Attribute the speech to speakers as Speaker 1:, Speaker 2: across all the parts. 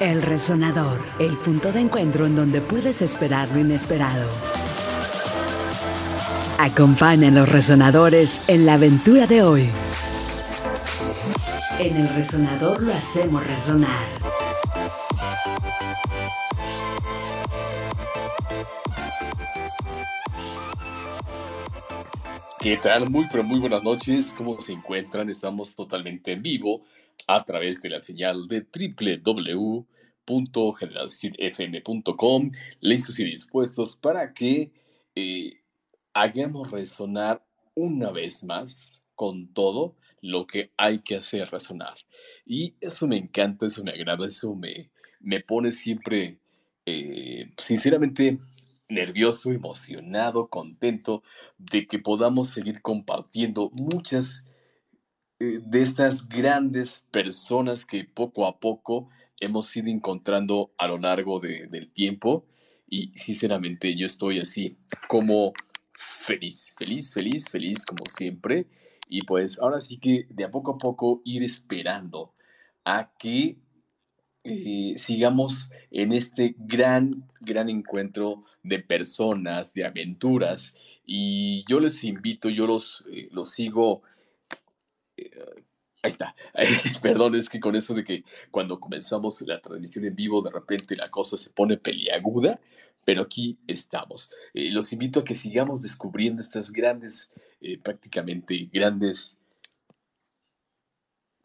Speaker 1: El resonador, el punto de encuentro en donde puedes esperar lo inesperado. Acompaña a los resonadores en la aventura de hoy. En el resonador lo hacemos resonar.
Speaker 2: ¿Qué tal? Muy, pero muy buenas noches. ¿Cómo se encuentran? Estamos totalmente en vivo a través de la señal de www.generacionfm.com. Listos y dispuestos para que eh, hagamos resonar una vez más con todo lo que hay que hacer resonar. Y eso me encanta, eso me agrada, eso me, me pone siempre, eh, sinceramente, nervioso, emocionado, contento de que podamos seguir compartiendo muchas eh, de estas grandes personas que poco a poco hemos ido encontrando a lo largo del tiempo. Y sinceramente yo estoy así como feliz, feliz, feliz, feliz como siempre. Y pues ahora sí que de a poco a poco ir esperando a que eh, sigamos en este gran, gran encuentro de personas, de aventuras. Y yo les invito, yo los, eh, los sigo. Eh, ahí está. Perdón, es que con eso de que cuando comenzamos la transmisión en vivo, de repente la cosa se pone peliaguda, pero aquí estamos. los invito a que sigamos descubriendo estas grandes, prácticamente grandes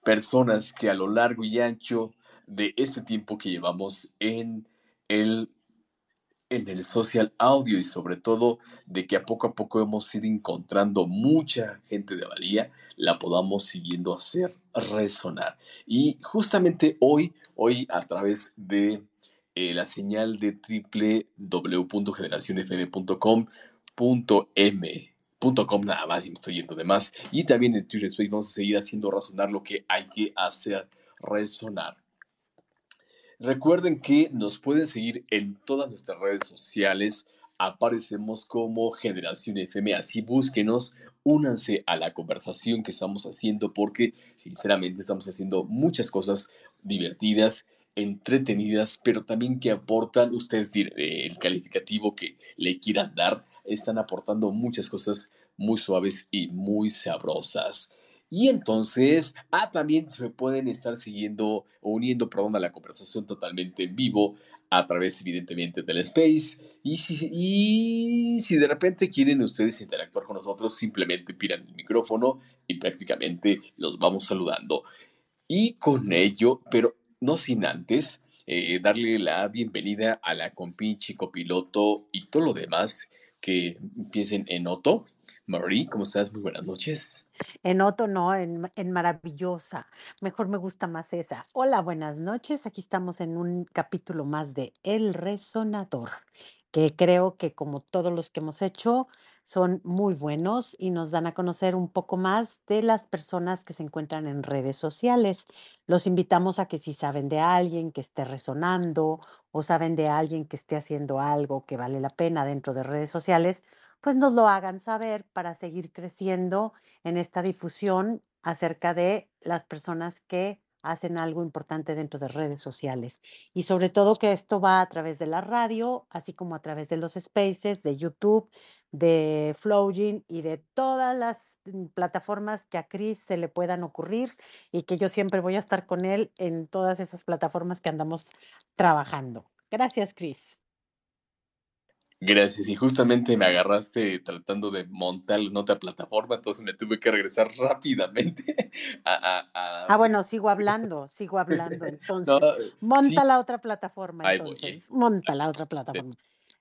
Speaker 2: personas que a lo largo y ancho de este tiempo que llevamos en el, en el social audio y sobre todo de que a poco a poco hemos ido encontrando mucha gente de valía, la podamos siguiendo hacer resonar. Y justamente hoy, hoy a través de eh, la señal de www.generacionfm.com.m.com nada más y me estoy yendo de más. Y también en Twitter Space vamos a seguir haciendo razonar lo que hay que hacer resonar. Recuerden que nos pueden seguir en todas nuestras redes sociales. Aparecemos como Generación FM, así búsquenos, únanse a la conversación que estamos haciendo porque sinceramente estamos haciendo muchas cosas divertidas, entretenidas, pero también que aportan, ustedes eh, el calificativo que le quieran dar, están aportando muchas cosas muy suaves y muy sabrosas. Y entonces, ah, también se pueden estar siguiendo o uniendo, perdón, a la conversación totalmente en vivo a través, evidentemente, del Space. Y si, y si de repente quieren ustedes interactuar con nosotros, simplemente pidan el micrófono y prácticamente los vamos saludando. Y con ello, pero no sin antes, eh, darle la bienvenida a la compinche, copiloto y todo lo demás que empiecen en Otto. Marie, ¿cómo estás? Muy buenas noches.
Speaker 3: En Otto no, en, en maravillosa. Mejor me gusta más esa. Hola, buenas noches. Aquí estamos en un capítulo más de El Resonador, que creo que como todos los que hemos hecho, son muy buenos y nos dan a conocer un poco más de las personas que se encuentran en redes sociales. Los invitamos a que si saben de alguien que esté resonando o saben de alguien que esté haciendo algo que vale la pena dentro de redes sociales, pues nos lo hagan saber para seguir creciendo en esta difusión acerca de las personas que hacen algo importante dentro de redes sociales. Y sobre todo que esto va a través de la radio, así como a través de los spaces, de YouTube, de Flowgin y de todas las mm, plataformas que a Chris se le puedan ocurrir y que yo siempre voy a estar con él en todas esas plataformas que andamos trabajando. Gracias, Chris.
Speaker 2: Gracias. Y justamente me agarraste tratando de montar la otra plataforma, entonces me tuve que regresar rápidamente a...
Speaker 3: Ah, bueno, sigo hablando, sigo hablando. Entonces, monta la otra plataforma. Entonces, monta la otra plataforma.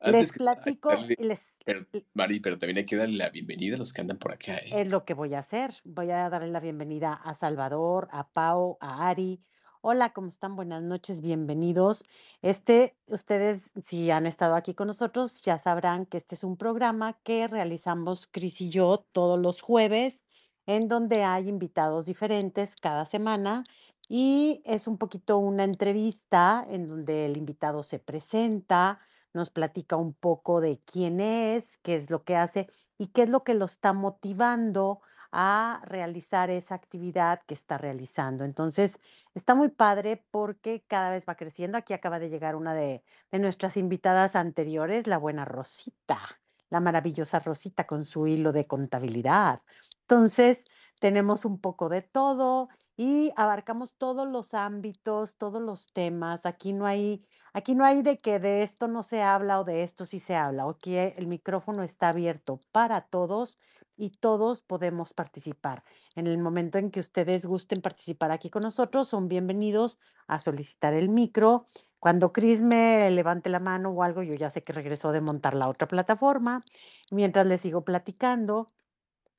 Speaker 3: les platico, les,
Speaker 2: pero, Mari, pero también hay que darle la bienvenida a los que andan por acá. ¿eh?
Speaker 3: Es lo que voy a hacer. Voy a darle la bienvenida a Salvador, a Pau, a Ari, Hola, ¿cómo están? Buenas noches, bienvenidos. Este, ustedes, si han estado aquí con nosotros, ya sabrán que este es un programa que realizamos Cris y yo todos los jueves, en donde hay invitados diferentes cada semana y es un poquito una entrevista en donde el invitado se presenta, nos platica un poco de quién es, qué es lo que hace y qué es lo que lo está motivando a realizar esa actividad que está realizando. Entonces, está muy padre porque cada vez va creciendo. Aquí acaba de llegar una de, de nuestras invitadas anteriores, la buena Rosita, la maravillosa Rosita con su hilo de contabilidad. Entonces, tenemos un poco de todo y abarcamos todos los ámbitos, todos los temas. Aquí no hay, aquí no hay de que de esto no se habla o de esto sí se habla. Aquí el micrófono está abierto para todos y todos podemos participar. En el momento en que ustedes gusten participar aquí con nosotros, son bienvenidos a solicitar el micro. Cuando Cris me levante la mano o algo, yo ya sé que regresó de montar la otra plataforma. Mientras les sigo platicando,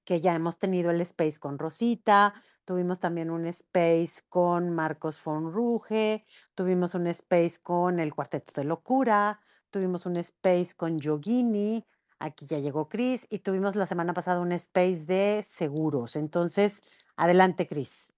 Speaker 3: que ya hemos tenido el space con Rosita, tuvimos también un space con Marcos Fonruge, tuvimos un space con el Cuarteto de Locura, tuvimos un space con Yogini, aquí ya llegó Cris, y tuvimos la semana pasada un space de seguros. Entonces, adelante, Cris.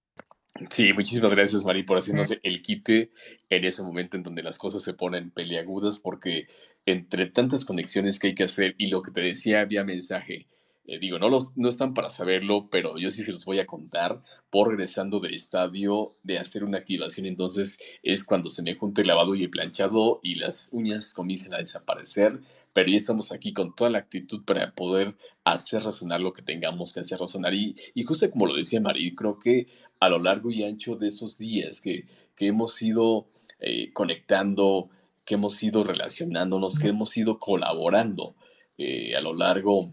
Speaker 2: Sí, muchísimas gracias, Mari, por hacernos el quite en ese momento en donde las cosas se ponen peleagudas, porque entre tantas conexiones que hay que hacer y lo que te decía vía mensaje, eh, digo, no, los, no están para saberlo, pero yo sí se los voy a contar por regresando del estadio de hacer una activación. Entonces es cuando se me junta el lavado y el planchado y las uñas comienzan a desaparecer. Pero ya estamos aquí con toda la actitud para poder hacer razonar lo que tengamos que hacer razonar. Y, y justo como lo decía María, creo que a lo largo y ancho de esos días que, que hemos ido eh, conectando, que hemos ido relacionándonos, que hemos ido colaborando eh, a lo largo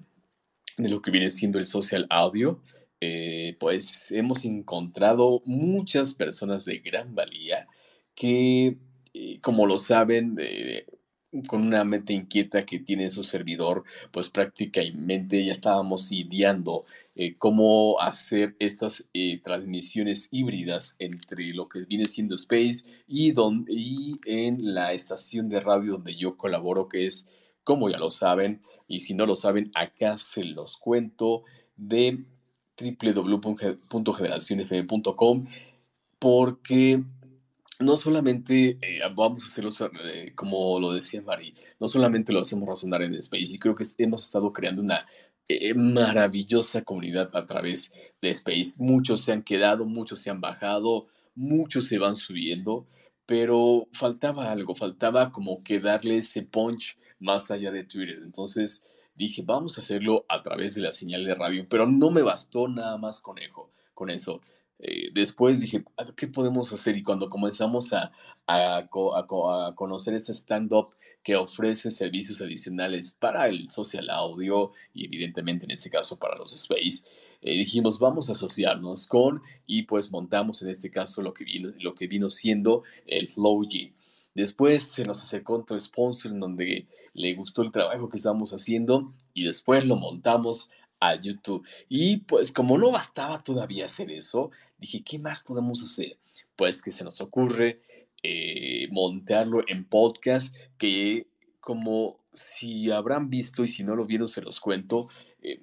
Speaker 2: de lo que viene siendo el social audio, eh, pues hemos encontrado muchas personas de gran valía que, como lo saben, con una mente inquieta que tiene su servidor, pues prácticamente ya estábamos ideando eh, cómo hacer estas transmisiones híbridas entre lo que viene siendo Space y, donde, y en la estación de radio donde yo colaboro, que es, como ya lo saben, y si no lo saben, acá se los cuento de www.generacionfm.com porque no solamente eh, vamos a hacerlo, eh, como lo decía Mari, no solamente lo hacemos razonar en Space, y creo que hemos estado creando una eh, maravillosa comunidad a través de Space. Muchos se han quedado, muchos se han bajado, muchos se van subiendo, pero faltaba algo, faltaba como que darle ese punch más allá de Twitter. Entonces dije, vamos a hacerlo a través de la señal de radio, pero no me bastó nada más conejo, con eso. Eh, después dije, ¿qué podemos hacer? Y cuando comenzamos a, conocer este stand-up que ofrece servicios adicionales para el social audio y evidentemente en este caso para los space, eh, dijimos, vamos a asociarnos con y pues montamos en este caso lo que vino, siendo el Flow. Después se nos acercó otro sponsor en donde le gustó el trabajo que estábamos haciendo y después lo montamos YouTube. Y pues como no bastaba todavía hacer eso, dije, ¿qué más podemos hacer? Pues que se nos ocurre eh, montarlo en podcast, que como si habrán visto y si no lo vieron se los cuento, eh,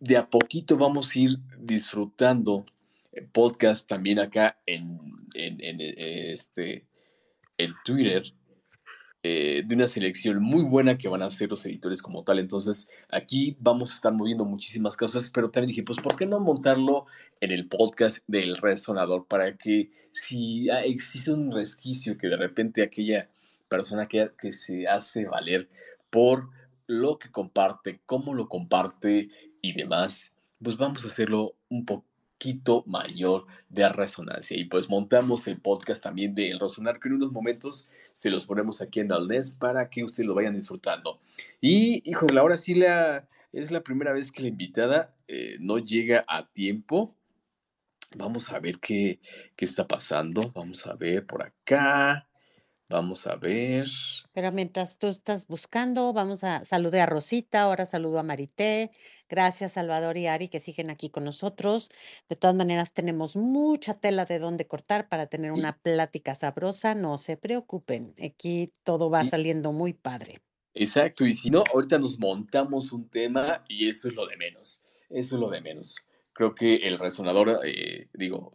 Speaker 2: de a poquito vamos a ir disfrutando podcast también acá en, en, en este en Twitter eh, de una selección muy buena que van a hacer los editores como tal. Entonces, aquí vamos a estar moviendo muchísimas cosas, pero también dije, pues, ¿por qué no montarlo en el podcast del resonador? Para que si existe un resquicio que de repente aquella persona que, que se hace valer por lo que comparte, cómo lo comparte y demás, pues vamos a hacerlo un poco mayor de resonancia. Y pues montamos el podcast también de El Resonar, que en unos momentos se los ponemos aquí en Dalnes para que ustedes lo vayan disfrutando. Y, hijo de la hora sí la, es la primera vez que la invitada eh, no llega a tiempo. Vamos a ver qué, qué está pasando. Vamos a ver por acá. Vamos a ver.
Speaker 3: Pero mientras tú estás buscando, vamos a saludar a Rosita, ahora saludo a Marité. Gracias, Salvador y Ari, que siguen aquí con nosotros. De todas maneras, tenemos mucha tela de dónde cortar para tener una plática sabrosa. No se preocupen, aquí todo va saliendo muy padre.
Speaker 2: Exacto, y si no, ahorita nos montamos un tema y eso es lo de menos. Eso es lo de menos. Creo que el resonador, eh, digo,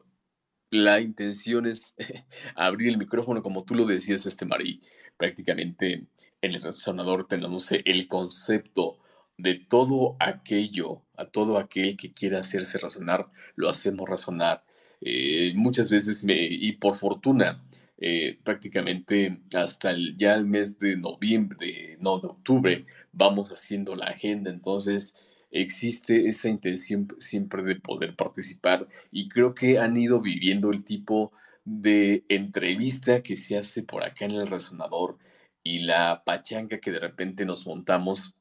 Speaker 2: la intención es abrir el micrófono, como tú lo decías, este Marí. Prácticamente en el resonador tenemos el concepto de todo aquello, a todo aquel que quiera hacerse razonar, lo hacemos razonar. Eh, muchas veces, me, y por fortuna, eh, prácticamente hasta el, ya el mes de noviembre, no, de octubre, vamos haciendo la agenda. Entonces, existe esa intención siempre de poder participar y creo que han ido viviendo el tipo de entrevista que se hace por acá en el resonador y la pachanga que de repente nos montamos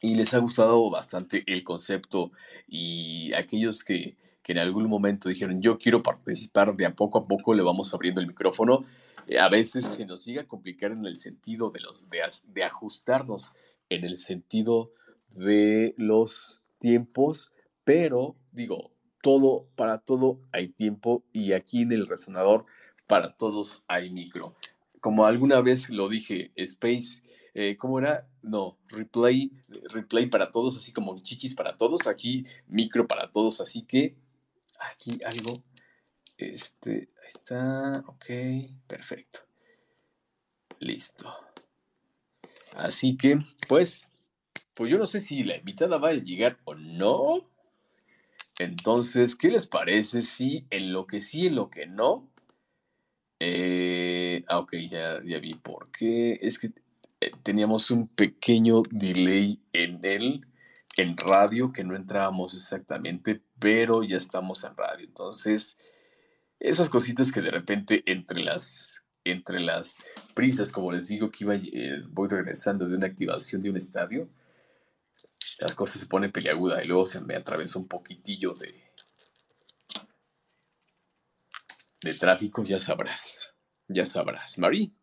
Speaker 2: y les ha gustado bastante el concepto y aquellos que, que en algún momento dijeron yo quiero participar, de a poco a poco le vamos abriendo el micrófono. Eh, a veces se nos llega a complicar en el sentido de, los, de, de ajustarnos en el sentido de los tiempos, pero digo, todo, para todo hay tiempo y aquí en el resonador para todos hay micro. Como alguna vez lo dije, Space eh, ¿cómo era? No, replay, replay para todos, así como chichis para todos, aquí micro para todos, así que aquí algo, este, ahí está, ok, perfecto, listo. Así que, pues, pues yo no sé si la invitada va a llegar o no. Entonces, ¿qué les parece si en lo que sí, en lo que no? Eh, ah, ok, ya, vi por qué. Es que eh, teníamos un pequeño delay en el en radio que no entrábamos exactamente, pero ya estamos en radio. Entonces, esas cositas que de repente entre las entre las prisas, como les digo que iba eh, voy regresando de una activación de un estadio, las cosas se ponen peliaguda y luego se me atravesó un poquitillo de de tráfico, ya sabrás. Ya sabrás. Marí.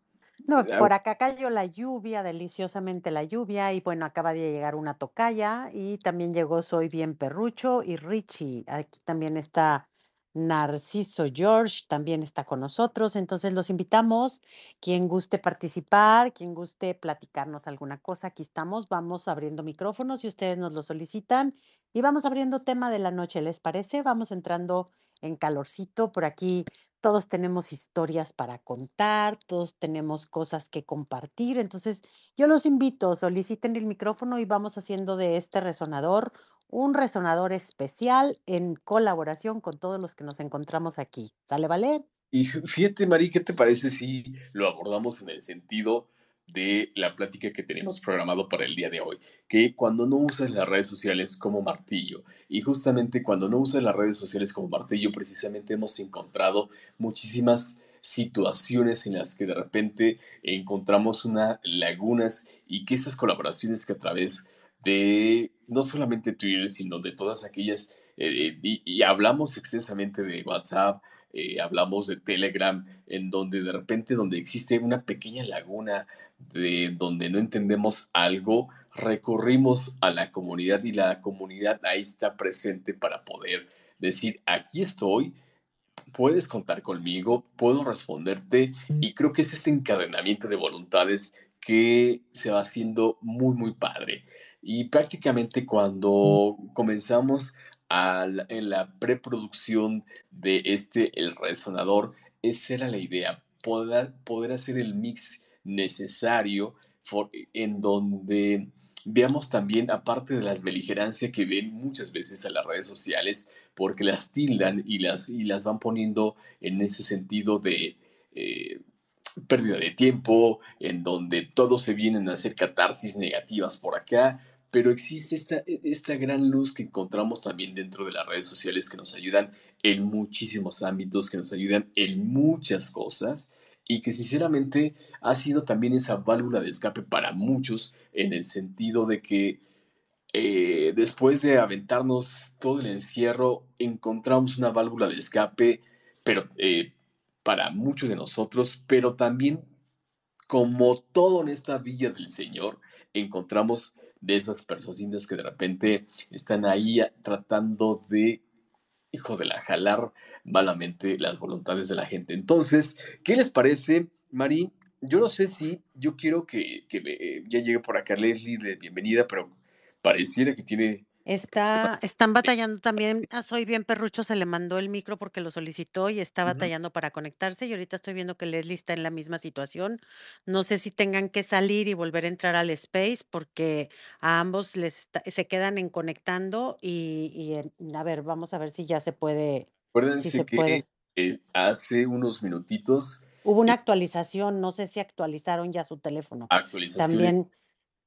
Speaker 3: No, por acá cayó la lluvia, deliciosamente la lluvia, y bueno, acaba de llegar una tocaya, y también llegó Soy Bien Perrucho y Richie. Aquí también está Narciso George, también está con nosotros. Entonces los invitamos, quien guste participar, quien guste platicarnos alguna cosa, aquí estamos, vamos abriendo micrófonos si ustedes nos lo solicitan, y vamos abriendo tema de la noche, ¿les parece? Vamos entrando en calorcito por aquí todos tenemos historias para contar, todos tenemos cosas que compartir. Entonces, yo los invito, soliciten el micrófono y vamos haciendo de este resonador un resonador especial en colaboración con todos los que nos encontramos aquí. ¿Sale, vale?
Speaker 2: Y fíjate, Mari, ¿qué te parece si lo abordamos en el sentido de la plática que tenemos programado para el día de hoy, que cuando no usas las redes sociales como martillo, y justamente cuando no usas las redes sociales como martillo, precisamente hemos encontrado muchísimas situaciones en las que de repente encontramos unas lagunas y que esas colaboraciones que a través de no solamente Twitter, sino de todas aquellas, eh, y hablamos extensamente de WhatsApp, eh, hablamos de Telegram, en donde de repente, donde existe una pequeña laguna, de donde no entendemos algo, recurrimos a la comunidad y la comunidad ahí está presente para poder decir, aquí estoy, puedes contar conmigo, puedo responderte y creo que es este encadenamiento de voluntades que se va haciendo muy, muy padre. Y prácticamente cuando comenzamos en la preproducción de este, el resonador, esa era la idea, poder, poder hacer el mix necesario en donde veamos también, aparte de las beligerancias que ven muchas veces a las redes sociales, porque las tildan y las, y las van poniendo en ese sentido de eh, pérdida de tiempo, en donde todos se vienen a hacer catarsis negativas por acá, pero existe esta, e, esta gran luz que encontramos también dentro de las redes sociales que nos ayudan en muchísimos ámbitos, que nos ayudan en muchas cosas y que sinceramente ha sido también esa válvula de escape para muchos en el sentido de que eh, después de aventarnos todo el encierro encontramos una válvula de escape, pero eh, para muchos de nosotros, pero también como todo en esta villa del Señor encontramos de esas personas que de repente están ahí tratando de, hijo de la, jalar malamente las voluntades de la gente. Entonces, ¿qué les parece, Mari? Yo no sé si yo quiero que, que ya llegue por acá Leslie bienvenida, pero pareciera que tiene
Speaker 3: Está, están batallando también. A Soy Bien Perrucho se le mandó el micro porque lo solicitó y está batallando para conectarse. Y ahorita estoy viendo que Leslie está en la misma situación. No sé si tengan que salir y volver a entrar al space porque a ambos les está- se quedan en conectando y, a ver, vamos a ver si ya se puede, si se
Speaker 2: Acuérdense que,
Speaker 3: puede.
Speaker 2: eh, hace unos minutitos,
Speaker 3: Hubo una actualización, no sé si actualizaron ya su teléfono.
Speaker 2: actualizaciones
Speaker 3: También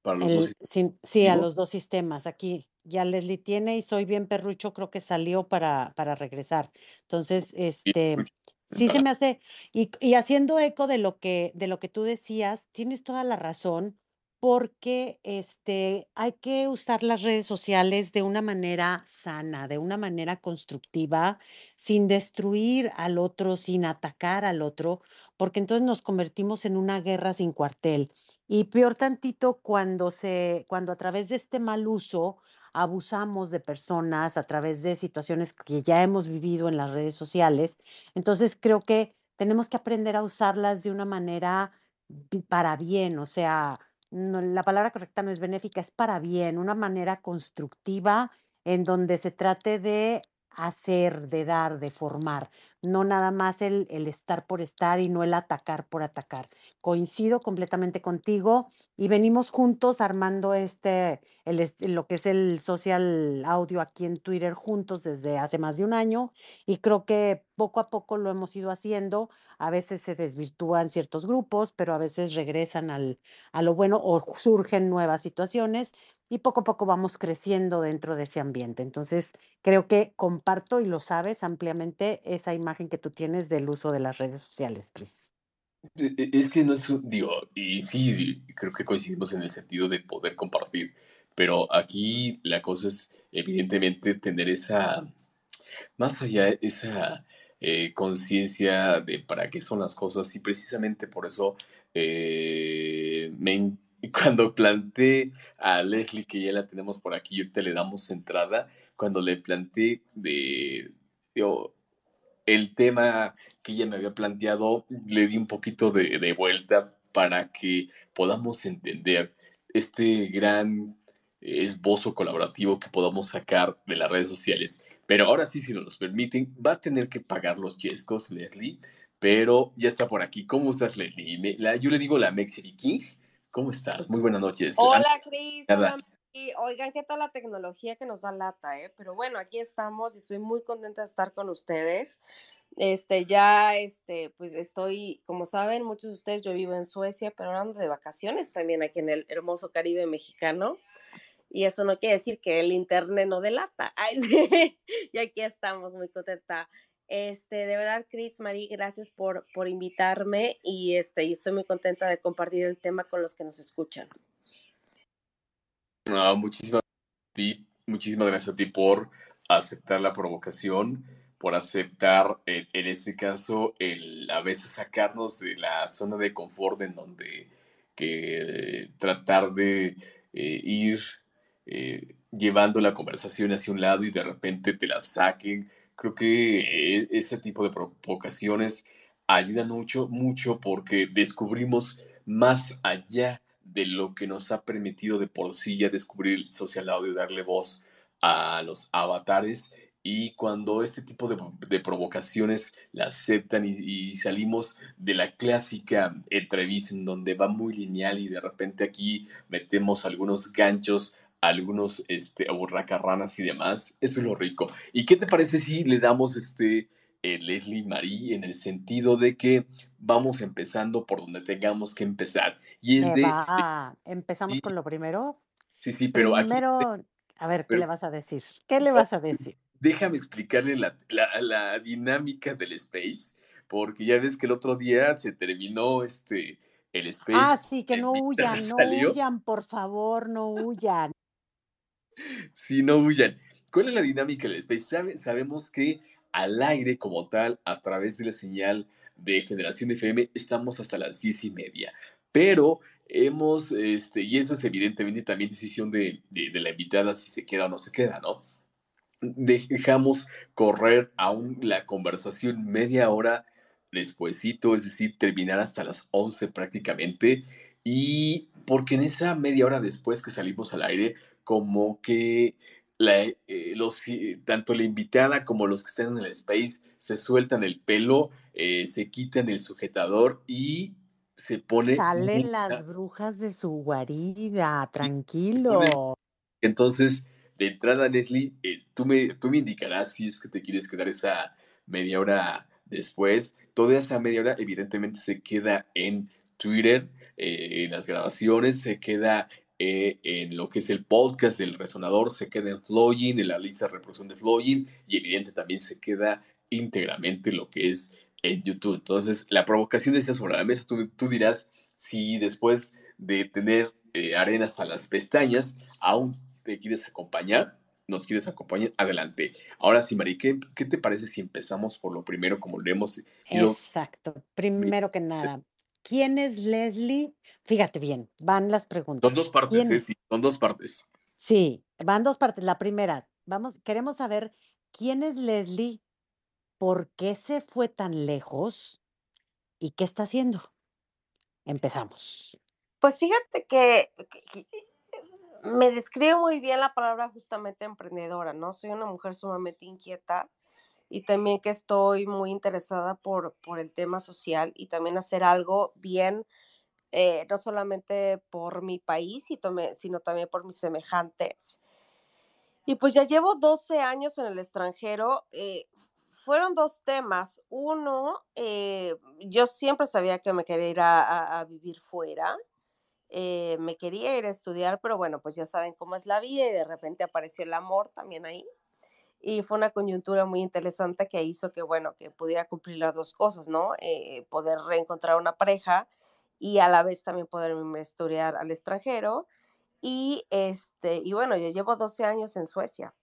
Speaker 2: para los 2
Speaker 3: El sí, a los 2 sistemas. Aquí ya Leslie tiene y Soy Bien Perrucho creo que salió para para regresar. Entonces, este, sí se me hace y y haciendo eco de lo que de lo que tú decías, tienes toda la razón, porque, este, hay que usar las redes sociales de una manera sana, de una manera constructiva, sin destruir al otro, sin atacar al otro, porque entonces nos convertimos en una guerra sin cuartel. Y peor tantito cuando se cuando a través de este mal uso abusamos de personas, a través de situaciones que ya hemos vivido en las redes sociales. Entonces, creo que tenemos que aprender a usarlas de una manera bi para bien, o sea, no, la palabra correcta no es benéfica, es para bien, una manera constructiva en donde se trate de hacer, de dar, de formar, no nada más el el estar por estar y no el atacar por atacar. Coincido completamente contigo y venimos juntos armando este, el, lo que es el social audio aquí en Twitter juntos desde hace más de un año y creo que poco a poco lo hemos ido haciendo. A veces se desvirtúan ciertos grupos, pero a veces regresan al, a lo bueno o surgen nuevas situaciones y poco a poco vamos creciendo dentro de ese ambiente. Entonces, creo que comparto y lo sabes ampliamente esa imagen que tú tienes del uso de las redes sociales, Chris.
Speaker 2: E es que no es un digo, y sí, creo que coincidimos en el sentido de poder compartir, pero aquí la cosa es evidentemente tener esa más allá esa, eh, conciencia de para qué son las cosas, y precisamente por eso, eh, me cuando planteé a Leslie, que ya la tenemos por aquí, ahorita le damos entrada, cuando le planteé de digo, el tema que ella me había planteado, le di un poquito de, de vuelta para que podamos entender este gran esbozo colaborativo que podamos sacar de las redes sociales. Pero ahora sí, si nos los permiten, va a tener que pagar los chescos, Leslie, pero ya está por aquí. ¿Cómo estás, Leslie? Yo le digo la Mexi King. ¿Cómo estás? Muy buenas noches.
Speaker 4: Hola, Cris. Oigan, ¿qué tal la tecnología que nos da lata, eh? Pero bueno, aquí estamos y estoy muy contenta de estar con ustedes. Este, ya, este, pues estoy, como saben, muchos de ustedes, yo vivo en Suecia, pero ando de vacaciones también aquí en el hermoso Caribe mexicano. Y eso no quiere decir que el internet no delata. Ay, sí. Y aquí estamos, muy contenta. Este, de verdad, Cris, Marí, gracias por, por invitarme y este, y estoy muy contenta de compartir el tema con los que nos escuchan.
Speaker 2: Ah, muchísimas, muchísimas gracias a ti por aceptar la provocación, por aceptar, en, en este caso, el a veces sacarnos de la zona de confort en donde que eh, tratar de eh, ir eh, llevando la conversación hacia un lado y de repente te la saquen. Creo que eh, ese tipo de provocaciones ayudan mucho, mucho porque descubrimos más allá de lo que nos ha permitido de por sí ya descubrir social audio, darle voz a los avatares. Y cuando este tipo de, provocaciones la aceptan y salimos de la clásica entrevista en donde va muy lineal y de repente aquí metemos algunos ganchos, algunos este, burracarranas y demás, eso es lo rico. ¿Y qué te parece si le damos este eh, Leslie Marie en el sentido de que vamos empezando por donde tengamos que empezar? Y es de, de-
Speaker 3: va, empezamos
Speaker 2: sí,
Speaker 3: con lo primero.
Speaker 2: sí, sí, pero aquí,
Speaker 3: Primero, a ver, ¿qué
Speaker 2: pero
Speaker 3: le vas a decir? ¿Qué le vas a decir?
Speaker 2: déjame explicarle la, la, la dinámica del space, porque ya ves que el otro día se terminó este, el
Speaker 3: Ah,
Speaker 2: space,
Speaker 3: sí, que no huyan, no
Speaker 2: salió,
Speaker 3: huyan, por favor, no huyan.
Speaker 2: Si no huyan. ¿Cuál es la dinámica del space? Sabe- sabemos que al aire como tal, a través de la señal de Generación FM, estamos hasta las diez y media, pero hemos, este, y eso es evidentemente también decisión de, de, de la invitada si se queda o no se queda, ¿no? dejamos correr aún la conversación media hora despuesito, es decir, terminar hasta las 11 prácticamente, y porque en esa media hora después que salimos al aire, como que eh, los, tanto la invitada como los que están en el space se sueltan el pelo, eh, se quitan el sujetador y se pone...
Speaker 3: Salen las brujas de su guarida, tranquilo.
Speaker 2: Entonces, de entrada, Leslie, eh, tú, me, tú me indicarás si es que te quieres quedar esa media hora después. Toda esa media hora, evidentemente, se queda en Twitter, en las grabaciones, se queda eh, en lo que es el podcast del resonador, se queda en Flowing, en la lista de reproducción de Flowing, y evidente también se queda íntegramente lo que es en YouTube. Entonces, la provocación está sobre la mesa. Tú, tú dirás si después de tener eh, arena hasta las pestañas, aún te quieres acompañar, nos quieres acompañar, adelante. Ahora sí, Mari, ¿qué, te parece si empezamos por lo primero, como lo hemos
Speaker 3: ido? Exacto. Primero que nada, ¿quién es Leslie? Fíjate bien, van las preguntas.
Speaker 2: Son dos partes, ¿eh? sí, son dos partes.
Speaker 3: Sí, van dos partes. La primera, vamos, queremos saber quién es Leslie, por qué se fue tan lejos y qué está haciendo. Empezamos.
Speaker 4: Pues fíjate que, me describe muy bien la palabra justamente emprendedora, ¿no? Soy una mujer sumamente inquieta y también que estoy muy interesada por, por el tema social y también hacer algo bien eh, no solamente por mi país, sino también por mis semejantes. Y pues ya llevo 12 años en el extranjero. Eh, fueron dos temas. Uno, eh, yo siempre sabía que me quería ir a, vivir fuera. me quería ir a estudiar, pero bueno, pues ya saben cómo es la vida y de repente apareció el amor también ahí. Y fue una coyuntura muy interesante que hizo que, bueno, que pudiera cumplir las dos cosas, ¿no? poder reencontrar una pareja y a la vez también poder estudiar al extranjero. Y, este, y bueno, yo llevo 12 años en Suecia.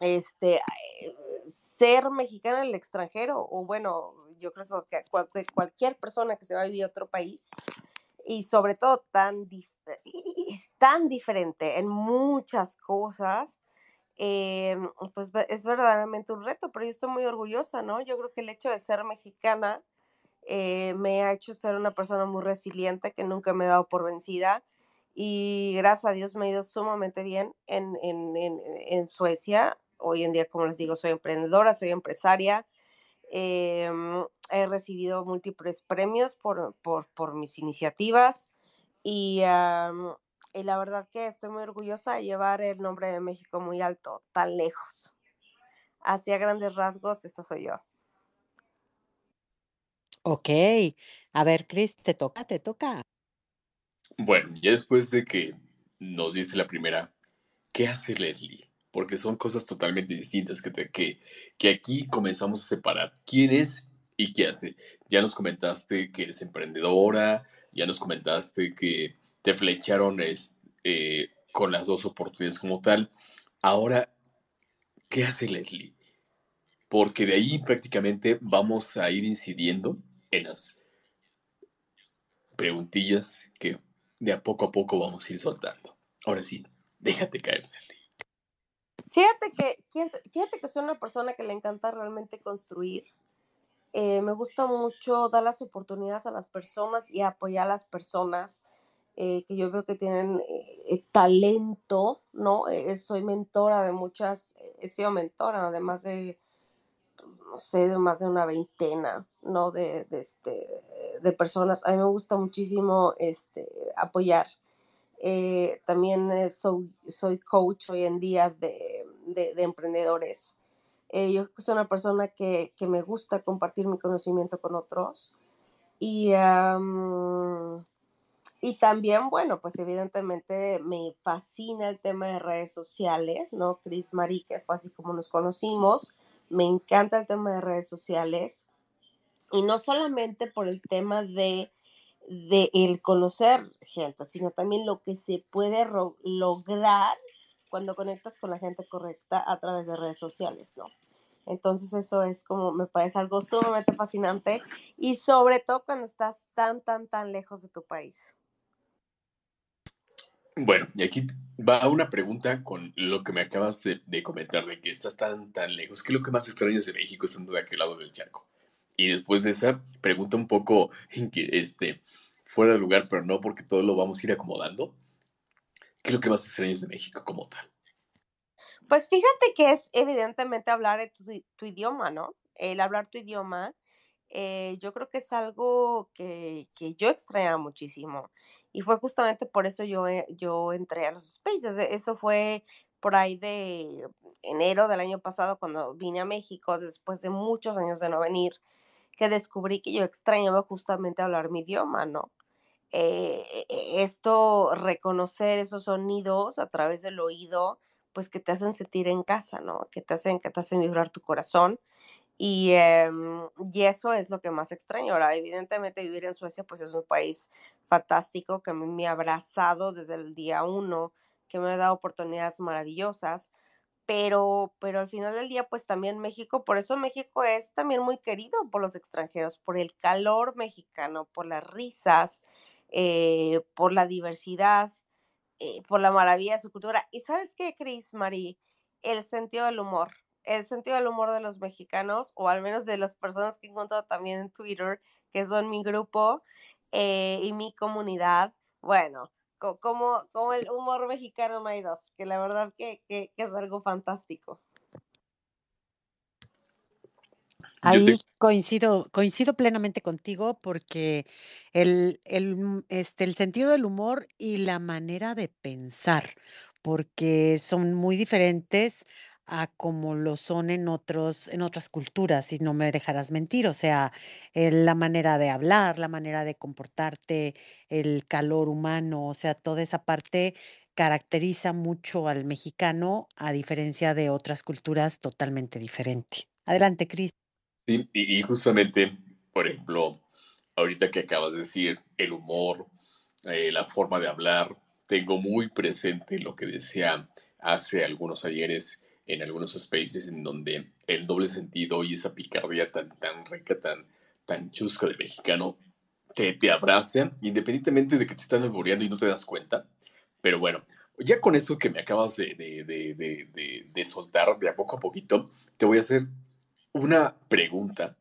Speaker 4: Este, eh, ser mexicana en el extranjero, o bueno, yo creo que cualquier persona que se va a vivir a otro país, y sobre todo tan, es tan diferente en muchas cosas, em, pues es verdaderamente un reto, pero yo estoy muy orgullosa, ¿no? Yo creo que el hecho de ser mexicana eh, me ha hecho ser una persona muy resiliente que nunca me he dado por vencida y gracias a Dios me ha ido sumamente bien en, en, en, Suecia. Hoy en día, como les digo, soy emprendedora, soy empresaria. Em, he recibido múltiples premios por, por, por mis iniciativas y, y, la verdad que estoy muy orgullosa de llevar el nombre de México muy alto, tan lejos. Hacia grandes rasgos, esta soy yo.
Speaker 3: Ok. A ver, Chris, te toca, te toca.
Speaker 2: Bueno, ya después de que nos diste la primera, ¿qué hace Leslie? Porque son cosas totalmente distintas que, que, que aquí comenzamos a separar. ¿Quién es y qué hace? Ya nos comentaste que eres emprendedora, ya nos comentaste que te flecharon eh, con las dos oportunidades como tal. Ahora, ¿qué hace Leslie? Porque de ahí prácticamente vamos a ir incidiendo en las preguntillas que de a poco a poco vamos a ir soltando. Ahora sí, déjate caer,
Speaker 4: Fíjate que, fíjate que soy una persona que le encanta realmente construir. Eh, me gusta mucho dar las oportunidades a las personas y apoyar a las personas eh, que yo veo que tienen eh, talento, ¿no? soy mentora de muchas, he sido mentora, además de no sé, de más de una veintena, ¿no? De, este, de personas. A mí me gusta muchísimo este, apoyar. Eh, también eh, soy, soy coach hoy en día de, emprendedores. Eh, yo soy una persona que, me gusta compartir mi conocimiento con otros. Y, y también, bueno, pues evidentemente me fascina el tema de redes sociales, ¿no? Cris Marí, que fue así como nos conocimos me encanta el tema de redes sociales y no solamente por el tema de, de el conocer gente, sino también lo que se puede lograr cuando conectas con la gente correcta a través de redes sociales, ¿no? Entonces eso es como, me parece algo sumamente fascinante y sobre todo cuando estás tan, tan, tan lejos de tu país.
Speaker 2: Bueno, y aquí va una pregunta con lo que me acabas de, comentar, de que estás tan, tan lejos. ¿Qué es lo que más extrañas de México estando de aquel lado del charco? Y después de esa pregunta un poco este, fuera de lugar, pero no porque todo lo vamos a ir acomodando. ¿Qué es lo que más extrañas de México como tal?
Speaker 4: Pues fíjate que es evidentemente hablar tu, idioma, ¿no? El hablar tu idioma, eh, yo creo que es algo que, que yo extrañaba muchísimo. Y fue justamente por eso yo, eh, yo entré a los spaces. E, eso fue por ahí de enero del año pasado cuando vine a México, después de muchos años de no venir, que descubrí que yo extrañaba justamente hablar mi idioma, ¿no? Eh, e, esto, reconocer esos sonidos a través del oído, pues que te hacen sentir en casa, ¿no? Que te hacen, que te hacen vibrar tu corazón. Y, em, y eso es lo que más extraño. Ahora, evidentemente vivir en Suecia, pues es un país fantástico que me ha abrazado desde el día uno, que me ha dado oportunidades maravillosas, pero, pero al final del día, pues también México, por eso México es también muy querido por los extranjeros, por el calor mexicano, por las risas, eh, por la diversidad, eh, por la maravilla de su cultura. ¿Y sabes qué, Cris, Marí? El sentido del humor. El sentido del humor de los mexicanos, o al menos de las personas que he encontrado también en Twitter, que son mi grupo eh, y mi comunidad. Bueno, como, como el humor mexicano no hay dos, que la verdad que, que es algo fantástico.
Speaker 3: Ahí coincido, coincido plenamente contigo porque el, el, mm, este, el sentido del humor y la manera de pensar, porque son muy diferentes a como lo son en otros, en otras culturas, y no me dejarás mentir. O sea, eh, la manera de hablar, la manera de comportarte, el calor humano, o sea, toda esa parte caracteriza mucho al mexicano a diferencia de otras culturas totalmente diferente. Adelante, Cris.
Speaker 2: Sí, y, justamente, por ejemplo, ahorita que acabas de decir, el humor, eh, la forma de hablar, tengo muy presente lo que decía hace algunos ayeres en algunos spaces en donde el doble sentido y esa picardía tan, tan rica, tan, tan chusca del mexicano, te, te abraza, independientemente de que te están alboreando y no te das cuenta. Pero bueno, ya con eso que me acabas de, de, de, de, soltar de a poco a poquito, te voy a hacer una pregunta,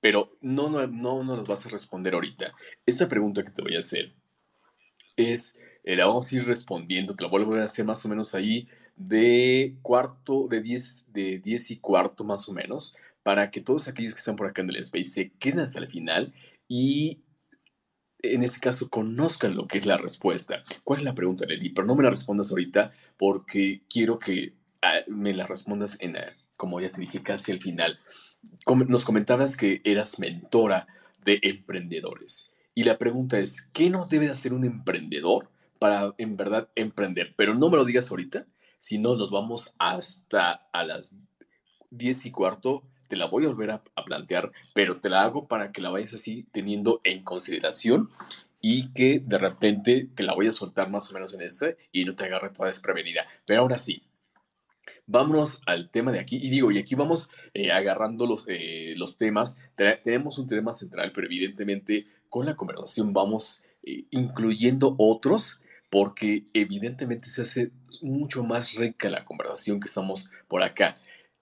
Speaker 2: pero no, no, no, nos vas a responder ahorita. Esa pregunta que te voy a hacer es, eh, la vamos a ir respondiendo, te la vuelvo a hacer más o menos ahí de cuarto, de 10 de diez y cuarto más o menos, para que todos aquellos que están por acá en el space se queden hasta el final y en ese caso conozcan lo que es la respuesta. ¿Cuál es la pregunta, Leli? Pero no me la respondas ahorita porque quiero que ah, me la respondas en, como ya te dije, casi al final. Nos comentabas que eras mentora de emprendedores. Y la pregunta es, ¿qué no debe hacer un emprendedor para en verdad emprender? Pero no me lo digas ahorita, si no nos vamos hasta a las diez y cuarto. Te la voy a volver a, a plantear, pero te la hago para que la vayas así teniendo en consideración y que de repente te la voy a soltar más o menos en este y no te agarre toda desprevenida. Pero ahora sí, Vámonos al tema de aquí. Y digo, y aquí vamos eh, agarrando los, eh, los temas. tenemos un tema central, pero evidentemente con la conversación vamos eh, incluyendo otros, porque evidentemente se hace mucho más rica la conversación que estamos por acá.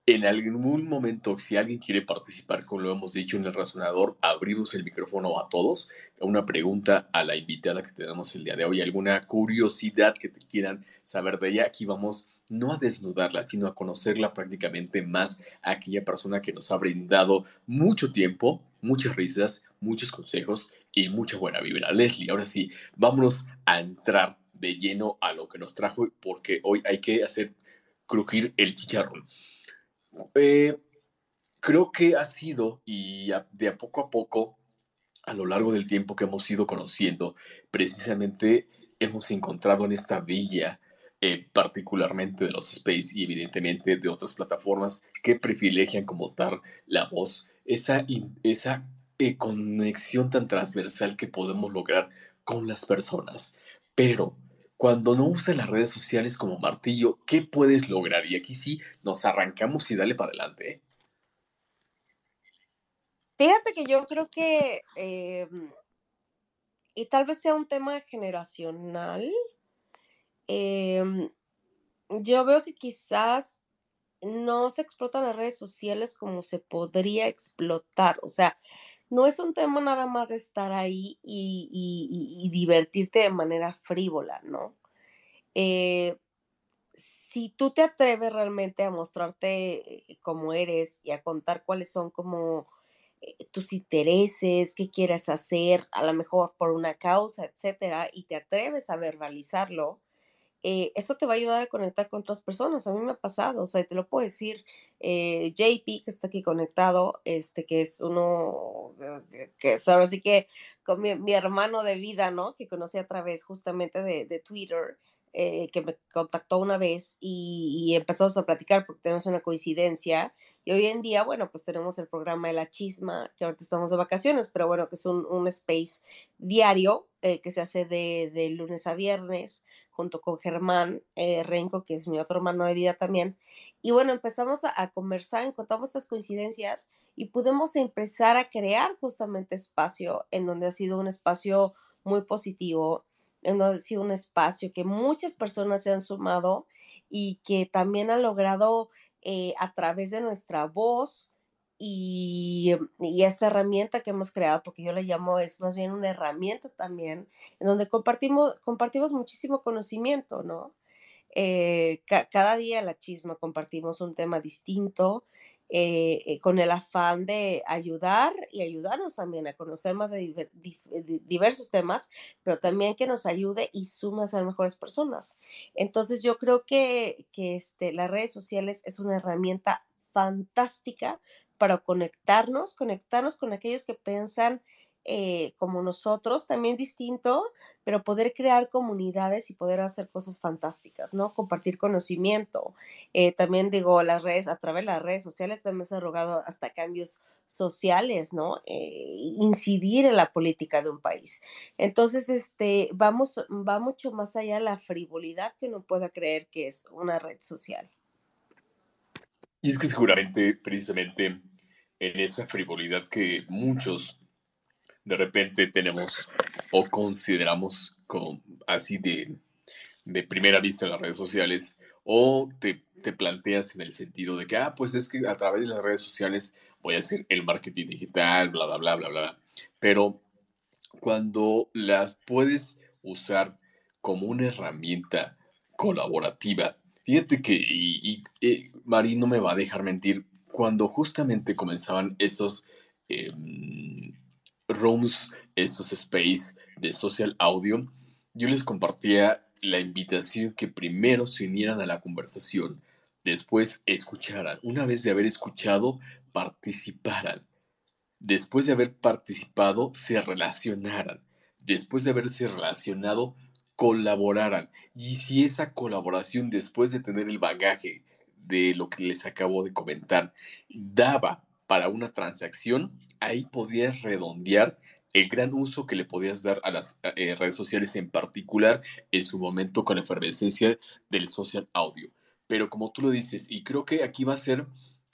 Speaker 2: En algún momento, si alguien quiere participar, como lo hemos dicho en el razonador, abrimos el micrófono a todos. Una pregunta a la invitada que tenemos el día de hoy, alguna curiosidad que te quieran saber de ella. Aquí vamos no a desnudarla, sino a conocerla prácticamente más a aquella persona que nos ha brindado mucho tiempo, muchas risas, muchos consejos y mucha buena vibra. Leslie, ahora sí, vámonos a entrar de lleno a lo que nos trajo, porque hoy hay que hacer crujir el chicharrón. Eh, creo que ha sido, y de a poco a poco, a lo largo del tiempo que hemos ido conociendo, precisamente hemos encontrado en esta villa eh, particularmente de los Space y evidentemente de otras plataformas que privilegian como dar la voz, esa, esa conexión tan transversal que podemos lograr con las personas. Pero cuando no usas las redes sociales como martillo, ¿qué puedes lograr? Y aquí sí nos arrancamos y dale para adelante. ¿eh?
Speaker 4: Fíjate que yo creo que, em, y tal vez sea un tema generacional, Em, yo veo que quizás no se explotan las redes sociales como se podría explotar. O sea, no es un tema nada más de estar ahí y, divertirte de manera frívola, ¿no? Eh, si tú te atreves realmente a mostrarte eh, como eres y a contar cuáles son como eh, tus intereses, qué quieres hacer, a lo mejor por una causa, etcétera, y te atreves a verbalizarlo, eh, eso te va a ayudar a conectar con otras personas. A mí me ha pasado, o sea, te lo puedo decir, eh, JP, que está aquí conectado, este, que es uno, que es ahora sí que con mi, hermano de vida, ¿no? Que conocí a través justamente de, Twitter, eh, que me contactó una vez y, empezamos a platicar porque tenemos una coincidencia. Y hoy en día, bueno, pues tenemos el programa de la chisma, que ahorita estamos de vacaciones, pero bueno, que es un, space diario eh, que se hace de, lunes a viernes, junto con Germán eh, Renco, que es mi otro hermano de vida también. Y bueno, empezamos a, a conversar, encontramos estas coincidencias y pudimos empezar a crear justamente espacio en donde ha sido un espacio muy positivo en donde ha sido un espacio que muchas personas se han sumado y que también han logrado eh, a través de nuestra voz y, y, esta herramienta que hemos creado, porque yo la llamo, es más bien una herramienta también, en donde compartimos, compartimos muchísimo conocimiento, ¿no? Eh, cada día la chisma compartimos un tema distinto, eh, eh, con el afán de ayudar y ayudarnos también a conocer más de diversos temas, pero también que nos ayude y sume a ser mejores personas. Entonces yo creo que, que este, las redes sociales es una herramienta fantástica para conectarnos, conectarnos con aquellos que piensan eh, como nosotros, también distinto, pero poder crear comunidades y poder hacer cosas fantásticas, ¿no? Compartir conocimiento. Eh, también digo, las redes, a través de las redes sociales también se han rogado hasta cambios sociales, ¿no? Eh, incidir en la política de un país. Entonces, este, vamos, va mucho más allá de la frivolidad que uno pueda creer que es una red social.
Speaker 2: Y es que seguramente, precisamente, en esa frivolidad que muchos de repente tenemos o consideramos como así de, de primera vista en las redes sociales o te, te, planteas en el sentido de que, ah, pues es que a través de las redes sociales voy a hacer el marketing digital, bla, bla, bla, bla, bla. Pero cuando las puedes usar como una herramienta colaborativa, fíjate que, y, y, Mari no me va a dejar mentir, cuando justamente comenzaban esos... Em, rooms, estos space de social audio, yo les compartía la invitación que primero se unieran a la conversación, después escucharan, una vez de haber escuchado, participaran, después de haber participado, se relacionaran, después de haberse relacionado, colaboraran. Y si esa colaboración, después de tener el bagaje de lo que les acabo de comentar, daba para una transacción, ahí podías redondear el gran uso que le podías dar a las eh, redes sociales en particular en su momento con la efervescencia del social audio. Pero como tú lo dices, y creo que aquí va a ser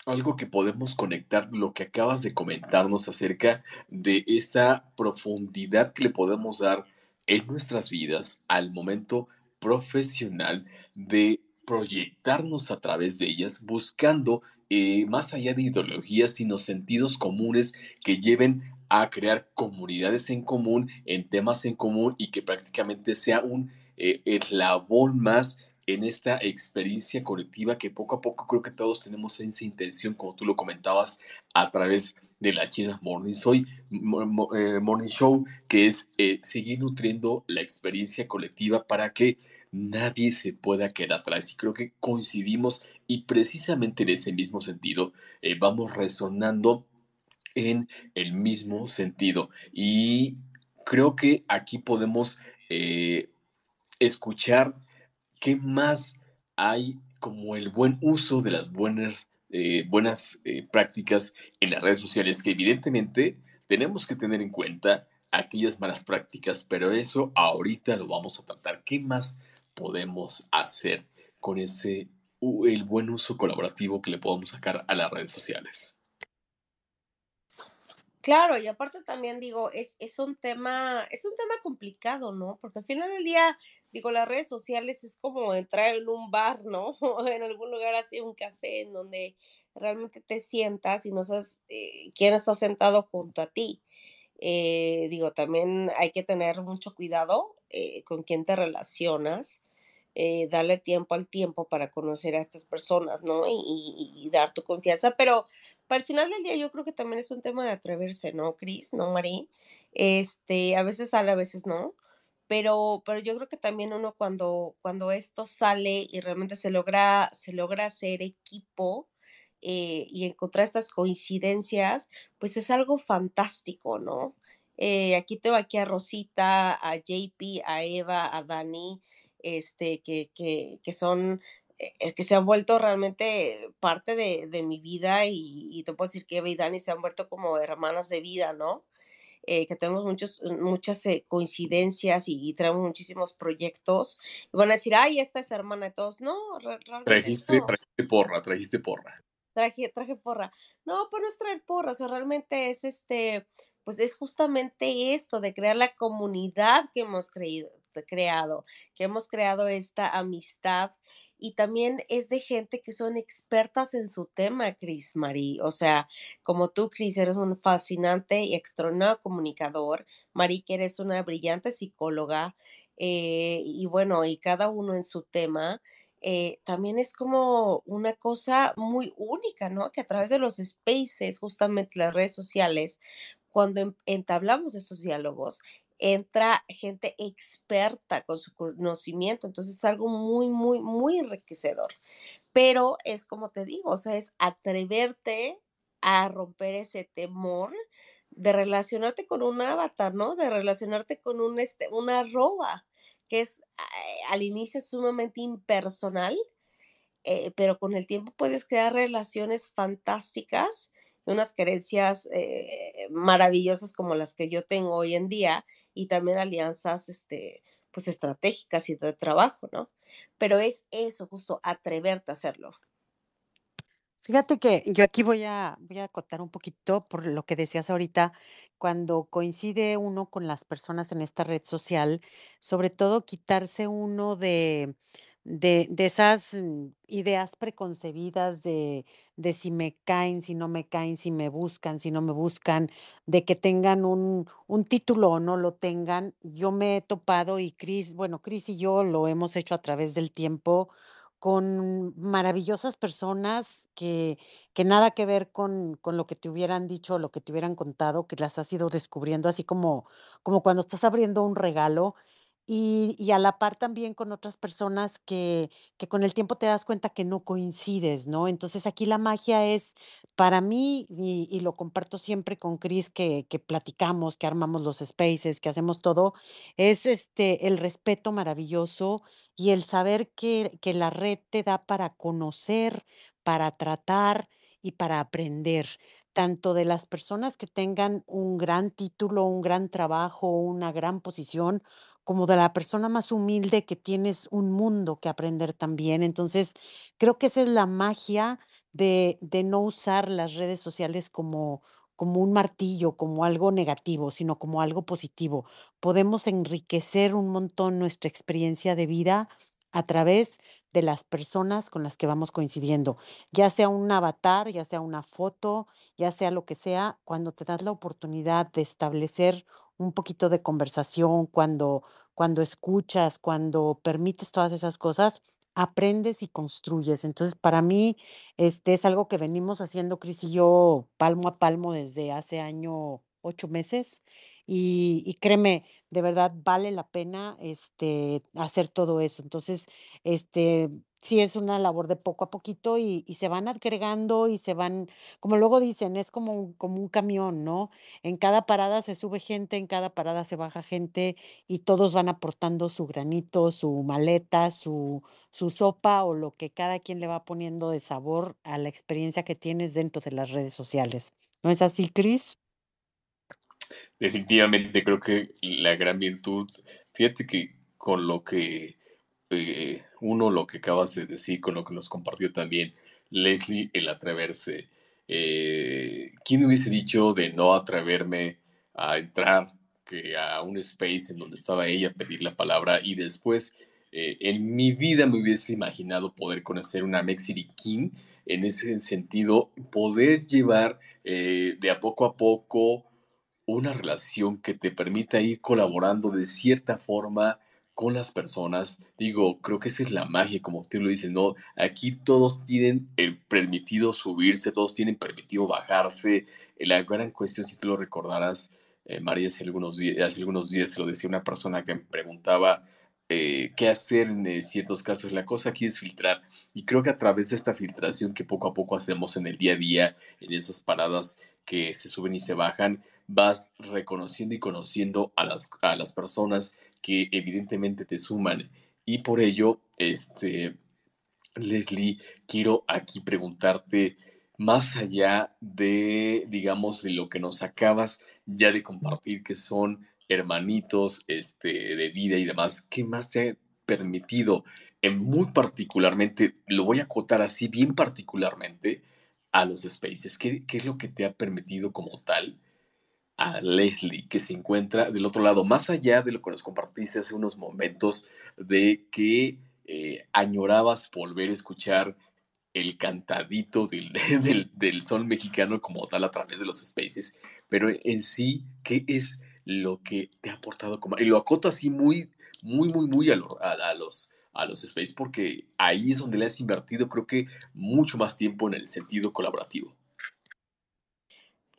Speaker 2: algo que podemos conectar lo que acabas de comentarnos acerca de esta profundidad que le podemos dar en nuestras vidas al momento profesional de proyectarnos a través de ellas, buscando eh, más allá de ideologías, sino sentidos comunes que lleven a crear comunidades en común, en temas en común y que prácticamente sea un eh, eslabón más en esta experiencia colectiva que poco a poco creo que todos tenemos esa intención, como tú lo comentabas, a través de la China Morning, Soy, eh, Morning Show, que es seguir nutriendo la experiencia colectiva para que nadie se pueda quedar atrás. Y creo que coincidimos y precisamente en ese mismo sentido eh, vamos resonando en el mismo sentido. Y creo que aquí podemos eh, escuchar qué más hay como el buen uso de las buenas, eh, buenas prácticas en las redes sociales, que evidentemente tenemos que tener en cuenta aquellas malas prácticas, pero eso ahorita lo vamos a tratar. ¿Qué más podemos hacer con ese el buen uso colaborativo que le podemos sacar a las redes sociales.
Speaker 4: Claro, y aparte también digo, es, es un tema, es un tema complicado, ¿no? Porque al final del día, digo, las redes sociales es como entrar en un bar, ¿no? O en algún lugar así, un café, en donde realmente te sientas y no sabes eh, quién está sentado junto a ti. Eh, digo, también hay que tener mucho cuidado eh, con quién te relacionas eh, darle tiempo al tiempo para conocer a estas personas, ¿no? Y, dar tu confianza, pero para el final del día yo creo que también es un tema de atreverse, ¿no, Cris? ¿No, Marí? Este, a veces sale, a veces no, pero, pero yo creo que también uno cuando, cuando esto sale y realmente se logra, se logra hacer equipo, eh, y encontrar estas coincidencias, pues es algo fantástico, ¿no? Eh, aquí tengo aquí a Rosita, a JP, a Eva, a Dani, este, que, que, que son es que se han vuelto realmente parte de, de mi vida y, te puedo decir que Eva y Dani se han vuelto como hermanas de vida, ¿no? Eh, que tenemos muchos, muchas coincidencias y, traemos muchísimos proyectos. Y van a decir, ay, esta es hermana de todos. No, realmente
Speaker 2: trajiste, trajiste porra, trajiste porra
Speaker 4: traje, traje porra. No, pues no es traer porra, o sea, realmente es este, pues es justamente esto de crear la comunidad que hemos creado, que hemos creado esta amistad y también es de gente que son expertas en su tema, Cris Marí. O sea, como tú, Cris, eres un fascinante y extraordinario comunicador. Marí, que eres una brillante psicóloga. Eh, y bueno, y cada uno en su tema. Eh, también es como una cosa muy única, ¿no? Que a través de los spaces, justamente las redes sociales, cuando entablamos estos diálogos, entra gente experta con su conocimiento, entonces es algo muy, muy, muy enriquecedor. Pero es como te digo, o sea, es atreverte a romper ese temor de relacionarte con un avatar, ¿no? De relacionarte con un, este, una arroba que es eh, al inicio sumamente impersonal, eh, pero con el tiempo puedes crear relaciones fantásticas unas creencias eh, maravillosas como las que yo tengo hoy en día y también alianzas este, pues estratégicas y de trabajo, ¿no? Pero es eso, justo atreverte a hacerlo.
Speaker 3: Fíjate que yo aquí voy a, voy a acotar un poquito por lo que decías ahorita, cuando coincide uno con las personas en esta red social, sobre todo quitarse uno de, de, de esas mm, ideas preconcebidas de, de si me caen, si no me caen, si me buscan, si no me buscan, de que tengan un, un título o no lo tengan. Yo me he topado y Cris, bueno, Cris y yo lo hemos hecho a través del tiempo con maravillosas personas que, que nada que ver con, con lo que te hubieran dicho lo que te hubieran contado, que las has ido descubriendo, así como, como cuando estás abriendo un regalo y, y a la par también con otras personas que, que con el tiempo te das cuenta que no coincides, ¿no? Entonces aquí la magia es, para mí, y, y lo comparto siempre con Chris, que, que platicamos, que armamos los spaces, que hacemos todo, es este el respeto maravilloso y el saber que, que la red te da para conocer, para tratar y para aprender, tanto de las personas que tengan un gran título, un gran trabajo, una gran posición, como de la persona más humilde que tienes un mundo que aprender también. Entonces, creo que esa es la magia de, de no usar las redes sociales como, como un martillo, como algo negativo, sino como algo positivo. Podemos enriquecer un montón nuestra experiencia de vida a través de las personas con las que vamos coincidiendo, ya sea un avatar, ya sea una foto, ya sea lo que sea, cuando te das la oportunidad de establecer un poquito de conversación, cuando, cuando escuchas, cuando permites todas esas cosas, aprendes y construyes. Entonces, para mí, este es algo que venimos haciendo Cris y yo palmo a palmo desde hace año, ocho meses. Y, créeme, de verdad vale la pena este, hacer todo eso. Entonces, este, sí es una labor de poco a poquito y, y se van agregando y se van, como luego dicen, es como un, como un camión, ¿no? En cada parada se sube gente, en cada parada se baja gente y todos van aportando su granito, su maleta, su, su sopa o lo que cada quien le va poniendo de sabor a la experiencia que tienes dentro de las redes sociales. ¿No es así, Cris?
Speaker 2: Definitivamente creo que la gran virtud, fíjate que con lo que eh, uno, lo que acabas de decir, con lo que nos compartió también Leslie, el atreverse. Eh, ¿Quién hubiese dicho de no atreverme a entrar que a un space en donde estaba ella a pedir la palabra y después eh, en mi vida me hubiese imaginado poder conocer una Mexiri King en ese sentido, poder llevar de a poco a poco una relación que te permita ir colaborando de cierta forma con las personas. Digo, creo que esa es la magia, como usted lo dice, ¿no? Aquí todos tienen el permitido subirse, todos tienen permitido bajarse. La gran cuestión, si tú lo recordarás, eh, María, hace algunos, días, hace algunos días lo decía una persona que me preguntaba eh, qué hacer en eh, ciertos casos. La cosa aquí es filtrar. Y creo que a través de esta filtración que poco a poco hacemos en el día a día, en esas paradas que se suben y se bajan, vas reconociendo y conociendo a las, a las personas que evidentemente te suman. Y por ello, este, Leslie, quiero aquí preguntarte, más allá de, digamos, de lo que nos acabas ya de compartir, que son hermanitos este, de vida y demás, ¿qué más te ha permitido, en muy particularmente, lo voy a acotar así, bien particularmente, a los spaces? ¿Qué, qué es lo que te ha permitido como tal? A Leslie, que se encuentra del otro lado, más allá de lo que nos compartiste hace unos momentos, de que eh, añorabas volver a escuchar el cantadito del, del, del, sol mexicano como tal a través de los spaces, pero en sí, ¿qué es lo que te ha aportado? Como, y lo acoto así muy, muy, muy, muy a, a, los a los spaces porque ahí es donde le has invertido creo que mucho más tiempo en el sentido colaborativo.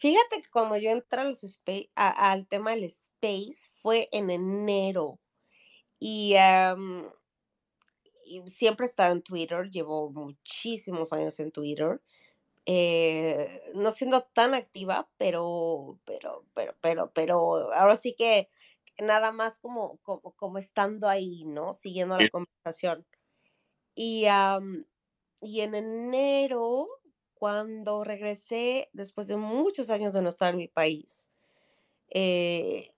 Speaker 4: Fíjate que cuando yo entré a los space, a, al tema del space fue en enero y, um, y, siempre he estado en Twitter, llevo muchísimos años en Twitter, eh, no siendo tan activa, pero, pero, pero, pero, pero ahora sí que nada más como, como, como estando ahí, ¿no? Siguiendo la conversación. Y, um, y en enero cuando regresé después de muchos años de no estar en mi país, eh,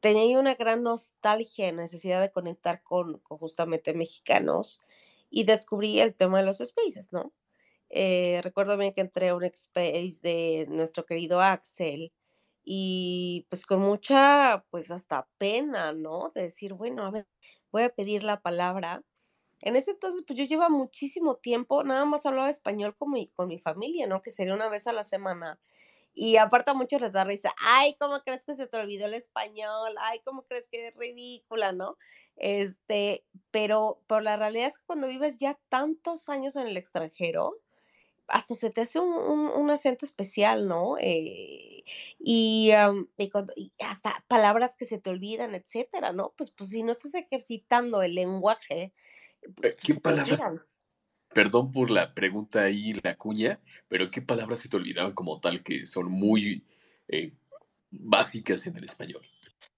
Speaker 4: tenía una gran nostalgia, necesidad de conectar con, justamente mexicanos y descubrí el tema de los spaces, ¿no? Eh, recuerdo bien que entré a un space de nuestro querido Axel y pues con mucha, pues hasta pena, ¿no? De decir, bueno, a ver, voy a pedir la palabra en ese entonces, pues yo llevaba muchísimo tiempo, nada más hablaba español con mi, con mi familia, ¿no? Que sería una vez a la semana. Y aparte a muchos les da risa, ay, ¿cómo crees que se te olvidó el español? Ay, ¿cómo crees que es ridícula, no? Este, pero, pero la realidad es que cuando vives ya tantos años en el extranjero, hasta se te hace un, un, acento especial, ¿no? Eh, y, y, hasta palabras que se te olvidan, etcétera, ¿no? Pues, pues si no estás ejercitando el lenguaje,
Speaker 2: ¿Qué palabras? Perdón por la pregunta ahí, la cuña, pero ¿qué palabras se te olvidaban como tal que son muy eh, básicas en el español?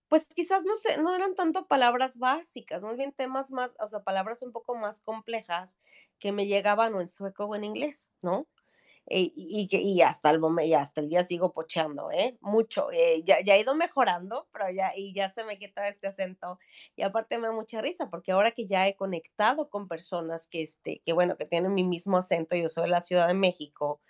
Speaker 4: Pues quizás no sé, no eran tanto palabras básicas, más bien temas más, o sea, palabras un poco más complejas que me llegaban o en sueco o en inglés, ¿no? Eh, y, y, y, hasta el momento, y hasta el día sigo pocheando, ¿eh? Mucho. Eh, ya, ya he ido mejorando, pero ya, y ya se me quita este acento. Y aparte me da mucha risa, porque ahora que ya he conectado con personas que, este, que bueno, que tienen mi mismo acento, yo soy de la Ciudad de México,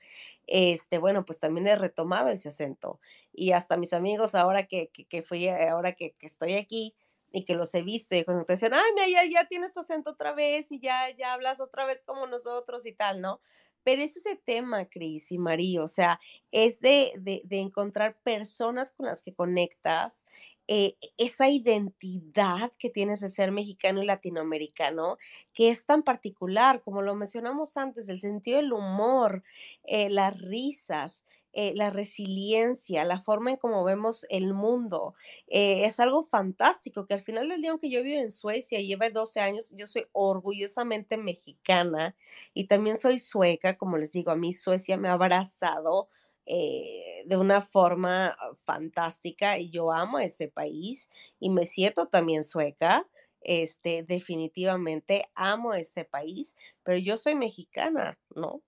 Speaker 4: este, bueno, pues también he retomado ese acento. Y hasta mis amigos, ahora que, que, que fui, ahora que, que estoy aquí, y que los he visto y cuando te dicen, ay, mira, ya, ya tienes tu acento otra vez y ya, ya hablas otra vez como nosotros y tal, ¿no? Pero es ese tema, Cris y María, o sea, es de, de, de, encontrar personas con las que conectas, eh, esa identidad que tienes de ser mexicano y latinoamericano, que es tan particular, como lo mencionamos antes, el sentido del humor, eh, las risas, eh, la resiliencia, la forma en cómo vemos el mundo. Eh, es algo fantástico que al final del día, aunque yo vivo en Suecia y lleve 12 años, yo soy orgullosamente mexicana y también soy sueca, como les digo, a mí Suecia me ha abrazado. Eh, de una forma fantástica y yo amo ese país y me siento también sueca, este, definitivamente amo ese país, pero yo soy mexicana, ¿no?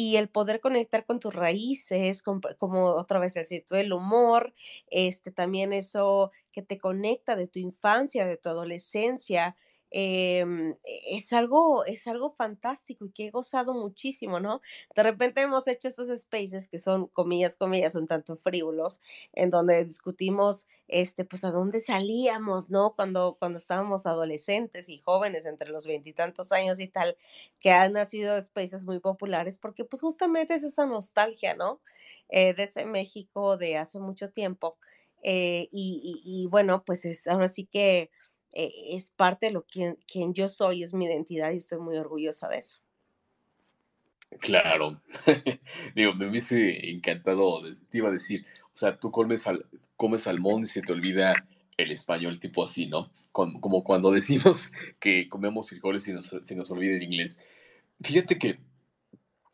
Speaker 4: Y el poder conectar con tus raíces, con, como otra vez decir, todo el humor, este, también eso que te conecta de tu infancia, de tu adolescencia, eh, es algo, es algo fantástico y que he gozado muchísimo, ¿no? De repente hemos hecho estos spaces que son, comillas, comillas, un tanto frívolos, en donde discutimos, este, pues, a dónde salíamos, ¿no? Cuando, cuando estábamos adolescentes y jóvenes, entre los veintitantos años y tal, que han nacido spaces muy populares, porque pues justamente es esa nostalgia, ¿no? Eh, de ese México de hace mucho tiempo. Eh, y, y, y, bueno, pues es ahora sí que eh, es parte de lo que quien yo soy, es mi identidad y estoy muy orgullosa de eso.
Speaker 2: Claro. Digo, me hubiese encantado, te iba a decir, o sea, tú comes, comes salmón y se te olvida el español tipo así, ¿no? Como, cuando decimos que comemos frijoles y se nos olvida el inglés. Fíjate que,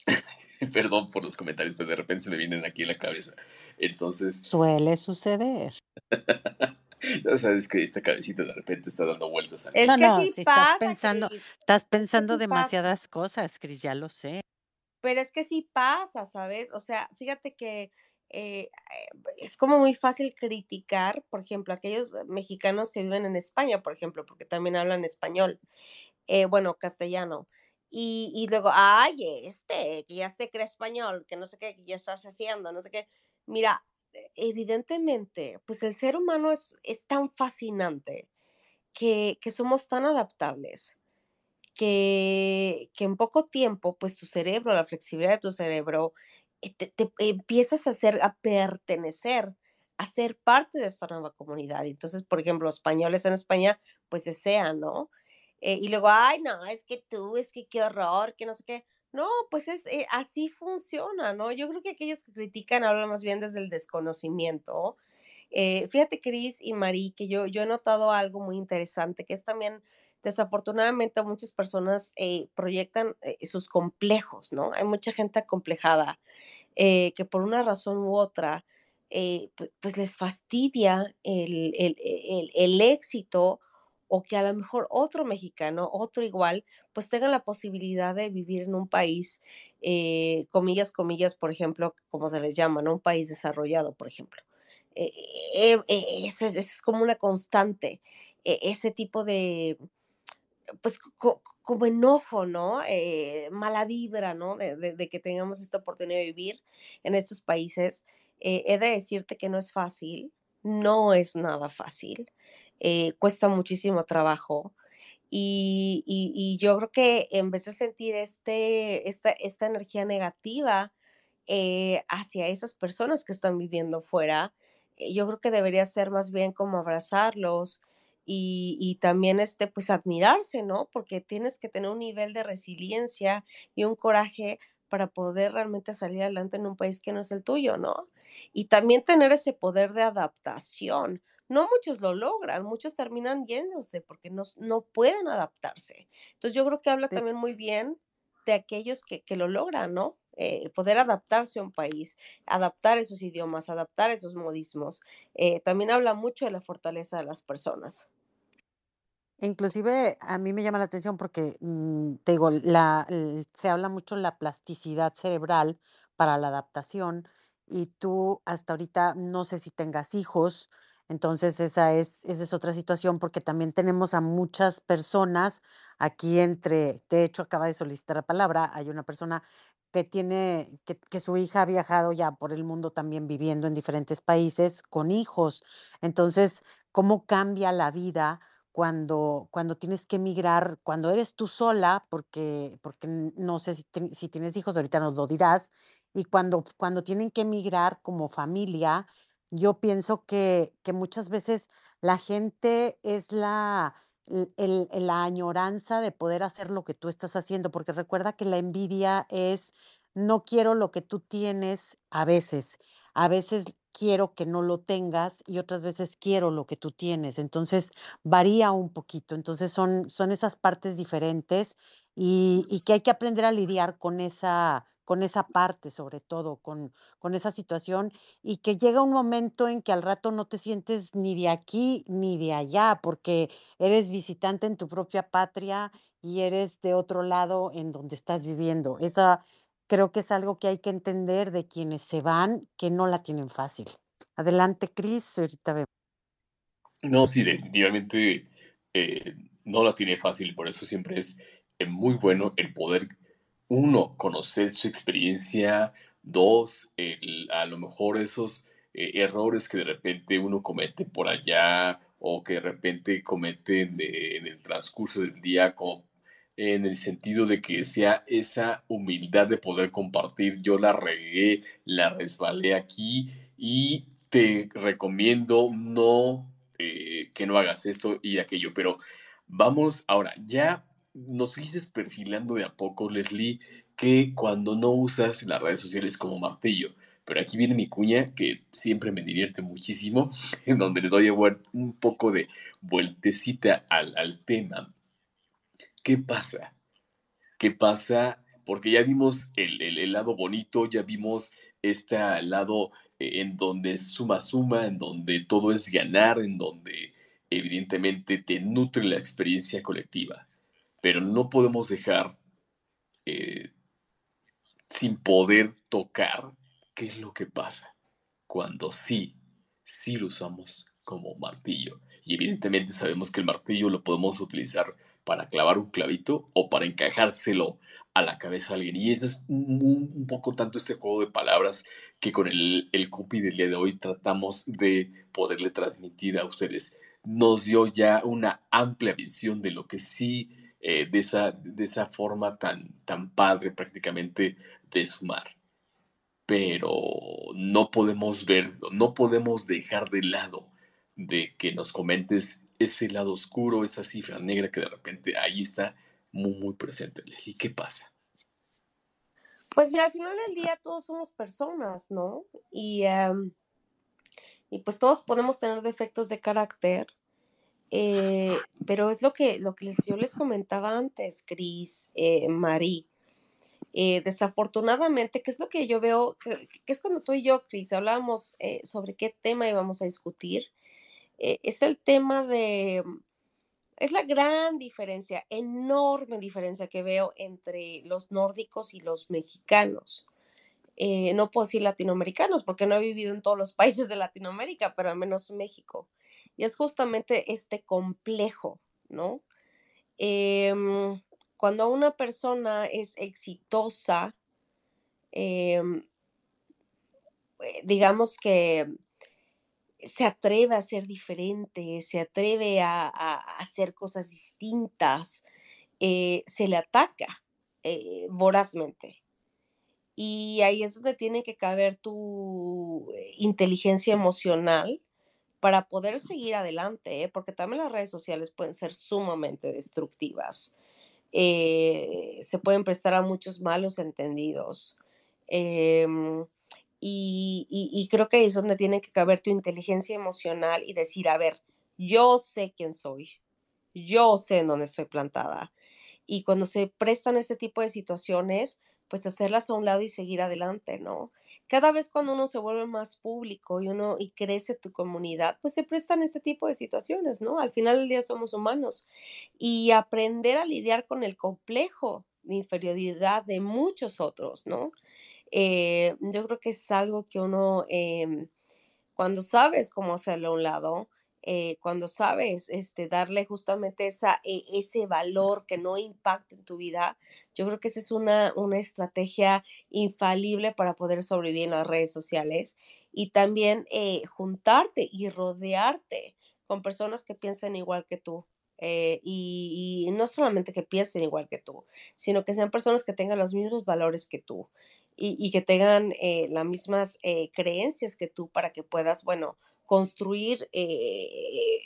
Speaker 2: perdón por los comentarios, pero de repente se me vienen aquí en la cabeza. Entonces...
Speaker 3: Suele suceder.
Speaker 2: Ya sabes que esta cabecita de repente está dando vueltas.
Speaker 3: A mí. no, no, si estás pensando, estás pensando demasiadas cosas, Cris, ya lo sé.
Speaker 4: Pero es que sí pasa, ¿sabes? O sea, fíjate que eh, es como muy fácil criticar, por ejemplo, aquellos mexicanos que viven en España, por ejemplo, porque también hablan español, eh, bueno, castellano. Y, y, luego, ay, este, que ya se cree español, que no sé qué, que ya estás haciendo, no sé qué. Mira, evidentemente, pues el ser humano es, es tan fascinante que, que somos tan adaptables que, que en poco tiempo, pues tu cerebro, la flexibilidad de tu cerebro, eh, te, empiezas a hacer, a pertenecer, a ser parte de esta nueva comunidad. Entonces, por ejemplo, los españoles en España, pues desean, ¿no? Eh, y luego, ay, no, es que tú, es que qué horror, que no sé qué. No, pues es eh, así funciona, ¿no? Yo creo que aquellos que critican hablan más bien desde el desconocimiento. fíjate, Cris y Marí, que yo, yo he notado algo muy interesante, que es también desafortunadamente muchas personas eh, proyectan eh, sus complejos, ¿no? Hay mucha gente acomplejada eh, que por una razón u otra, pues les fastidia el, el, éxito o que a lo mejor otro mexicano, otro igual, pues tenga la posibilidad de vivir en un país, comillas, comillas, por ejemplo, como se les llama, ¿no? Un país desarrollado, por ejemplo. Ese es, como una constante, e, ese tipo de, pues como enojo, ¿no? Eh, mala vibra, ¿no? De, que tengamos esta oportunidad de vivir en estos países. Eh, he de decirte que no es fácil, no es nada fácil, eh, cuesta muchísimo trabajo. Y, yo creo que en vez de sentir este, esta, esta energía negativa hacia esas personas que están viviendo fuera, yo creo que debería ser más bien como abrazarlos, y, también este, pues admirarse, ¿no? Porque tienes que tener un nivel de resiliencia y un coraje para poder realmente salir adelante en un país que no es el tuyo, ¿no? Y también tener ese poder de adaptación. No muchos lo logran, muchos terminan yéndose porque no, no pueden adaptarse. Entonces yo creo que habla también muy bien de aquellos que, que lo logran, ¿no? Eh, poder adaptarse a un país, adaptar esos idiomas, adaptar esos modismos. Eh, también habla mucho de la fortaleza de las personas.
Speaker 3: Inclusive a mí me llama la atención porque, mm, te digo, la, se habla mucho la plasticidad cerebral para la adaptación y tú hasta ahorita no sé si tengas hijos, entonces esa es, esa es otra situación porque también tenemos a muchas personas aquí entre, de hecho acaba de solicitar la palabra, hay una persona que tiene, que, su hija ha viajado ya por el mundo también viviendo en diferentes países con hijos. Entonces, ¿cómo cambia la vida? cuando, cuando tienes que emigrar, cuando eres tú sola, porque, porque no sé si, si, tienes hijos, ahorita nos lo dirás, y cuando, cuando tienen que emigrar como familia, yo pienso que, muchas veces la gente es la, la añoranza de poder hacer lo que tú estás haciendo, porque recuerda que la envidia es, no quiero lo que tú tienes a veces, a veces quiero que no lo tengas y otras veces quiero lo que tú tienes. Entonces varía un poquito. Entonces son, son esas partes diferentes y, y, que hay que aprender a lidiar con esa, con esa parte, sobre todo, con, con esa situación y que llega un momento en que al rato no te sientes ni de aquí ni de allá porque eres visitante en tu propia patria y eres de otro lado en donde estás viviendo. Esa, creo que es algo que hay que entender de quienes se van, que no la tienen fácil. Adelante, Cris, ahorita vemos.
Speaker 2: No, sí, definitivamente eh, no la tiene fácil, por eso siempre es eh, muy bueno el poder, uno, conocer su experiencia, dos, a lo mejor esos eh, errores que de repente uno comete por allá o que de repente comete en el transcurso del día en el sentido de que sea esa humildad de poder compartir. Yo la regué, la resbalé aquí y te recomiendo no eh, que no hagas esto y aquello, pero vamos ahora, ya nos fuiste perfilando de a poco, Leslie, que cuando no usas las redes sociales como martillo, pero aquí viene mi cuña que siempre me divierte muchísimo, en donde le doy un poco de vueltecita al, al tema. ¿Qué pasa? ¿Qué pasa? Porque ya vimos el, el, lado bonito, ya vimos este lado eh, en donde suma suma, en donde todo es ganar, en donde evidentemente te nutre la experiencia colectiva. Pero no podemos dejar eh, sin poder tocar qué es lo que pasa cuando sí, sí lo usamos como martillo. Y evidentemente sabemos que el martillo lo podemos utilizar para clavar un clavito o para encajárselo a la cabeza a alguien. Y ese es un, poco tanto este juego de palabras que con el, el copy del día de hoy tratamos de poderle transmitir a ustedes. Nos dio ya una amplia visión de lo que sí, eh, de, esa, de esa forma tan, tan padre prácticamente de sumar. Pero no podemos ver, no podemos dejar de lado de que nos comentes ese lado oscuro, esa cifra negra que de repente ahí está muy, muy presente. ¿Y qué pasa?
Speaker 4: Pues mira, al final del día todos somos personas, ¿no? Y, em, y pues todos podemos tener defectos de carácter, eh, pero es lo que, lo que yo les comentaba antes, Cris, eh, Marí. Eh, desafortunadamente, que es lo que yo veo, que, que es cuando tú y yo, Cris, hablábamos eh, sobre qué tema íbamos a discutir, eh, es el tema de, mm, es la gran diferencia, enorme diferencia que veo entre los nórdicos y los mexicanos. Eh, no puedo decir latinoamericanos porque no he vivido en todos los países de Latinoamérica, pero al menos México. Y es justamente este complejo, ¿no? Em, cuando una persona es exitosa, em, eh, digamos que se atreve a ser diferente, se atreve a, hacer cosas distintas, eh, se le ataca eh, vorazmente. Y ahí es donde tiene que caber tu inteligencia emocional para poder seguir adelante, porque también las redes sociales pueden ser sumamente destructivas. se pueden prestar a muchos malos entendidos. Em, y, creo que es donde tiene que caber tu inteligencia emocional y decir, a ver, yo sé quién soy, yo sé en dónde estoy plantada. Y cuando se prestan este tipo de situaciones, pues hacerlas a un lado y seguir adelante, ¿no? Cada vez cuando uno se vuelve más público y uno y crece tu comunidad, pues se prestan este tipo de situaciones, ¿no? Al final del día somos humanos y aprender a lidiar con el complejo de inferioridad de muchos otros, ¿no? Eh, yo creo que es algo que uno, em, cuando sabes cómo hacerlo a un lado, eh, cuando sabes este, darle justamente esa, e, ese valor que no impacta en tu vida, yo creo que esa es una, una estrategia infalible para poder sobrevivir en las redes sociales y también eh, juntarte y rodearte con personas que piensan igual que tú. y, y, no solamente que piensen igual que tú, sino que sean personas que tengan los mismos valores que tú y, que tengan eh, las mismas eh, creencias que tú para que puedas, bueno, construir eh,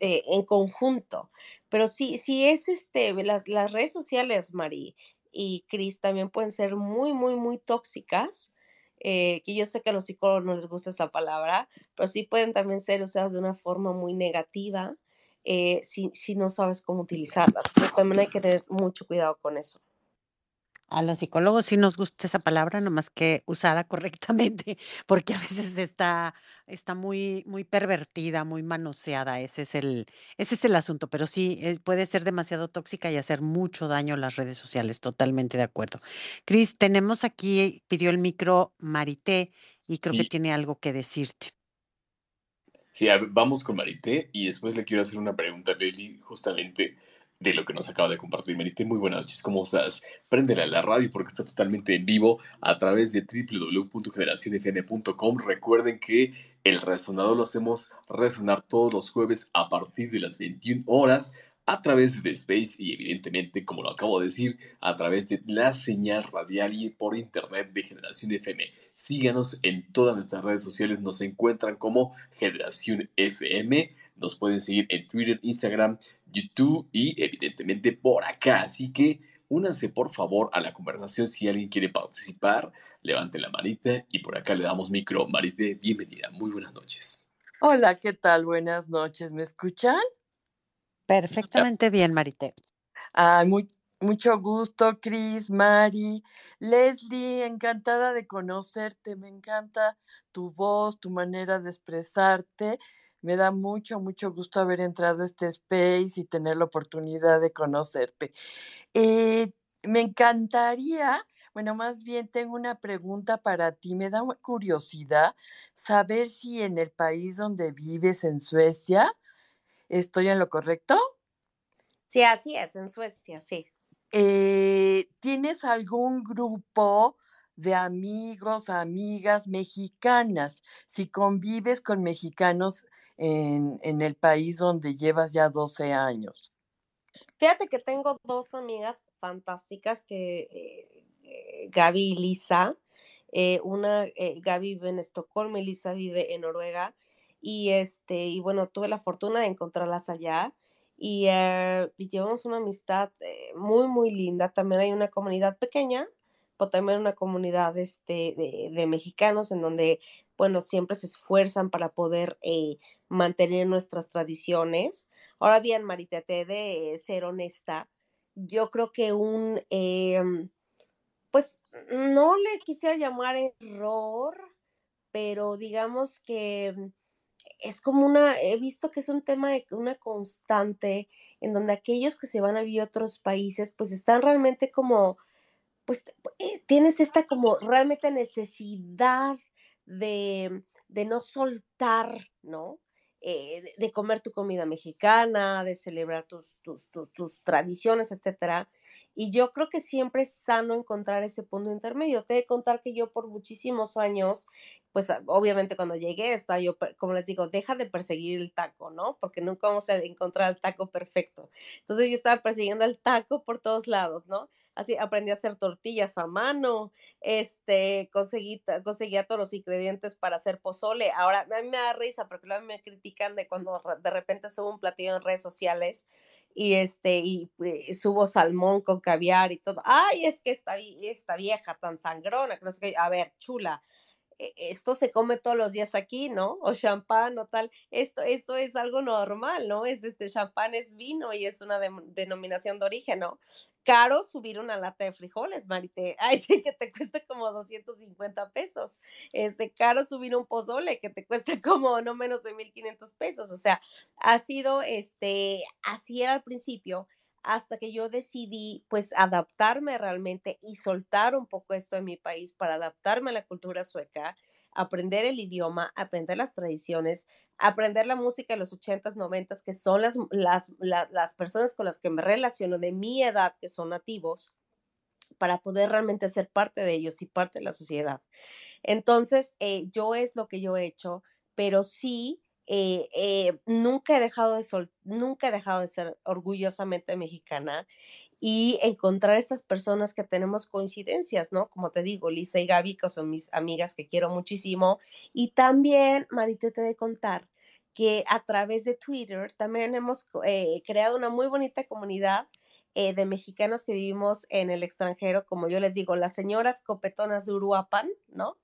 Speaker 4: en conjunto. Pero sí, sí es este, las, las redes sociales, Mari y Cris, también pueden ser muy, muy, muy tóxicas. que yo sé que a los psicólogos no les gusta esta palabra, pero sí pueden también ser usadas de una forma muy negativa si, si no sabes cómo utilizarlas. Entonces también hay que tener mucho cuidado con eso.
Speaker 3: A los psicólogos sí nos gusta esa palabra, nomás que usada correctamente, porque a veces está, está muy, muy pervertida, muy manoseada. Ese es el, ese es el asunto. Pero sí, eh, puede ser demasiado tóxica y hacer mucho daño a las redes sociales. Totalmente de acuerdo. Cris, tenemos aquí, pidió el micro Marité y creo que tiene algo que decirte.
Speaker 2: Sí, vamos con Marité y después le quiero hacer una pregunta, Lili, justamente de lo que nos acaba de compartir Merite. Muy buenas noches, ¿cómo estás? Préndela la radio porque está totalmente en vivo a través de www.generacionfn.com. Recuerden que el resonador lo hacemos resonar todos los jueves a partir de las 21 horas a través de Space y evidentemente, como lo acabo de decir, a través de la señal radial y por internet de Generación FM. Síganos en todas nuestras redes sociales, nos encuentran como Generación FM Nos pueden seguir en Twitter, Instagram, YouTube y evidentemente por acá. Así que únanse por favor a la conversación si alguien quiere participar. Levante la manita y por acá le damos micro. Marite, bienvenida. Muy buenas noches.
Speaker 5: Hola, ¿qué tal? Buenas noches. ¿Me escuchan?
Speaker 3: Perfectamente bien, Marite.
Speaker 5: Ay, muy, mucho gusto, Cris, Mari, Leslie, encantada de conocerte, me encanta tu voz, tu manera de expresarte. Me da mucho, mucho gusto haber entrado a este space y tener la oportunidad de conocerte. Eh, me encantaría, bueno, más bien tengo una pregunta para ti. Me da curiosidad saber si en el país donde vives, en Suecia, ¿estoy en lo correcto?
Speaker 4: Sí, así es, en Suecia, sí.
Speaker 5: Eh, ¿Tienes algún grupo de amigos, amigas mexicanas? Si convives con mexicanos en, en el país donde llevas ya 12 años.
Speaker 4: Fíjate que tengo dos amigas fantásticas que eh, eh, Gaby y Lisa. Eh, una, Gaby vive en Estocolmo y Lisa vive en Noruega. Y este, y bueno, tuve la fortuna de encontrarlas allá y, y llevamos una amistad muy, muy linda. También hay una comunidad pequeña, pero también una comunidad este, de, de mexicanos en donde, bueno, siempre se esfuerzan para poder eh, mantener nuestras tradiciones. Ahora bien, Marita, te he de ser honesta. Yo creo que un, em, pues no le quisiera llamar error, pero digamos que mm, es como una, he visto que es un tema de una constante en donde aquellos que se van a vivir a otros países, pues están realmente como, pues eh, tienes esta como realmente necesidad de, de no soltar, ¿no? Eh, de, comer tu comida mexicana, de celebrar tus, tus, tus, tradiciones, etcétera. Y yo creo que siempre es sano encontrar ese punto intermedio. Te he de contar que yo por muchísimos años pues ah, obviamente cuando llegué estaba yo, como les digo, deja de perseguir el taco, ¿no? Porque nunca vamos a encontrar el taco perfecto. Entonces yo estaba persiguiendo el taco por todos lados, ¿no? Así aprendí a hacer tortillas a mano, este, conseguí, conseguía todos los ingredientes para hacer pozole. Ahora, a mí me da risa porque luego me critican de cuando de repente subo un platillo en redes sociales y este, y subo salmón con caviar y todo. Ay, es que esta, esta vieja tan sangrona, que no sé qué. A ver, chula esto se come todos los días aquí, ¿no? O champán o tal. Esto, esto es algo normal, ¿no? Es este champán es vino y es una denominación de origen, ¿no? Caro subir una lata de frijoles, Marite. Ay, sí que te cuesta como 250 pesos. Este, caro subir un pozole que te cuesta como no menos de 1500 pesos. O sea, ha sido, este, así era al principio hasta que yo decidí pues adaptarme realmente y soltar un poco esto en mi país para adaptarme a la cultura sueca, aprender el idioma, aprender las tradiciones, aprender la música de los ochentas, noventas, que son las, las, la- las personas con las que me relaciono de mi edad, que son nativos, para poder realmente ser parte de ellos y parte de la sociedad. Entonces, eh, yo es lo que yo he hecho, pero sí, eh, eh, nunca he dejado de sol, nunca he dejado de ser orgullosamente mexicana y encontrar estas personas que tenemos coincidencias, ¿no? Como te digo, Lisa y Gaby, que son mis amigas que quiero muchísimo. Y también, Marita, te de contar que a través de Twitter también hemos eh, creado una muy bonita comunidad de mexicanos que vivimos en el extranjero, como yo les digo, las señoras copetonas de Uruapan, ¿no?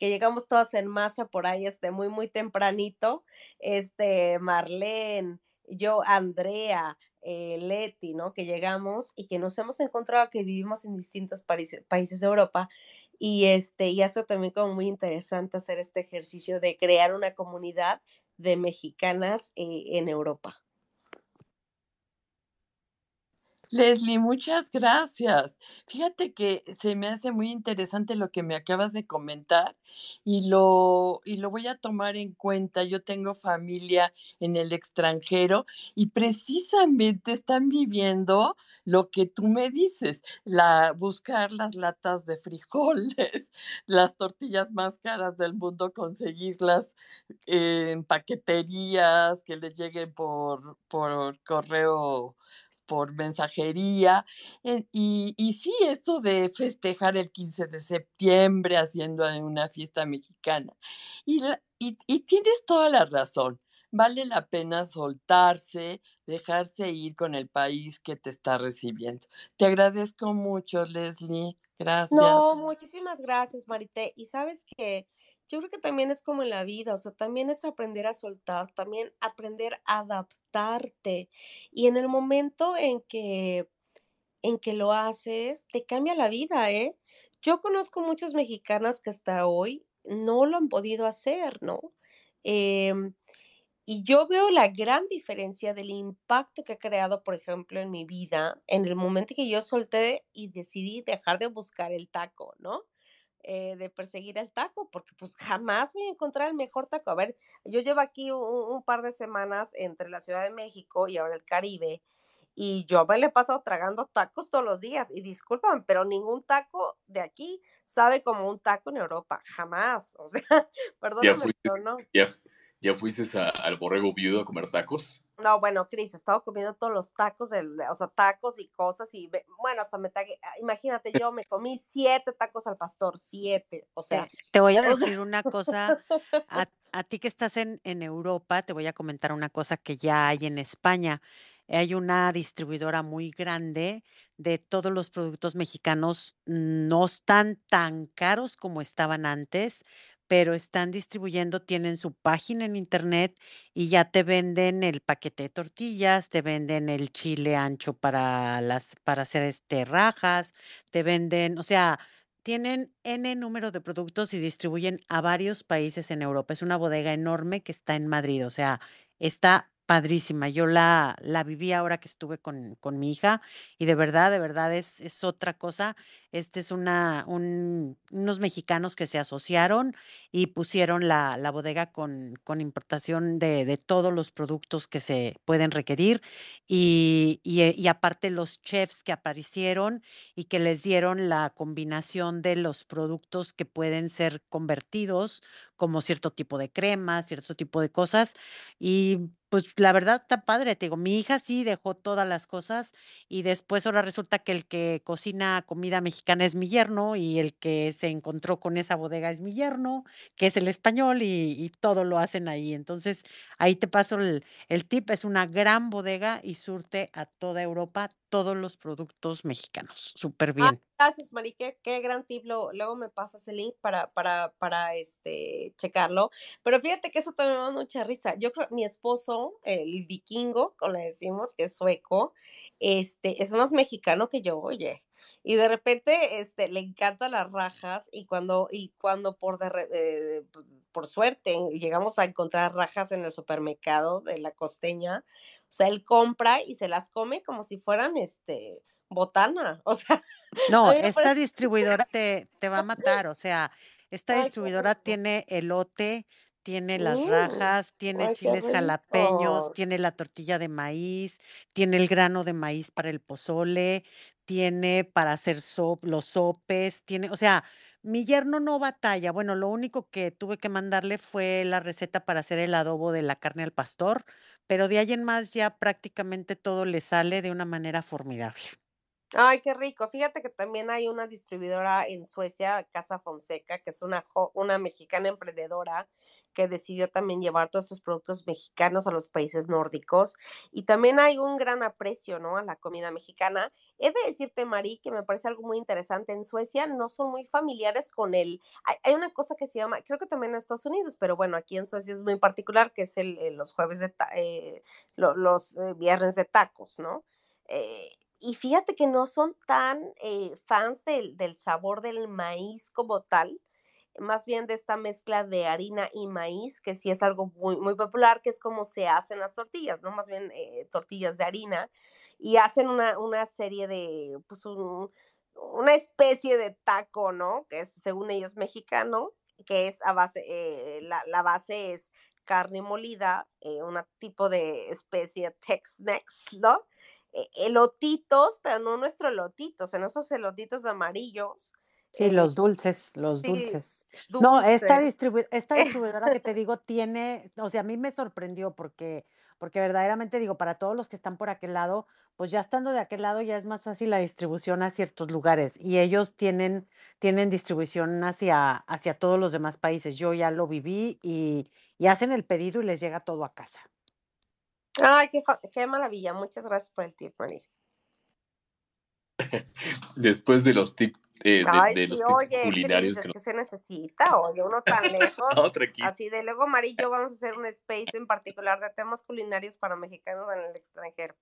Speaker 4: Que llegamos todas en masa por ahí, este, muy, muy tempranito, este, Marlene, yo, Andrea, eh, Leti, ¿no? Que llegamos y que nos hemos encontrado que vivimos en distintos países, de Europa. Y este, y ha sido también como muy interesante hacer este ejercicio de crear una comunidad de mexicanas eh, en Europa.
Speaker 5: Leslie, muchas gracias. Fíjate que se me hace muy interesante lo que me acabas de comentar y lo, y lo voy a tomar en cuenta. Yo tengo familia en el extranjero y precisamente están viviendo lo que tú me dices, la, buscar las latas de frijoles, las tortillas más caras del mundo, conseguirlas en paqueterías, que les lleguen por, por correo por mensajería. en- y, y sí, eso de festejar el 15 de septiembre haciendo una fiesta mexicana. Y, la- y, y tienes toda la razón. vale la pena soltarse, dejarse ir con el país que te está recibiendo. Te agradezco mucho, Leslie. Gracias.
Speaker 4: No, muchísimas gracias, Marité. Y sabes que yo creo que también es como en la vida, o sea, también es aprender a soltar, también aprender a adaptarte. Y en el momento en que en que lo haces, te cambia la vida, ¿eh? Yo conozco muchas mexicanas que hasta hoy no lo han podido hacer, ¿no? Em, y yo veo la gran diferencia del impacto que ha creado, por ejemplo, en mi vida, en el momento que yo solté y decidí dejar de buscar el taco, ¿no? Eh, de perseguir el taco, porque pues jamás voy a encontrar el mejor taco. A ver, yo llevo aquí un, un par de semanas entre la Ciudad de México y ahora el Caribe, y yo me le he pasado tragando tacos todos los días. Y disculpan, pero ningún taco de aquí sabe como un taco en Europa. Jamás. O sea, perdóname, pero no.
Speaker 2: Ya, ¿Ya fuiste al borrego viudo a comer tacos?
Speaker 4: No, bueno, Cris, he estado comiendo todos los tacos, o sea, tacos y cosas, y bueno, hasta me tagué, ah, imagínate, yo me comí siete tacos al pastor, siete, o sea.
Speaker 3: Te, voy a decir una cosa, a, a, ti que estás en, en Europa, te voy a comentar una cosa que ya hay en España. Hay una distribuidora muy grande de todos los productos mexicanos, no están tan caros como estaban antes, pero están distribuyendo, tienen su página en internet y ya te venden el paquete de tortillas, te venden el chile ancho para las para hacer, este, rajas, te venden, o sea, tienen N número de productos y distribuyen a varios países en Europa. Es una bodega enorme que está en Madrid, o sea, está padrísima. Yo la, la viví ahora que estuve con, con mi hija y de verdad, de verdad es, es otra cosa. Este es una, un, unos mexicanos que se asociaron y pusieron la, la bodega con, con importación de, de, todos los productos que se pueden requerir y, y, y aparte los chefs que aparecieron y que les dieron la combinación de los productos que pueden ser convertidos como cierto tipo de crema, cierto tipo de cosas y pues la verdad está padre, te digo, mi hija sí dejó todas las cosas y después ahora resulta que el que cocina comida mexicana es mi yerno y el que se encontró con esa bodega es mi yerno, que es el español y, y todo lo hacen ahí. Entonces, ahí te paso el, el tip, es una gran bodega y surte a toda Europa todos los productos mexicanos. Súper
Speaker 4: Ah,
Speaker 3: bien.
Speaker 4: Gracias, Mari, qué, gran tip. Luego, me pasas el link para, para, para este, checarlo. Pero fíjate que eso también me da mucha risa. Yo creo que mi esposo, el vikingo, como le decimos, que es sueco, este, es más mexicano que yo, oye. Y de repente este, le encantan las rajas y cuando, y cuando por, de eh, por suerte llegamos a encontrar rajas en el supermercado de la costeña, o sea, él compra y se las come como si fueran este, botana. O sea,
Speaker 3: No, esta
Speaker 4: parece...
Speaker 3: distribuidora te, te va a matar, o sea, esta
Speaker 4: Ay,
Speaker 3: distribuidora tiene elote, tiene las
Speaker 4: Mm,
Speaker 3: rajas, tiene
Speaker 4: ay,
Speaker 3: chiles jalapeños, tiene la tortilla de maíz, tiene el grano de maíz para el pozole, tiene para hacer sop, los sopes, tiene, o sea, mi yerno no batalla. Bueno, lo único que tuve que mandarle fue la receta para hacer el adobo de la carne al pastor, pero de ahí en más ya prácticamente todo le sale de una manera formidable.
Speaker 4: Ay, qué rico. Fíjate que también hay una distribuidora en Suecia, Casa Fonseca, que es una, una mexicana emprendedora que decidió también llevar todos estos productos mexicanos a los países nórdicos. Y también hay un gran aprecio, ¿no? A la comida mexicana. He de decirte, Mari, que me parece algo muy interesante. En Suecia no son muy familiares con el... Hay, hay una cosa que se llama, creo que también en Estados Unidos, pero bueno, aquí en Suecia es muy particular, que es el, el- los jueves de... ta- eh, lo- los eh, viernes de tacos, ¿no? Eh, y fíjate que no son tan eh, fans del, del sabor del maíz como tal, más bien de esta mezcla de harina y maíz, que sí es algo muy, muy popular, que es como se hacen las tortillas, ¿no? Más bien eh, tortillas de harina, y hacen una, una serie de, pues un- una especie de taco, ¿no? Que según ellos, mexicano, que es a base, eh, la, la base es carne molida, eh, un tipo de especie Tex-Mex, ¿no? Eh, elotitos, pero no nuestros elotitos, en esos elotitos amarillos,
Speaker 3: Sí,
Speaker 4: eh,
Speaker 3: los dulces, los
Speaker 4: sí,
Speaker 3: dulces. No, esta distribu esta distribuidora que te digo tiene, o sea, a mí me sorprendió porque porque verdaderamente digo, para todos los que están por aquel lado, pues ya estando de aquel lado ya es más fácil la distribución a ciertos lugares y ellos tienen tienen distribución hacia hacia todos los demás países. Yo ya lo viví y y hacen el pedido y les llega todo a casa.
Speaker 4: Ay, qué, qué maravilla. Muchas gracias por el tip, María.
Speaker 2: Después de los tips eh, de, los culinarios
Speaker 4: que, se necesita, oye, uno tan lejos. así de luego, Marillo, vamos a hacer un space en particular de temas culinarios para mexicanos en el extranjero.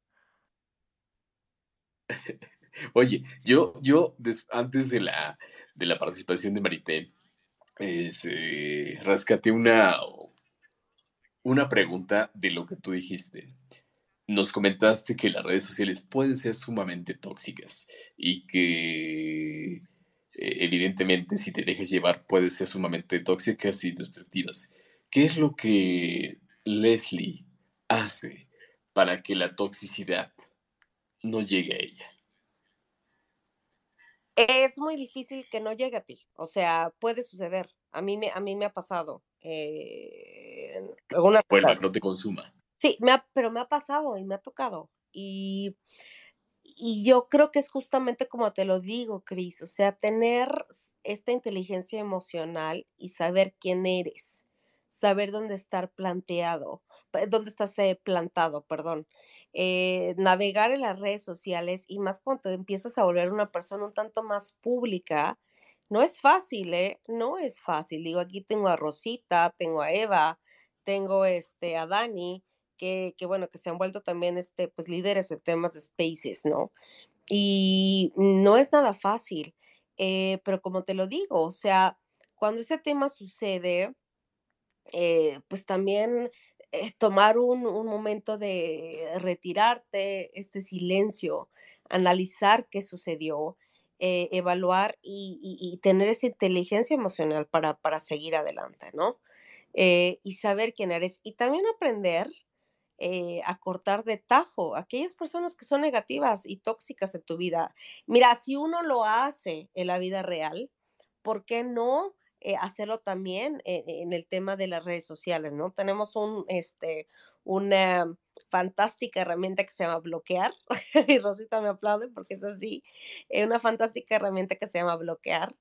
Speaker 2: Oye, yo, yo antes de la, de la participación de Marité, eh, rescaté una, una pregunta de lo que tú dijiste. Nos comentaste que las redes sociales pueden ser sumamente tóxicas y que eh, evidentemente si te dejas llevar pueden ser sumamente tóxicas y destructivas. ¿Qué es lo que Leslie hace para que la toxicidad no llegue a ella?
Speaker 4: Es muy difícil que no llegue a ti, o sea, puede suceder. A mí me, a mí me ha pasado. Eh,
Speaker 2: alguna no te consuma.
Speaker 4: Sí, pero me ha pasado y me ha tocado. Y, y yo creo que es justamente como te lo digo, Cris, o sea, tener esta inteligencia emocional y saber quién eres, saber dónde estar planteado, dónde estás eh, plantado, perdón. Eh, navegar en las redes sociales y más cuando empiezas a volver una persona un tanto más pública, no es fácil, ¿eh? No es fácil. Digo, aquí tengo a Rosita, tengo a Eva, tengo este, a Dani, que, bueno, que se han vuelto también este, pues, líderes en temas de spaces, ¿no? Y no es nada fácil, eh, pero como te lo digo, o sea, cuando ese tema sucede, eh, pues también eh, tomar un, momento de retirarte, este silencio, analizar qué sucedió, evaluar y, tener esa inteligencia emocional para, para seguir adelante, ¿no? y saber quién eres y también aprender eh, a cortar de tajo aquellas personas que son negativas y tóxicas en tu vida. Mira, si uno lo hace en la vida real, ¿por qué no eh, hacerlo también en, el tema de las redes sociales? ¿no? Tenemos un, este, una fantástica herramienta que se llama bloquear, y Rosita me aplaude porque es así, eh, una fantástica herramienta que se llama bloquear,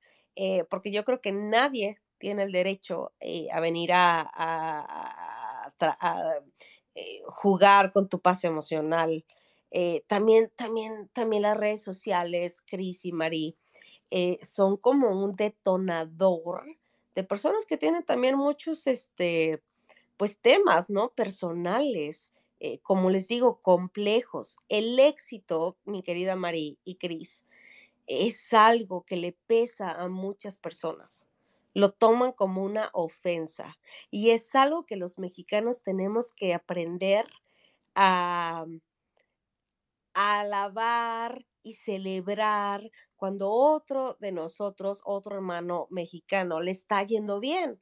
Speaker 4: porque yo creo que nadie tiene el derecho a venir a, eh, jugar con tu paz emocional. Eh, también, también, también las redes sociales, Cris y Marí, eh, son como un detonador de personas que tienen también muchos, este, pues temas, ¿no? Personales, como les digo, complejos. El éxito, mi querida Marí y Cris, es algo que le pesa a muchas personas lo toman como una ofensa. Y es algo que los mexicanos tenemos que aprender a, alabar y celebrar cuando otro de nosotros, otro hermano mexicano, le está yendo bien.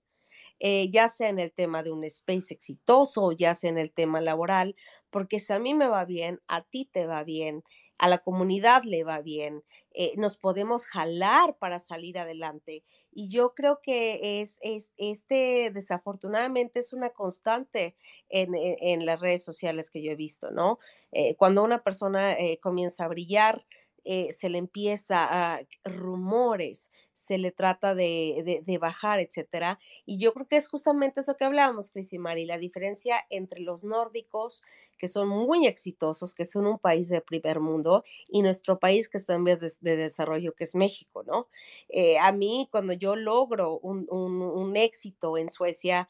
Speaker 4: Eh, ya sea en el tema de un space exitoso, ya sea en el tema laboral, porque si a mí me va bien, a ti te va bien, a la comunidad le va bien, eh, nos podemos jalar para salir adelante. Y yo creo que es, es este, desafortunadamente, es una constante en, en, las redes sociales que yo he visto, ¿no? Eh, cuando una persona eh, comienza a brillar, se le empieza a rumores, se le trata de, bajar, etcétera. Y yo creo que es justamente eso que hablábamos, Cris y Mari, la diferencia entre los nórdicos, que son muy exitosos, que son un país de primer mundo, y nuestro país que está en vez de, desarrollo, que es México, ¿no? Eh, a mí, cuando yo logro un, un éxito en Suecia,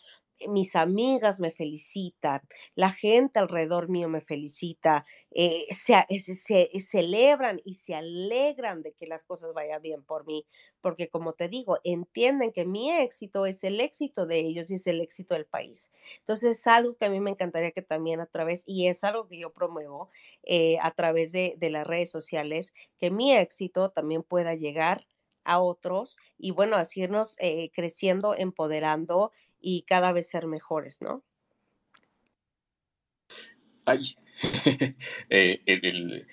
Speaker 4: mis amigas me felicitan, la gente alrededor mío me felicita, eh, se, se, celebran y se alegran de que las cosas vayan bien por mí, porque como te digo, entienden que mi éxito es el éxito de ellos y es el éxito del país. Entonces es algo que a mí me encantaría que también a través, y es algo que yo promuevo eh, a través de, de las redes sociales, que mi éxito también pueda llegar a otros y bueno, así irnos eh, creciendo, empoderando y cada vez ser mejores, ¿no?
Speaker 2: Ay, eh, el,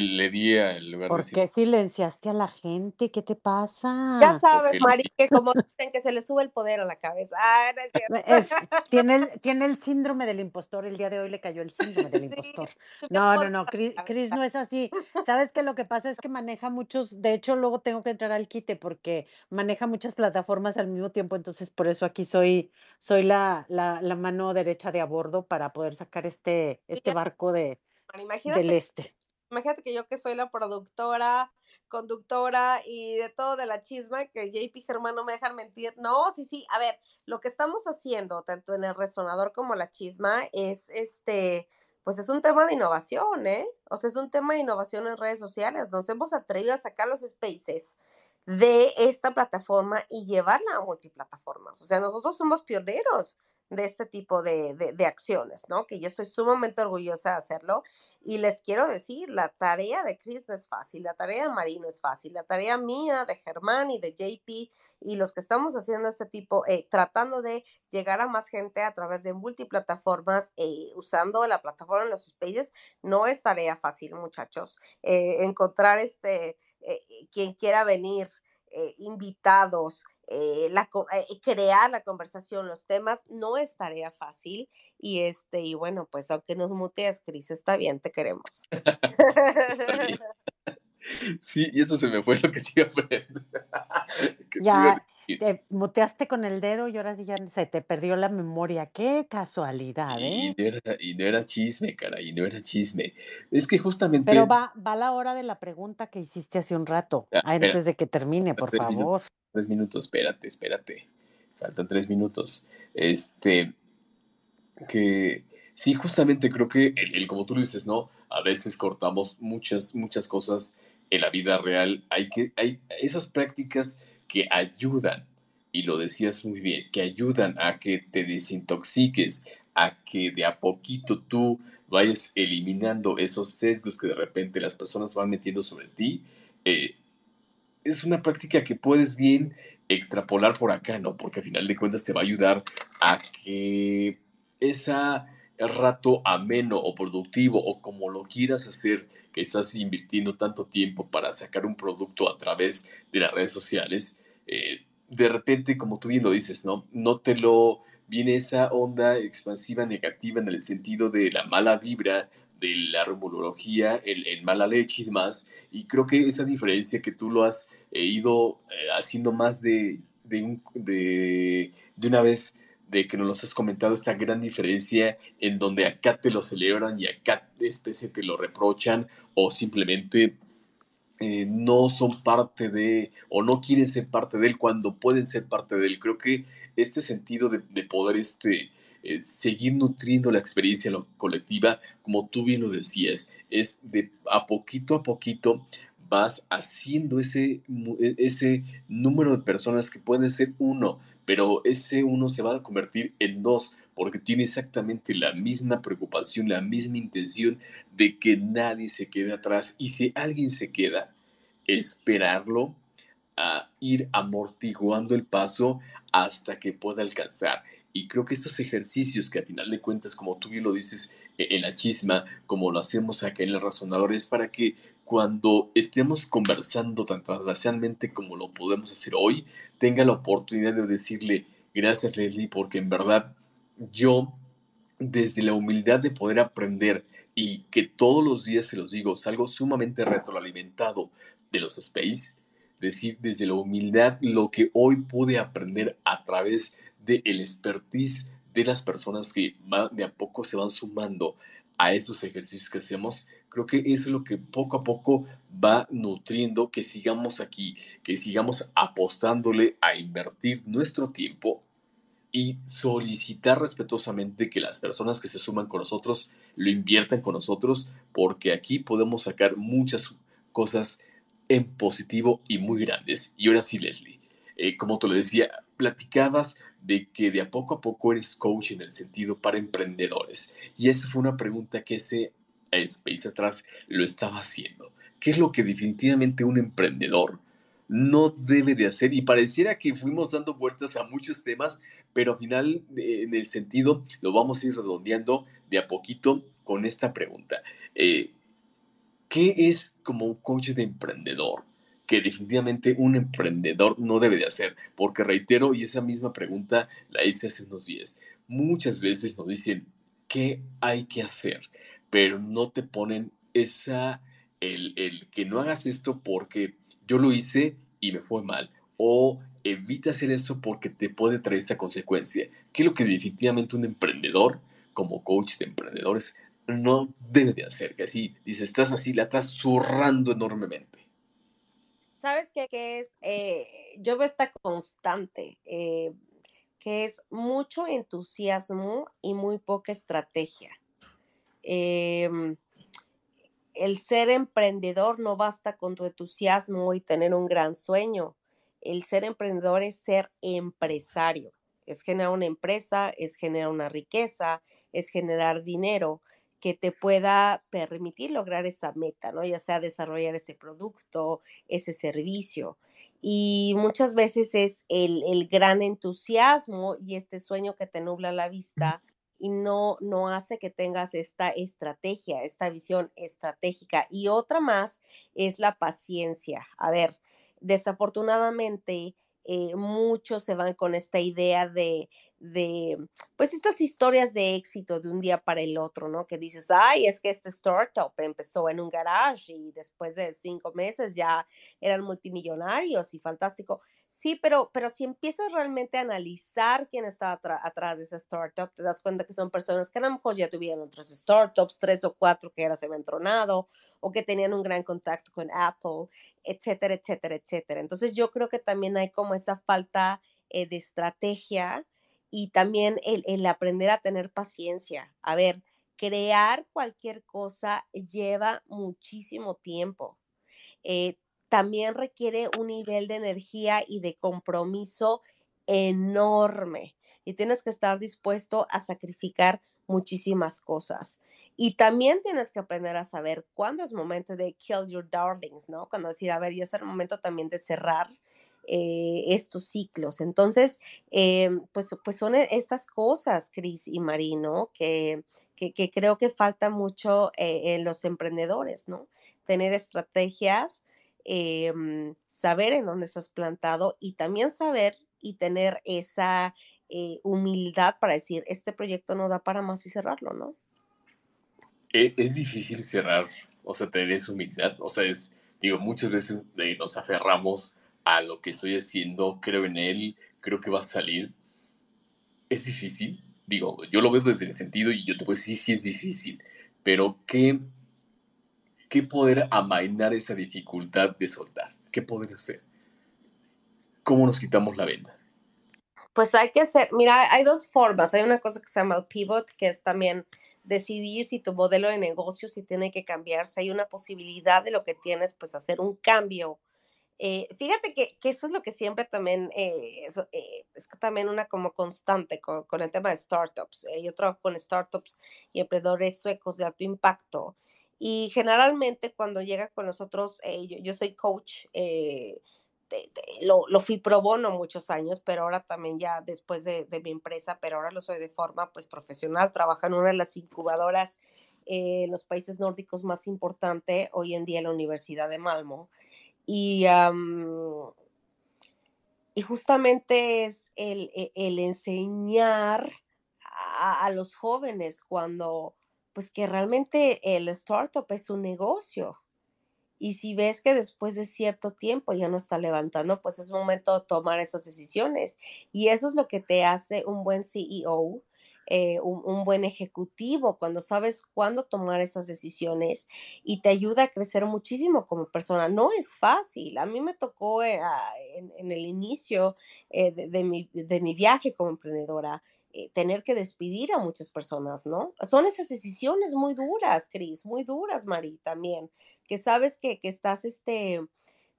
Speaker 2: le di al lugar
Speaker 3: ¿Por
Speaker 2: de
Speaker 3: qué silenciaste a la gente? ¿Qué te
Speaker 4: Ya
Speaker 3: pasa?
Speaker 4: sabes,
Speaker 2: Porque
Speaker 4: Mari, que como dicen que se le sube el poder a la cabeza. Ah, no es cierto.
Speaker 3: Es- tiene, el, tiene el síndrome del impostor. El día de hoy le cayó el síndrome del impostor.
Speaker 4: el
Speaker 3: No, no, no, Cris, Cris no es así. ¿Sabes qué? Lo que pasa es que maneja muchos, de hecho, luego tengo que entrar al quite porque maneja muchas plataformas al mismo tiempo, entonces por eso aquí soy, soy la, la, la mano derecha de a bordo para poder sacar este, este barco de, del este.
Speaker 4: Imagínate que yo que soy la productora, conductora y de todo de la chisma, que JP Germán no me dejan mentir. No, sí, sí. A ver, lo que estamos haciendo, tanto en el resonador como la chisma, es este, pues es un tema de innovación, ¿eh? O sea, es un tema de innovación en redes sociales. Nos hemos atrevido a sacar los spaces de esta plataforma y llevarla a multiplataformas. O sea, nosotros somos pioneros de este tipo de, de- acciones, ¿no? Que yo estoy sumamente orgullosa de hacerlo. Y les quiero decir, la tarea de Chris no es fácil, la tarea de Marino es fácil, la tarea mía, de Germán y de JP y los que estamos haciendo este tipo, eh, tratando de llegar a más gente a través de multiplataformas, eh, usando la plataforma en los spaces, no es tarea fácil, muchachos. Eh, encontrar este, eh, quien quiera venir, eh, invitados, eh, la, eh, crear la conversación, los temas, no es tarea fácil. Y este, y bueno, pues aunque nos mutees, Cris, está bien, te queremos.
Speaker 2: Sí, y eso se me fue lo que te iba a
Speaker 3: Ya te muteaste con el dedo y ahora sí ya se te perdió la memoria. Qué casualidad,
Speaker 2: Y
Speaker 3: ¿eh?
Speaker 2: no era, y no era chisme, cara, y no era chisme. Es que
Speaker 3: Pero
Speaker 2: justamente.
Speaker 3: va, va la hora de la pregunta que hiciste hace un rato,
Speaker 2: Ah, espera,
Speaker 3: antes de que termine, por favor.
Speaker 2: Tres minutos, espérate, espérate. Faltan tres minutos. Este, que sí, justamente creo que el, como tú lo dices, ¿no? A veces cortamos muchas, muchas cosas en la vida real. Hay que, hay esas prácticas que ayudan, y lo decías muy bien, que ayudan a que te desintoxiques, a que de a poquito tú vayas eliminando esos sesgos que de repente las personas van metiendo sobre ti. eh, es una práctica que puedes bien extrapolar por acá, ¿no? Porque al final de cuentas te va a ayudar a que ese rato ameno o productivo o como lo quieras hacer, que estás invirtiendo tanto tiempo para sacar un producto a través de las redes sociales, eh, de repente, como tú bien lo dices, ¿no? No te lo viene esa onda expansiva negativa en el sentido de la mala vibra, de la rumorología, el, mala leche y demás. Y creo que esa diferencia que tú lo has eh, ido eh, haciendo más de, de una vez, de que nos has comentado esta gran diferencia en donde acá te lo celebran y acá especie te lo reprochan o simplemente eh, no son parte de o no quieren ser parte de él cuando pueden ser parte de él. Creo que este sentido de, de poder este, eh, seguir nutriendo la experiencia colectiva, como tú bien lo decías, es de a poquito a poquito vas haciendo ese, e- ese número de personas que puede ser uno, pero ese uno se va a convertir en dos porque tiene exactamente la misma preocupación, la misma intención de que nadie se quede atrás. Y si alguien se queda, esperarlo a ir amortiguando el paso hasta que pueda alcanzar. Y creo que estos ejercicios que al final de cuentas, como tú bien lo dices eh, en la chisma, como lo hacemos acá en el razonador, es para que cuando estemos conversando tan transversalmente como lo podemos hacer hoy, tenga la oportunidad de decirle gracias Leslie, porque en verdad yo desde la humildad de poder aprender y que todos los días se los digo, salgo sumamente retroalimentado de los space, decir desde la humildad lo que hoy pude aprender a través del expertise de las personas que de a poco se van sumando a esos ejercicios que hacemos, creo que es lo que poco a poco va nutriendo que sigamos aquí, que sigamos apostándole a invertir nuestro tiempo y solicitar respetuosamente que las personas que se suman con nosotros lo inviertan con nosotros, porque aquí podemos sacar muchas cosas en positivo y muy grandes. Y ahora sí, Leslie, eh, como te lo decía, platicabas de que de a poco a poco eres coach en el sentido para emprendedores. Y esa fue una pregunta que ese Space atrás lo estaba haciendo. ¿Qué es lo que definitivamente un emprendedor no debe de hacer? Y pareciera que fuimos dando vueltas a muchos temas, pero al final, eh, en el sentido, lo vamos a ir redondeando de a poquito con esta pregunta. Eh, ¿qué es como un coach de emprendedor? Que definitivamente un emprendedor no debe de hacer, porque reitero, y esa misma pregunta la hice hace unos días, muchas veces nos dicen, ¿qué hay que hacer? Pero no te ponen esa, el, el que no hagas esto porque yo lo hice y me fue mal, o evita hacer eso porque te puede traer esta consecuencia. ¿Qué es lo que definitivamente un emprendedor, como coach de emprendedores, no debe de hacer? Que así, dice, estás así, la estás zurrando enormemente.
Speaker 4: ¿Sabes qué, es? Eh, yo veo esta constante, eh, que es mucho entusiasmo y muy poca estrategia. Em, el ser emprendedor no basta con tu entusiasmo y tener un gran sueño el ser emprendedor es ser empresario, es generar una empresa, es generar una riqueza, es generar dinero que te pueda permitir lograr esa meta, ¿no? Ya sea desarrollar ese producto, ese servicio. Y muchas veces es el, el gran entusiasmo y este sueño que te nubla la vista y no, no hace que tengas esta estrategia, esta visión estratégica. Y otra más es la paciencia. A ver, desafortunadamente eh, muchos se van con esta idea de, de, pues estas historias de éxito de un día para el otro, ¿no? Que dices, ay, es que este startup empezó en un garage y después de cinco meses ya eran multimillonarios y fantástico. Sí, pero, pero si empiezas realmente a analizar quién está atrás de esa startup, te das cuenta que son personas que a lo mejor ya tuvieron otras startups, tres o cuatro que ahora se habían tronado o que tenían un gran contacto con Apple, etcétera, etcétera, etcétera. Entonces yo creo que también hay como esa falta eh, de estrategia y también el, el aprender a tener paciencia. A ver, crear cualquier cosa lleva muchísimo tiempo. Eh, también requiere un nivel de energía y de compromiso enorme y tienes que estar dispuesto a sacrificar muchísimas cosas. Y también tienes que aprender a saber cuándo es momento de kill your darlings, ¿no? Cuando decir, a ver, ya es el momento también de cerrar eh, estos ciclos. Entonces, eh, pues, pues son e, estas cosas, Cris y Marino, que, que, creo que falta mucho eh, en los emprendedores, ¿no? Tener estrategias Em, saber en dónde estás plantado y también saber y tener esa eh, humildad para decir, este proyecto no da para más y cerrarlo, ¿no?
Speaker 2: E, es difícil cerrar, o sea, tener esa humildad, o sea, es, digo, muchas veces nos aferramos a lo que estoy haciendo, creo en él, creo que va a salir. Es difícil, digo, yo lo veo desde el sentido y yo te puedo decir, sí, sí es difícil, pero ¿qué ¿qué poder amainar esa dificultad de soltar? ¿Qué poder hacer? ¿Cómo nos quitamos la venda?
Speaker 4: Pues hay que hacer, mira, hay dos formas. Hay una cosa que se llama el pivot, que es también decidir si tu modelo de negocio si tiene que cambiarse. Hay una posibilidad de lo que tienes, pues hacer un cambio. Eh, fíjate que, eso es lo que siempre también eh, eh, es, también una como constante con, con el tema de startups. yo trabajo con startups y emprendedores suecos de alto impacto y generalmente cuando llega con nosotros, eh, yo, soy coach, eh, lo, lo, fui pro bono muchos años, pero ahora también ya después de, de, mi empresa, pero ahora lo soy de forma pues profesional, trabajo en una de las incubadoras eh, en los países nórdicos más importante hoy en día, la Universidad de Malmo. Y, y justamente es el, e, enseñar a los jóvenes cuando pues que realmente el startup es un negocio. Y si ves que después de cierto tiempo ya no está levantando, pues es momento de tomar esas decisiones. Y eso es lo que te hace un buen CEO, eh, un, buen ejecutivo, cuando sabes cuándo tomar esas decisiones y te ayuda a crecer muchísimo como persona. No es fácil. A mí me tocó eh, en, el inicio eh, de, mi, de mi viaje como emprendedora eh, tener que despedir a muchas personas, ¿no? Son esas decisiones muy duras, Cris, muy duras, Mari, también, que sabes que, que estás, este,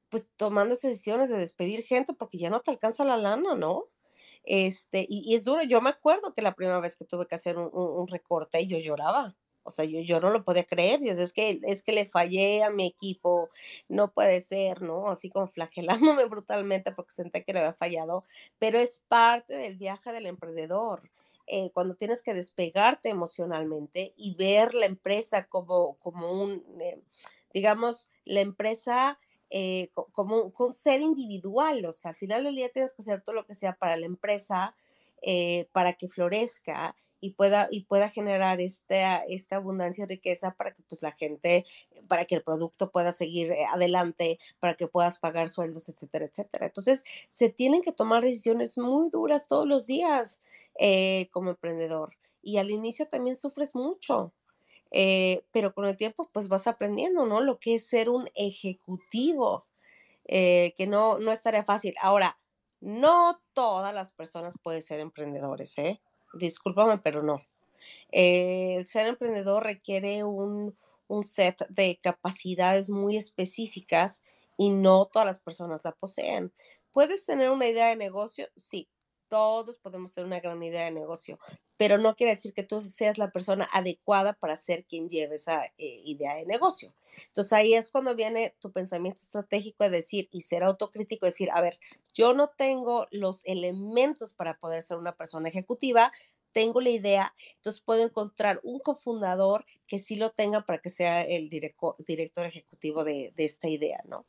Speaker 4: pues tomando esas decisiones de despedir gente porque ya no te alcanza la lana, ¿no? Este, y, es duro, yo me acuerdo que la primera vez que tuve que hacer un, un, un recorte, yo lloraba, o sea, yo, no lo podía creer, Dios, es que, es que le fallé a mi equipo, no puede ser, ¿no? Así como flagelándome brutalmente porque senté que le había fallado, pero es parte del viaje del emprendedor. Eh, cuando tienes que despegarte emocionalmente y ver la empresa como, como un... Eh, digamos, la empresa eh, como un ser individual, o sea, al final del día tienes que hacer todo lo que sea para la empresa, eh, para que florezca y pueda, y pueda generar esta, esta abundancia de riqueza para que pues la gente, para que el producto pueda seguir eh, adelante, para que puedas pagar sueldos, etcétera, etcétera. Entonces, se tienen que tomar decisiones muy duras todos los días como emprendedor. Y al inicio también sufres mucho, eh, pero con el tiempo pues vas aprendiendo, ¿no? Lo que es ser un ejecutivo, eh, que no, no estaría fácil. Ahora, no todas las personas pueden ser emprendedores, ¿eh? Discúlpame, pero no. Eh, el ser emprendedor requiere un, un set de capacidades muy específicas y no todas las personas la poseen. ¿Puedes tener una idea de negocio? Sí, todos podemos tener una gran idea de negocio, pero no quiere decir que tú seas la persona adecuada para ser quien lleve esa eh, idea de negocio. Entonces ahí es cuando viene tu pensamiento estratégico de decir y ser autocrítico, decir, a ver, yo no tengo los elementos para poder ser una persona ejecutiva, tengo la idea, entonces puedo encontrar un cofundador que sí lo tenga para que sea el director ejecutivo de, esta idea, ¿no?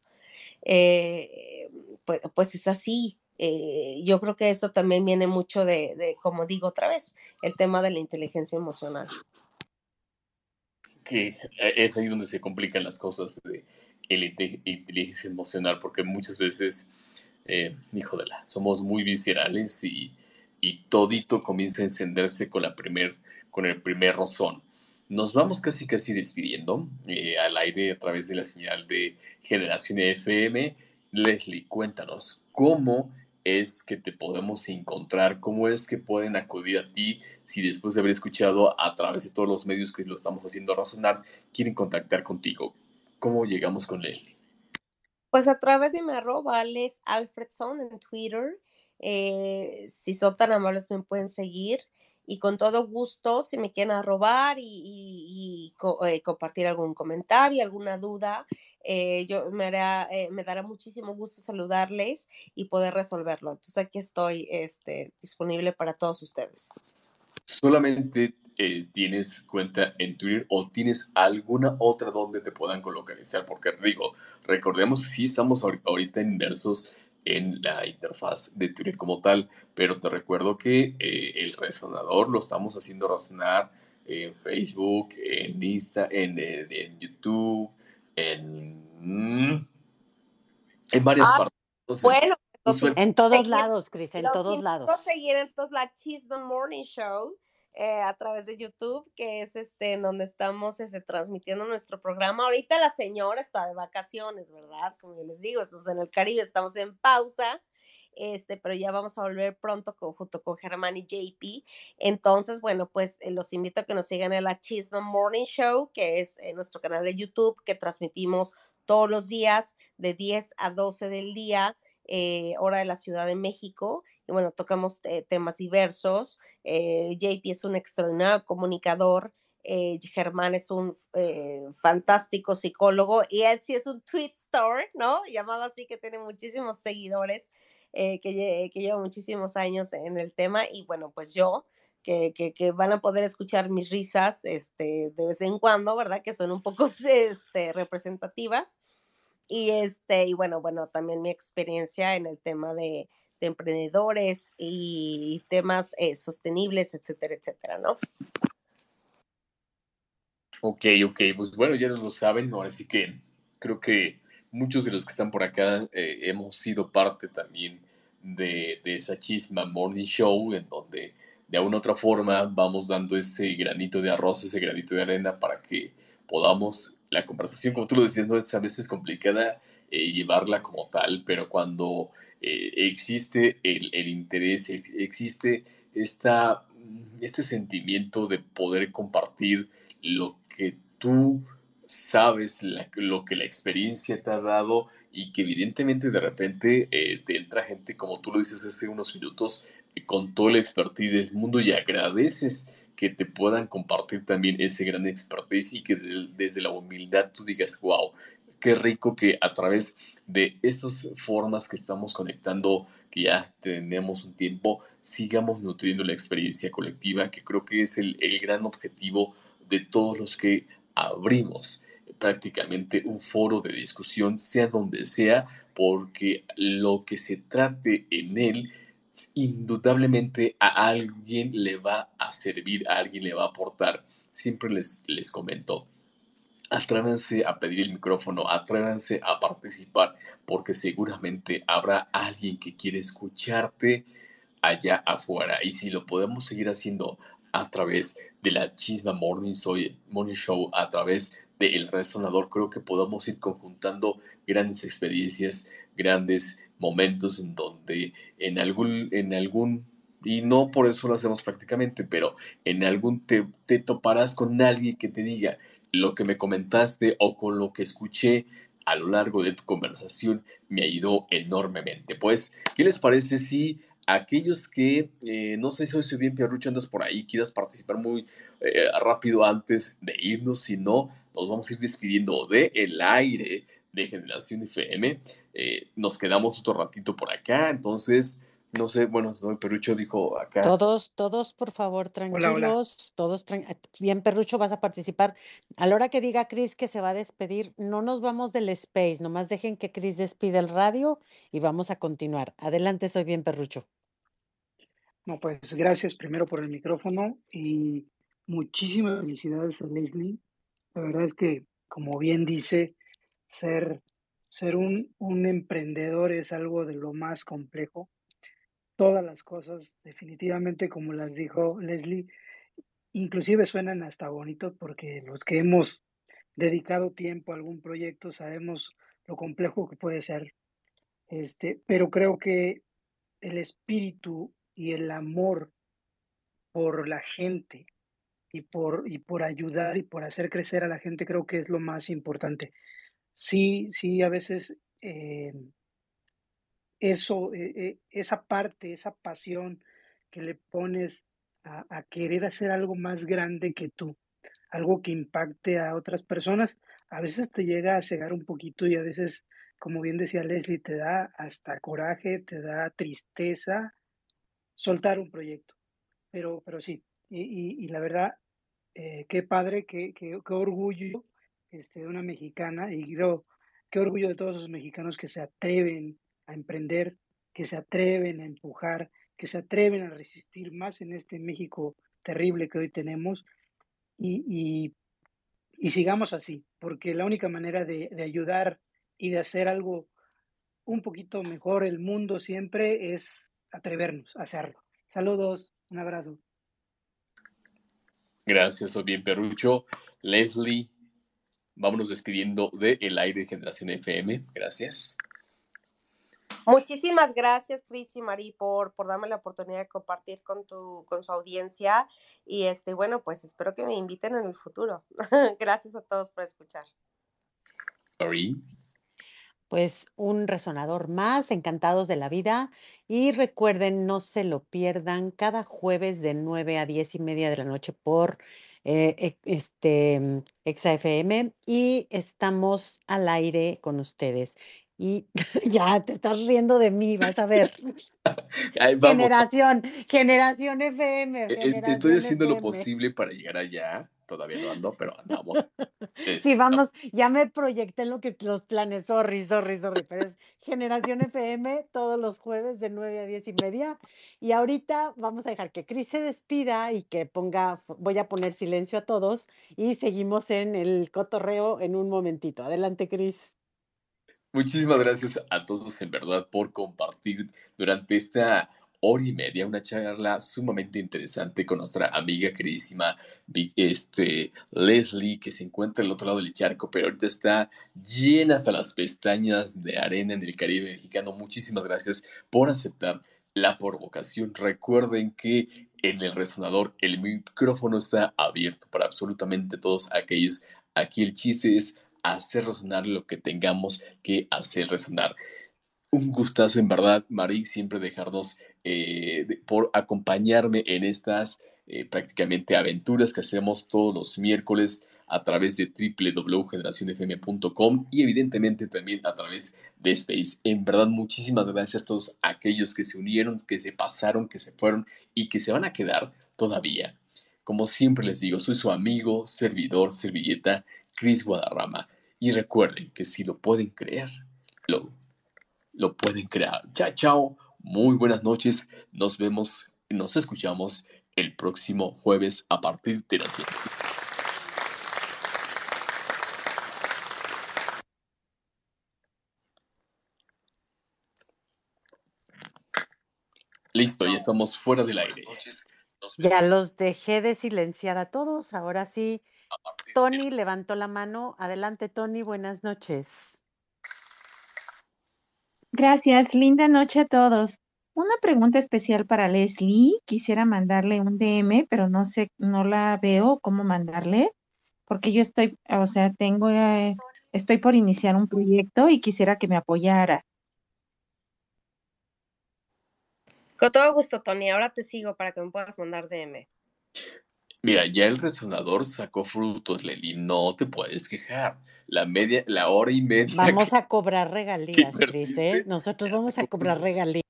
Speaker 4: Eh, pues, pues es así, eh, yo creo que eso también viene mucho de, como digo otra vez, el tema de la inteligencia emocional.
Speaker 2: Que eh, es ahí donde se complican las cosas de la inteligencia emocional, porque muchas veces, eh, hijo de la, somos muy viscerales y, y todito comienza a encenderse con, la primer, con el primer rozón. Nos vamos casi casi despidiendo al aire a través de la señal de Generación FM. Leslie, cuéntanos cómo es que te podemos encontrar? ¿Cómo es que pueden acudir a ti si después de haber escuchado a través de todos los medios que lo estamos haciendo razonar, quieren contactar contigo? ¿Cómo llegamos con él?
Speaker 4: Pues a través de mi arroba, Les Alfredson en Twitter. Eh, si son tan amables, me pueden seguir y con todo gusto, si me quieren robar y, eh, compartir algún comentario, alguna duda, eh, yo me, eh, me dará muchísimo gusto saludarles y poder resolverlo. Entonces aquí estoy este, disponible para todos ustedes.
Speaker 2: ¿Solamente tienes cuenta en Twitter o tienes alguna otra donde te puedan localizar? Porque digo, recordemos, sí estamos ahorita inversos en la interfaz de Twitter como tal, pero te recuerdo que eh, el resonador lo estamos haciendo resonar en Facebook, en Insta, en, eh, en YouTube, en, en varias
Speaker 4: ah,
Speaker 2: partes.
Speaker 4: bueno,
Speaker 3: en todos lados, Cris, en todos lados.
Speaker 4: seguir entonces la Cheese the Morning Show eh, a través de YouTube, que es este en donde estamos este, transmitiendo nuestro programa. Ahorita la señora está de vacaciones, ¿verdad? Como yo les digo, estamos en el Caribe, estamos en pausa. Este, pero ya vamos a volver pronto junto con Germán y JP. Entonces, bueno, pues eh, los invito a que nos sigan en la Chisma Morning Show, que es eh, nuestro canal de YouTube, que transmitimos todos los días de 10 a 12 del día, hora de la Ciudad de México y bueno, tocamos eh, temas diversos. Eh, JP es un extraordinario comunicador. Eh, Germán es un fantástico psicólogo y él sí es un tweet star, ¿no? Llamado así que tiene muchísimos seguidores, que, que, lleva muchísimos años en el tema y bueno, pues yo, que, que, que, van a poder escuchar mis risas este, de vez en cuando, ¿verdad? Que son un poco este, representativas. Y, este, y bueno, bueno, también mi experiencia en el tema de, de emprendedores y temas eh, sostenibles, etcétera, etcétera, ¿no?
Speaker 2: Ok, ok, pues bueno, ya lo saben, ahora sí que creo que muchos de los que están por acá eh, hemos sido parte también de, de, esa chisma Morning Show, en donde de alguna otra forma vamos dando ese granito de arroz, ese granito de arena para que podamos, la conversación, como tú lo decías, no es a veces complicada eh, llevarla como tal, pero cuando eh, existe el, interés, existe esta, este sentimiento de poder compartir lo que tú sabes, lo que la experiencia te ha dado y que evidentemente de repente eh, te entra gente, como tú lo dices hace unos minutos, con toda la expertise del mundo y agradeces que te puedan compartir también ese gran expertise y que desde la humildad tú digas, wow, qué rico que a través estas formas que estamos conectando, que ya tenemos un tiempo, sigamos nutriendo la experiencia colectiva, que creo que es el, gran objetivo de todos los que abrimos prácticamente un foro de discusión, sea donde sea, porque lo que se trate en él indudablemente a alguien le va a servir, a alguien le va a aportar. Siempre les, les comento, atrévanse a pedir el micrófono, atrévanse a participar, porque seguramente habrá alguien que quiere escucharte allá afuera. Y si lo podemos seguir haciendo a través de la Chisma Morning, Morning Show, a través del Resonador, creo que podamos ir conjuntando grandes experiencias, grandes momentos en donde en algún, en algún, y no por eso lo hacemos prácticamente, pero en algún te, te toparás con alguien que te diga lo que me comentaste o con lo que escuché a lo largo de tu conversación me ayudó enormemente. Pues, ¿qué les parece si aquellos que, eh, no sé si soy bien Pierrucho, andas por ahí, quieras participar muy eh, rápido antes de irnos, si no, nos vamos a ir despidiendo de el aire de Generación FM. Eh, nos quedamos otro ratito por acá, entonces, no sé, bueno, don Perrucho dijo acá.
Speaker 3: Todos, todos, por favor, tranquilos, todos, bien, Perrucho, vas a participar. A la hora que diga Cris que se va a despedir, no nos vamos del space, nomás dejen que Cris despide el radio y vamos a continuar. Adelante, soy bien, Perrucho.
Speaker 6: No, pues gracias primero por el micrófono y muchísimas felicidades a Leslie. La verdad es que, como bien dice, ser, ser un, un emprendedor es algo de lo más complejo. Todas las cosas, definitivamente, como las dijo Leslie, inclusive suenan hasta bonitos porque los que hemos dedicado tiempo a algún proyecto sabemos lo complejo que puede ser. Este, pero creo que el espíritu y el amor por la gente y por, y por ayudar y por hacer crecer a la gente creo que es lo más importante sí, sí, a veces eh, eso, eh, eh, esa parte, esa pasión que le pones a, querer hacer algo más grande que tú, algo que impacte a otras personas, a veces te llega a cegar un poquito y a veces, como bien decía Leslie, te da hasta coraje, te da tristeza soltar un proyecto. Pero, pero sí, y, la verdad, qué padre, qué, qué, qué orgullo este, de una mexicana y creo qué orgullo de todos los mexicanos que se atreven a emprender, que se atreven a empujar, que se atreven a resistir más en este México terrible que hoy tenemos y, sigamos así, porque la única manera de, de ayudar y de hacer algo un poquito mejor el mundo siempre es atrevernos a hacerlo. Saludos, un abrazo.
Speaker 2: Gracias, bien Perrucho. Leslie, vámonos despidiendo de El Aire de Generación FM. Gracias.
Speaker 4: Muchísimas gracias, Cris y Mari, por, por darme la oportunidad de compartir con, tu, con su audiencia. Y este, bueno, pues espero que me inviten en el futuro. gracias a todos por escuchar.
Speaker 2: Mari.
Speaker 3: Pues un resonador más, encantados de la vida. Y recuerden, no se lo pierdan cada jueves de 9 a 10 y media de la noche por eh, este, mm, XFM y estamos al aire con ustedes. Y ya te estás riendo de mí, vas a ver. generación, generación FM.
Speaker 2: E, estoy haciendo lo posible para llegar allá todavía no ando, pero andamos.
Speaker 3: sí, vamos, ya me proyecté en lo que los planes, sorry, sorry, sorry, pero es Generación FM todos los jueves de 9 a 10 y media. Y ahorita vamos a dejar que Cris se despida y que ponga, voy a poner silencio a todos y seguimos en el cotorreo en un momentito. Adelante, Cris.
Speaker 2: Muchísimas gracias a todos en verdad por compartir durante esta hora y media, una charla sumamente interesante con nuestra amiga queridísima este, Leslie, que se encuentra al otro lado del charco, pero ahorita está llena hasta las pestañas de arena en el Caribe mexicano. Muchísimas gracias por aceptar la provocación. Recuerden que en el resonador el micrófono está abierto para absolutamente todos aquellos. Aquí el chiste es hacer resonar lo que tengamos que hacer resonar. Un gustazo en verdad, Marí, siempre dejarnos eh, por acompañarme en estas eh, prácticamente aventuras que hacemos todos los miércoles a través de www.generacionfm.com y evidentemente también a través de Space. En verdad, muchísimas gracias a todos aquellos que se unieron, que se pasaron, que se fueron y que se van a quedar todavía. Como siempre les digo, soy su amigo, servidor, servilleta, Cris Guadarrama. Y recuerden que si lo pueden creer, lo, lo pueden crear. Chao, chao. Muy buenas noches. Nos vemos, nos escuchamos el próximo jueves a partir de las 7. Listo, ya estamos fuera del aire.
Speaker 3: Ya los dejé de silenciar a todos. Ahora sí, Tony levantó la mano. Adelante, Tony. Buenas noches.
Speaker 7: Gracias. Linda noche a todos. Una pregunta especial para Leslie. Quisiera mandarle un DM, pero no sé, no la veo cómo mandarle, porque yo estoy, o sea, tengo, eh, estoy por iniciar un proyecto y quisiera que me apoyara.
Speaker 4: Con todo gusto, Tony. Ahora te sigo para que me puedas mandar DM.
Speaker 2: Mira, ya el resonador sacó frutos, Leli. No te puedes quejar. La media, la hora y media.
Speaker 3: Vamos a cobrar regalías, Cris, ¿eh? Nosotros vamos a cobrar regalías.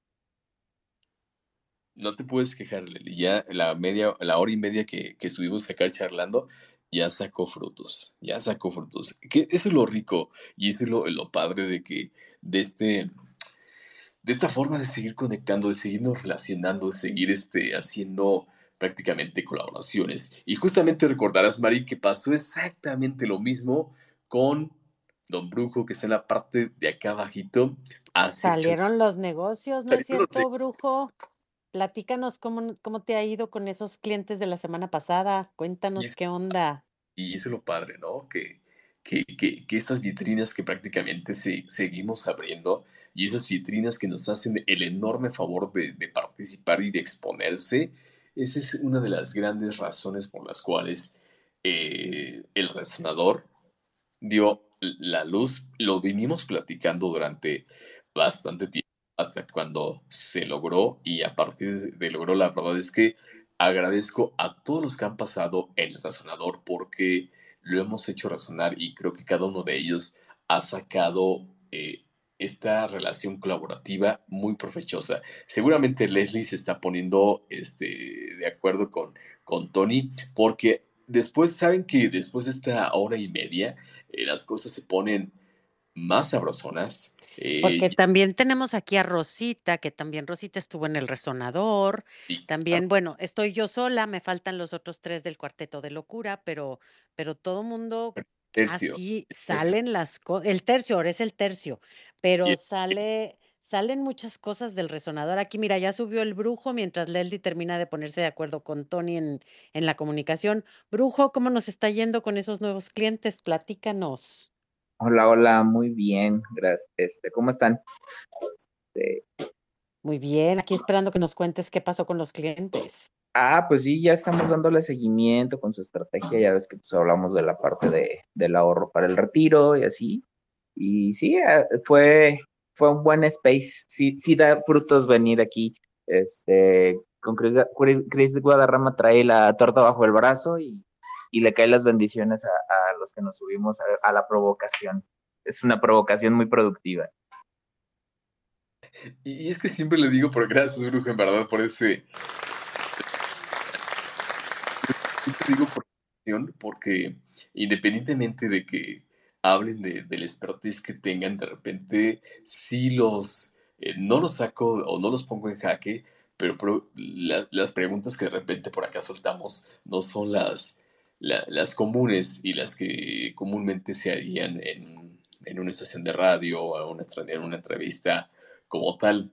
Speaker 2: No te puedes quejar, Leli. Ya la media, la hora y media que, que estuvimos acá charlando, ya sacó frutos. Ya sacó frutos. Que eso es lo rico y eso es lo, lo padre de que, de este, de esta forma de seguir conectando, de seguirnos relacionando, de seguir este, haciendo prácticamente colaboraciones. Y justamente recordarás, Mari, que pasó exactamente lo mismo con Don Brujo, que está en la parte de acá abajito.
Speaker 3: Salieron los negocios, ¿no es cierto, Brujo? Platícanos cómo, cómo te ha ido con esos clientes de la semana pasada. Cuéntanos qué onda.
Speaker 2: Y eso es lo padre, ¿no? Que, que, que, que estas vitrinas que prácticamente se, seguimos abriendo y esas vitrinas que nos hacen el enorme favor de, de, participar y de exponerse, esa es una de las grandes razones por las cuales eh, el resonador dio la luz. Lo vinimos platicando durante bastante tiempo, hasta cuando se logró y a partir de logró, la verdad es que agradezco a todos los que han pasado el resonador porque lo hemos hecho razonar y creo que cada uno de ellos ha sacado eh, esta relación colaborativa muy provechosa. Seguramente Leslie se está poniendo este, de acuerdo con, con Tony, porque después, saben que después de esta hora y media, eh, las cosas se ponen más sabrosonas. Eh,
Speaker 3: porque también tenemos aquí a Rosita, que también Rosita estuvo en el resonador. también, bueno, estoy yo sola, me faltan los otros tres del cuarteto de locura, pero, pero todo mundo
Speaker 2: tercio,
Speaker 3: así salen las cosas. El tercio, ahora es el tercio, pero sale, salen muchas cosas del resonador. Aquí, mira, ya subió el brujo mientras Leslie termina de ponerse de acuerdo con Tony en, en la comunicación. Brujo, ¿cómo nos está yendo con esos nuevos clientes? Platícanos.
Speaker 8: Hola, hola, muy bien, gracias. Este, ¿cómo están? Este...
Speaker 3: Muy bien, aquí esperando que nos cuentes qué pasó con los clientes.
Speaker 8: Ah, pues sí, ya estamos dándole seguimiento con su estrategia. Ya ves que pues, hablamos de la parte de, del ahorro para el retiro y así. Y sí, eh, fue, fue un buen space. Sí, sí da frutos venir aquí. Este, con Chris, Guadarrama trae la torta bajo el brazo y, y le caen las bendiciones a, los que nos subimos a, la provocación. Es una provocación muy productiva.
Speaker 2: Y, y es que siempre le digo, por gracias, Brujo, en verdad, por ese te digo por porque independientemente de que hablen de, del expertise que tengan, de repente sí los, eh, no los saco o no los pongo en jaque, pero, pero la, las preguntas que de repente por acá soltamos no son las, la, las comunes y las que comúnmente se harían en, en una estación de radio o una, en una entrevista como tal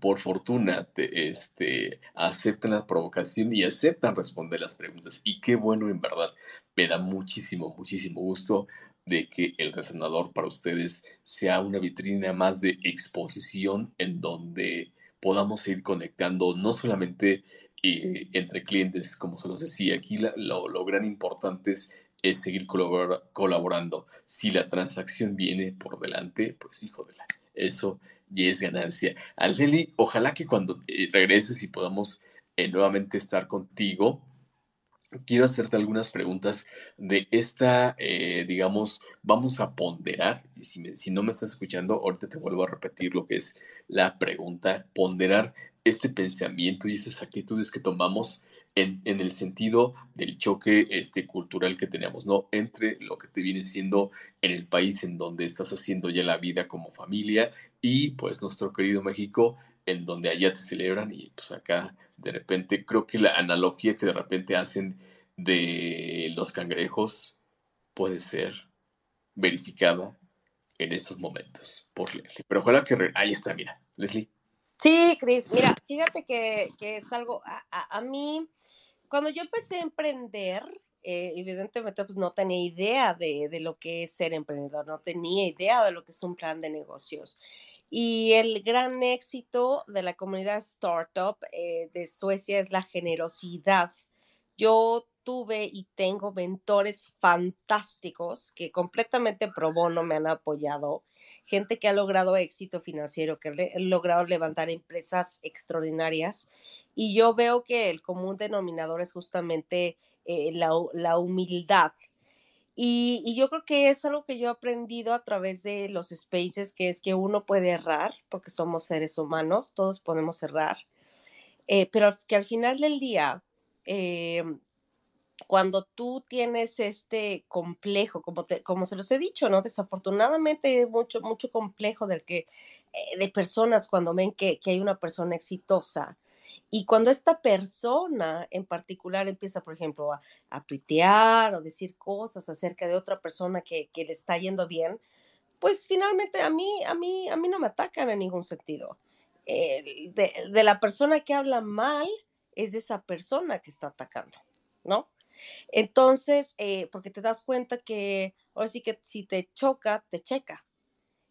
Speaker 2: por fortuna, te, este, aceptan la provocación y aceptan responder las preguntas. Y qué bueno, en verdad, me da muchísimo, muchísimo gusto de que el resonador para ustedes sea una vitrina más de exposición en donde podamos ir conectando no solamente eh, entre clientes, como se los decía, aquí lo, lo, gran importante es, seguir colabor colaborando. Si la transacción viene por delante, pues hijo de la, eso y es ganancia. Aleli, ojalá que cuando eh, regreses y podamos eh, nuevamente estar contigo, quiero hacerte algunas preguntas de esta, eh, digamos, vamos a ponderar, y si, no me estás escuchando, ahorita te vuelvo a repetir lo que es la pregunta, ponderar este pensamiento y estas actitudes que tomamos en, el sentido del choque este, cultural que tenemos, ¿no? Entre lo que te viene siendo en el país en donde estás haciendo ya la vida como familia y pues nuestro querido México en donde allá te celebran y pues acá de repente creo que la analogía que de repente hacen de los cangrejos puede ser verificada en estos momentos por Leslie. Pero ojalá que... Ahí está, mira, Leslie.
Speaker 4: Sí, Cris, mira, fíjate que, es algo, a, mí, cuando yo empecé a emprender, eh, evidentemente pues no tenía idea de, lo que es ser emprendedor, no tenía idea de lo que es un plan de negocios. Y el gran éxito de la comunidad startup eh, de Suecia es la generosidad. Yo tuve y tengo mentores fantásticos que completamente pro bono me han apoyado, gente que ha logrado éxito financiero, que ha logrado levantar empresas extraordinarias. Y yo veo que el común denominador es justamente eh, la, humildad. Y, yo creo que es algo que yo he aprendido a través de los spaces, que es que uno puede errar, porque somos seres humanos, todos podemos errar, eh, pero que al final del día, eh, cuando tú tienes este complejo, como, te, como se los he dicho, ¿no? Desafortunadamente mucho, mucho complejo del que, eh, de personas cuando ven que, hay una persona exitosa. Y cuando esta persona en particular empieza, por ejemplo, a, tuitear o decir cosas acerca de otra persona que, le está yendo bien, pues finalmente a mí, a mí, a mí no me atacan en ningún sentido. de, la persona que habla mal es esa persona que está atacando, ¿no? Entonces, eh, porque te das cuenta que ahora sí que si te choca, te checa.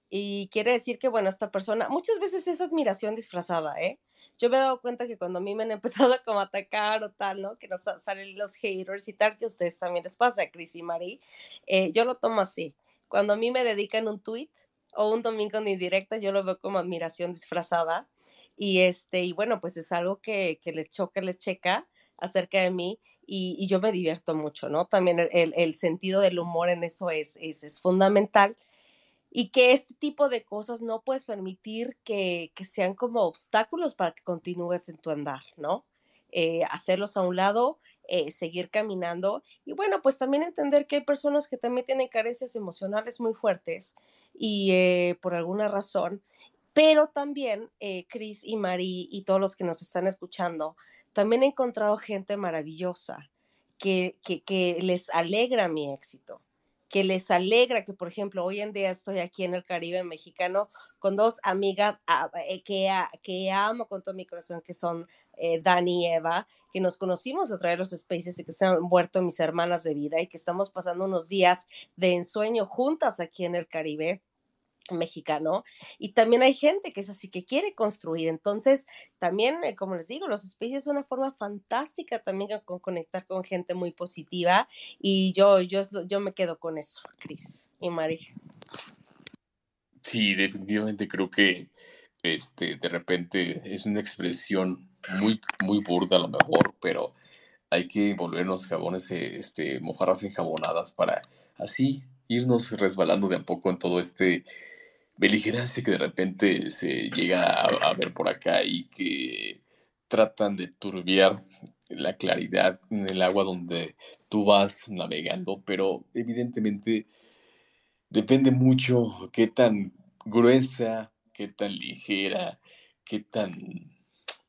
Speaker 4: Y quiere decir que, bueno, esta persona, muchas veces es admiración disfrazada, ¿eh? Yo me he dado cuenta que cuando a mí me han empezado a atacar o tal, ¿no? Que nos salen los haters y tal, que a ustedes también les pasa, Cris y Mari, eh, yo lo tomo así. Cuando a mí me dedican un tweet o un domingo ni directa, yo lo veo como admiración disfrazada. Y este, y bueno, pues es algo que, que les choca, les checa acerca de mí y, yo me divierto mucho, ¿no? También el, sentido del humor en eso es, es, fundamental y que este tipo de cosas no puedes permitir que, sean como obstáculos para que continúes en tu andar, ¿no? Eh, hacerlos a un lado, eh, seguir caminando y bueno, pues también entender que hay personas que también tienen carencias emocionales muy fuertes y eh, por alguna razón, pero también Chris y Mari y todos los que nos están escuchando, también he encontrado gente maravillosa que, que, les alegra mi éxito, que les alegra que, por ejemplo, hoy en día estoy aquí en el Caribe mexicano con dos amigas ah, eh, que, que amo con todo mi corazón, que son eh, Dani y Eva, que nos conocimos a través de los spaces y que se han vuelto mis hermanas de vida y que estamos pasando unos días de ensueño juntas aquí en el Caribe mexicano y también hay gente que es así que quiere construir. Entonces también eh, como les digo los spaces es una forma fantástica también con conectar con gente muy positiva y yo yo yo me quedo con eso Cris y Mari.
Speaker 2: Sí definitivamente creo que este de repente es una expresión muy muy burda a lo mejor pero hay que volvernos jabones este mojarras enjabonadas para así irnos resbalando de a poco en todo este beligerancia que de repente se llega a, ver por acá y que tratan de turbiar la claridad en el agua donde tú vas navegando, pero evidentemente depende mucho qué tan gruesa, qué tan ligera, qué tan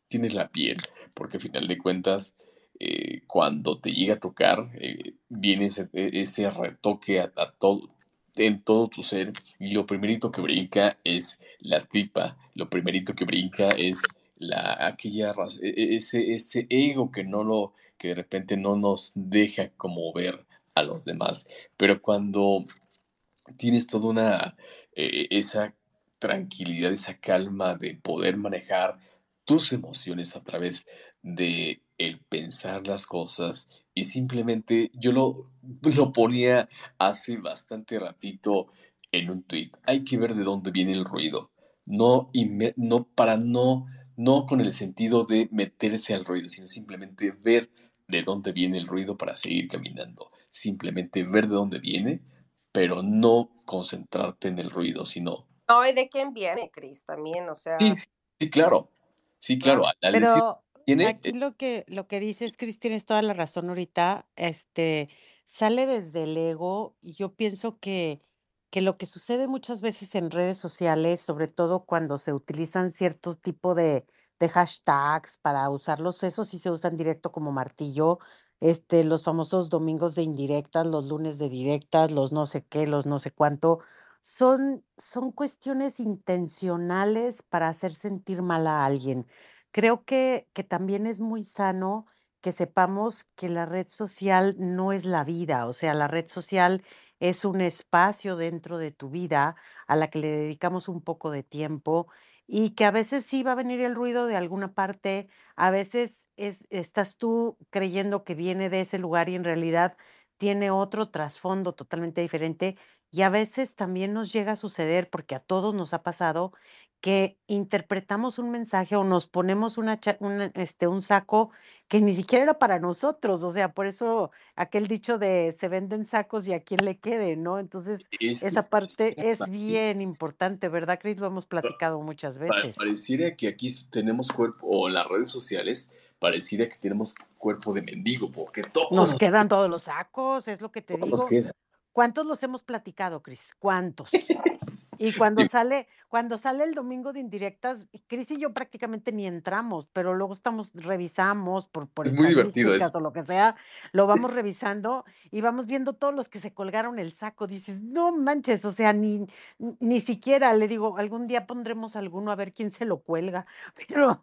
Speaker 2: tienes la piel, porque al final de cuentas, eh, cuando te llega a tocar, eh, viene ese, e, retoque a, a, todo, en todo tu ser y lo primerito que brinca es la tripa, lo primerito que brinca es la aquella e, e, ese ese ego que no lo que de repente no nos deja como ver a los demás, pero cuando tienes toda una eh, esa tranquilidad, esa calma de poder manejar tus emociones a través de el pensar las cosas y simplemente yo lo, lo ponía hace bastante ratito en un tweet. Hay que ver de dónde viene el ruido. No, no para no, no con el sentido de meterse al ruido, sino simplemente ver de dónde viene el ruido para seguir caminando. Simplemente ver de dónde viene, pero no concentrarte en el ruido, sino...
Speaker 4: No, y de quién viene, Cris, también, o sea...
Speaker 2: Sí, sí, claro. Sí, claro.
Speaker 3: pero,
Speaker 2: tiene,
Speaker 3: aquí
Speaker 2: eh,
Speaker 3: lo que, lo que dices, Cris, tienes toda la razón ahorita, este, sale desde el ego y yo pienso que, que lo que sucede muchas veces en redes sociales, sobre todo cuando se utilizan cierto tipo de, de hashtags para usarlos, esos sí se usan directo como martillo, este, los famosos domingos de indirectas, los lunes de directas, los no sé qué, los no sé cuánto, son, son cuestiones intencionales para hacer sentir mal a alguien. Creo que, que también es muy sano que sepamos que la red social no es la vida, o sea, la red social es un espacio dentro de tu vida a la que le dedicamos un poco de tiempo y que a veces sí va a venir el ruido de alguna parte, a veces es, estás tú creyendo que viene de ese lugar y en realidad tiene otro trasfondo totalmente diferente y a veces también nos llega a suceder, porque a todos nos ha pasado, que interpretamos un mensaje o nos ponemos una, una, este, un saco que ni siquiera era para nosotros. O sea, por eso aquel dicho de se venden sacos y a quién le quede, ¿no? Entonces,
Speaker 2: es
Speaker 3: esa parte es bien importante, ¿verdad, Cris? Lo hemos platicado muchas veces.
Speaker 2: pareciera que aquí tenemos cuerpo, o en las redes sociales, pareciera que tenemos cuerpo de mendigo, porque todos
Speaker 3: Nos quedan todos los sacos, es lo que te
Speaker 2: todos nos
Speaker 3: digo.
Speaker 2: quedan.
Speaker 3: ¿Cuántos los hemos platicado, Cris? ¿Cuántos? Y cuando sale, cuando sale el domingo de indirectas, Cris y yo prácticamente ni entramos, pero luego estamos, revisamos por, por
Speaker 2: es muy divertido
Speaker 3: o lo que sea, lo vamos revisando y vamos viendo todos los que se colgaron el saco. Dices, no manches, o sea, ni, ni ni siquiera le digo, algún día pondremos alguno a ver quién se lo cuelga, pero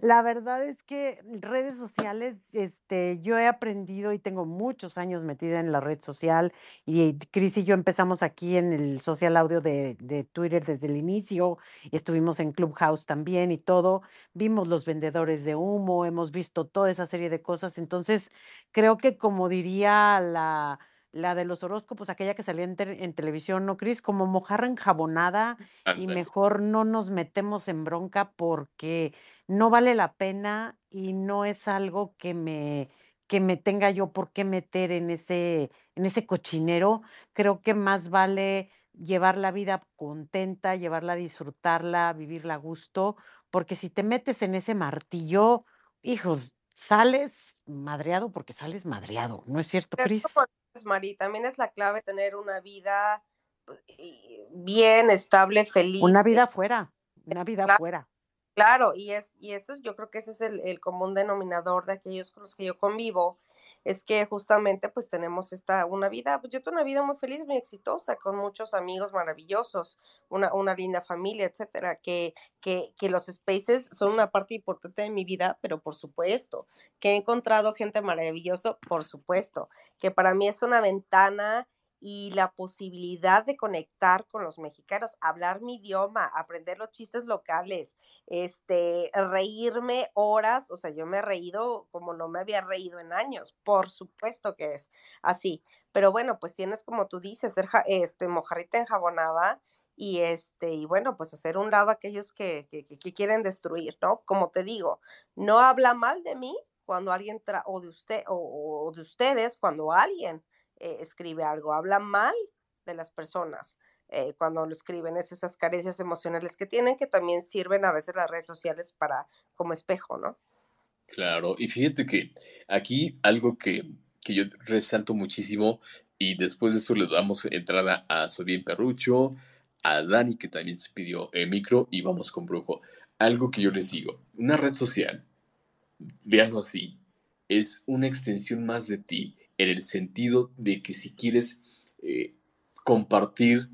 Speaker 3: la verdad es que redes sociales, este, yo he aprendido y tengo muchos años metida en la red social y Cris y yo empezamos aquí en el social audio de, de Twitter desde el inicio y estuvimos en Clubhouse también y todo. Vimos los vendedores de humo, hemos visto toda esa serie de cosas. Entonces, creo que como diría la, la de los horóscopos, aquella que salía en, te- en televisión, ¿no, Cris? Como mojarra enjabonada y
Speaker 2: Ándale.
Speaker 3: mejor no nos metemos en bronca porque no vale la pena y no es algo que me que me tenga yo por qué meter en ese en ese cochinero, creo que más vale llevar la vida contenta, llevarla, disfrutarla, vivirla a gusto, porque si te metes en ese martillo, hijos, sales madreado porque sales madreado, ¿no es cierto, Cris?
Speaker 4: Mari, también es la clave tener una vida pues, bien, estable,
Speaker 3: Una
Speaker 4: feliz.
Speaker 3: vida afuera, una vida
Speaker 4: Claro,
Speaker 3: afuera.
Speaker 4: claro, y es, y eso es, yo creo que ese es el, el común denominador de aquellos con los que yo convivo, es que justamente pues tenemos esta, una vida, pues yo tengo una vida muy feliz, muy exitosa, con muchos amigos maravillosos, una, una linda familia, etcétera, que, que, que los spaces son una parte importante de mi vida, pero por supuesto, que he encontrado gente maravillosa, por supuesto, que para mí es una ventana y la posibilidad de conectar con los mexicanos, hablar mi idioma, aprender los chistes locales, este, reírme horas, o sea, yo me he reído como no me había reído en años, por supuesto que es así, pero bueno, pues tienes como tú dices, ser este, mojarrita enjabonada y este, y bueno, pues hacer un lado a aquellos que, que, que- que quieren destruir, ¿no? Como te digo, no habla mal de mí cuando alguien tra o de usted o, o de ustedes cuando alguien eh, escribe algo, habla mal de las personas eh, cuando lo escriben, es esas carencias emocionales que tienen, que también sirven a veces las redes sociales para como espejo, ¿no?
Speaker 2: Claro, y fíjate que aquí algo que, que yo resalto muchísimo, y después de esto le damos entrada a Bien Perrucho, a Dani, que también se pidió el micro, y vamos con Brujo. Algo que yo les digo, una red social, véanlo así, es una extensión más de ti, en el sentido de que si quieres eh, compartir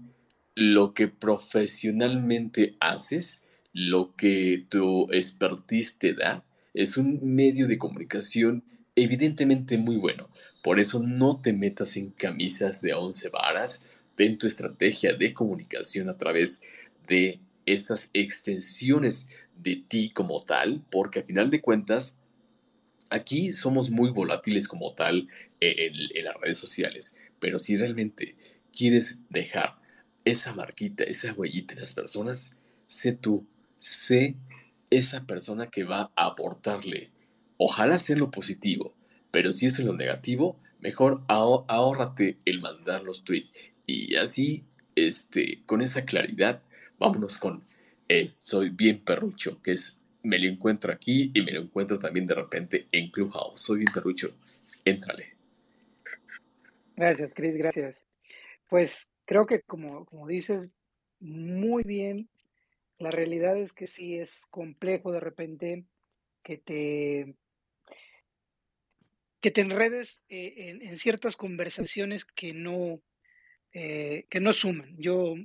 Speaker 2: lo que profesionalmente haces, lo que tu expertise te da, es un medio de comunicación evidentemente muy bueno. Por eso no te metas en camisas de once varas. Ten tu estrategia de comunicación a través de estas extensiones de ti como tal, porque a final de cuentas, aquí somos muy volátiles como tal en, en las redes sociales. Pero si realmente quieres dejar esa marquita, esa huellita en las personas, sé tú, sé esa persona que va a aportarle. Ojalá sea lo positivo, pero si es en lo negativo, mejor ahó- ahórrate el mandar los tweets. Y así, este, con esa claridad, vámonos con eh, Soy bien perrucho, que es me lo encuentro aquí y me lo encuentro también de repente en Clubhouse. Soy bien perrucho. Éntrale.
Speaker 6: Gracias, Cris, gracias. Pues creo que como, como dices, muy bien. La realidad es que sí es complejo de repente que te, que te enredes eh, en, ciertas conversaciones que no, eh, que no suman. Yo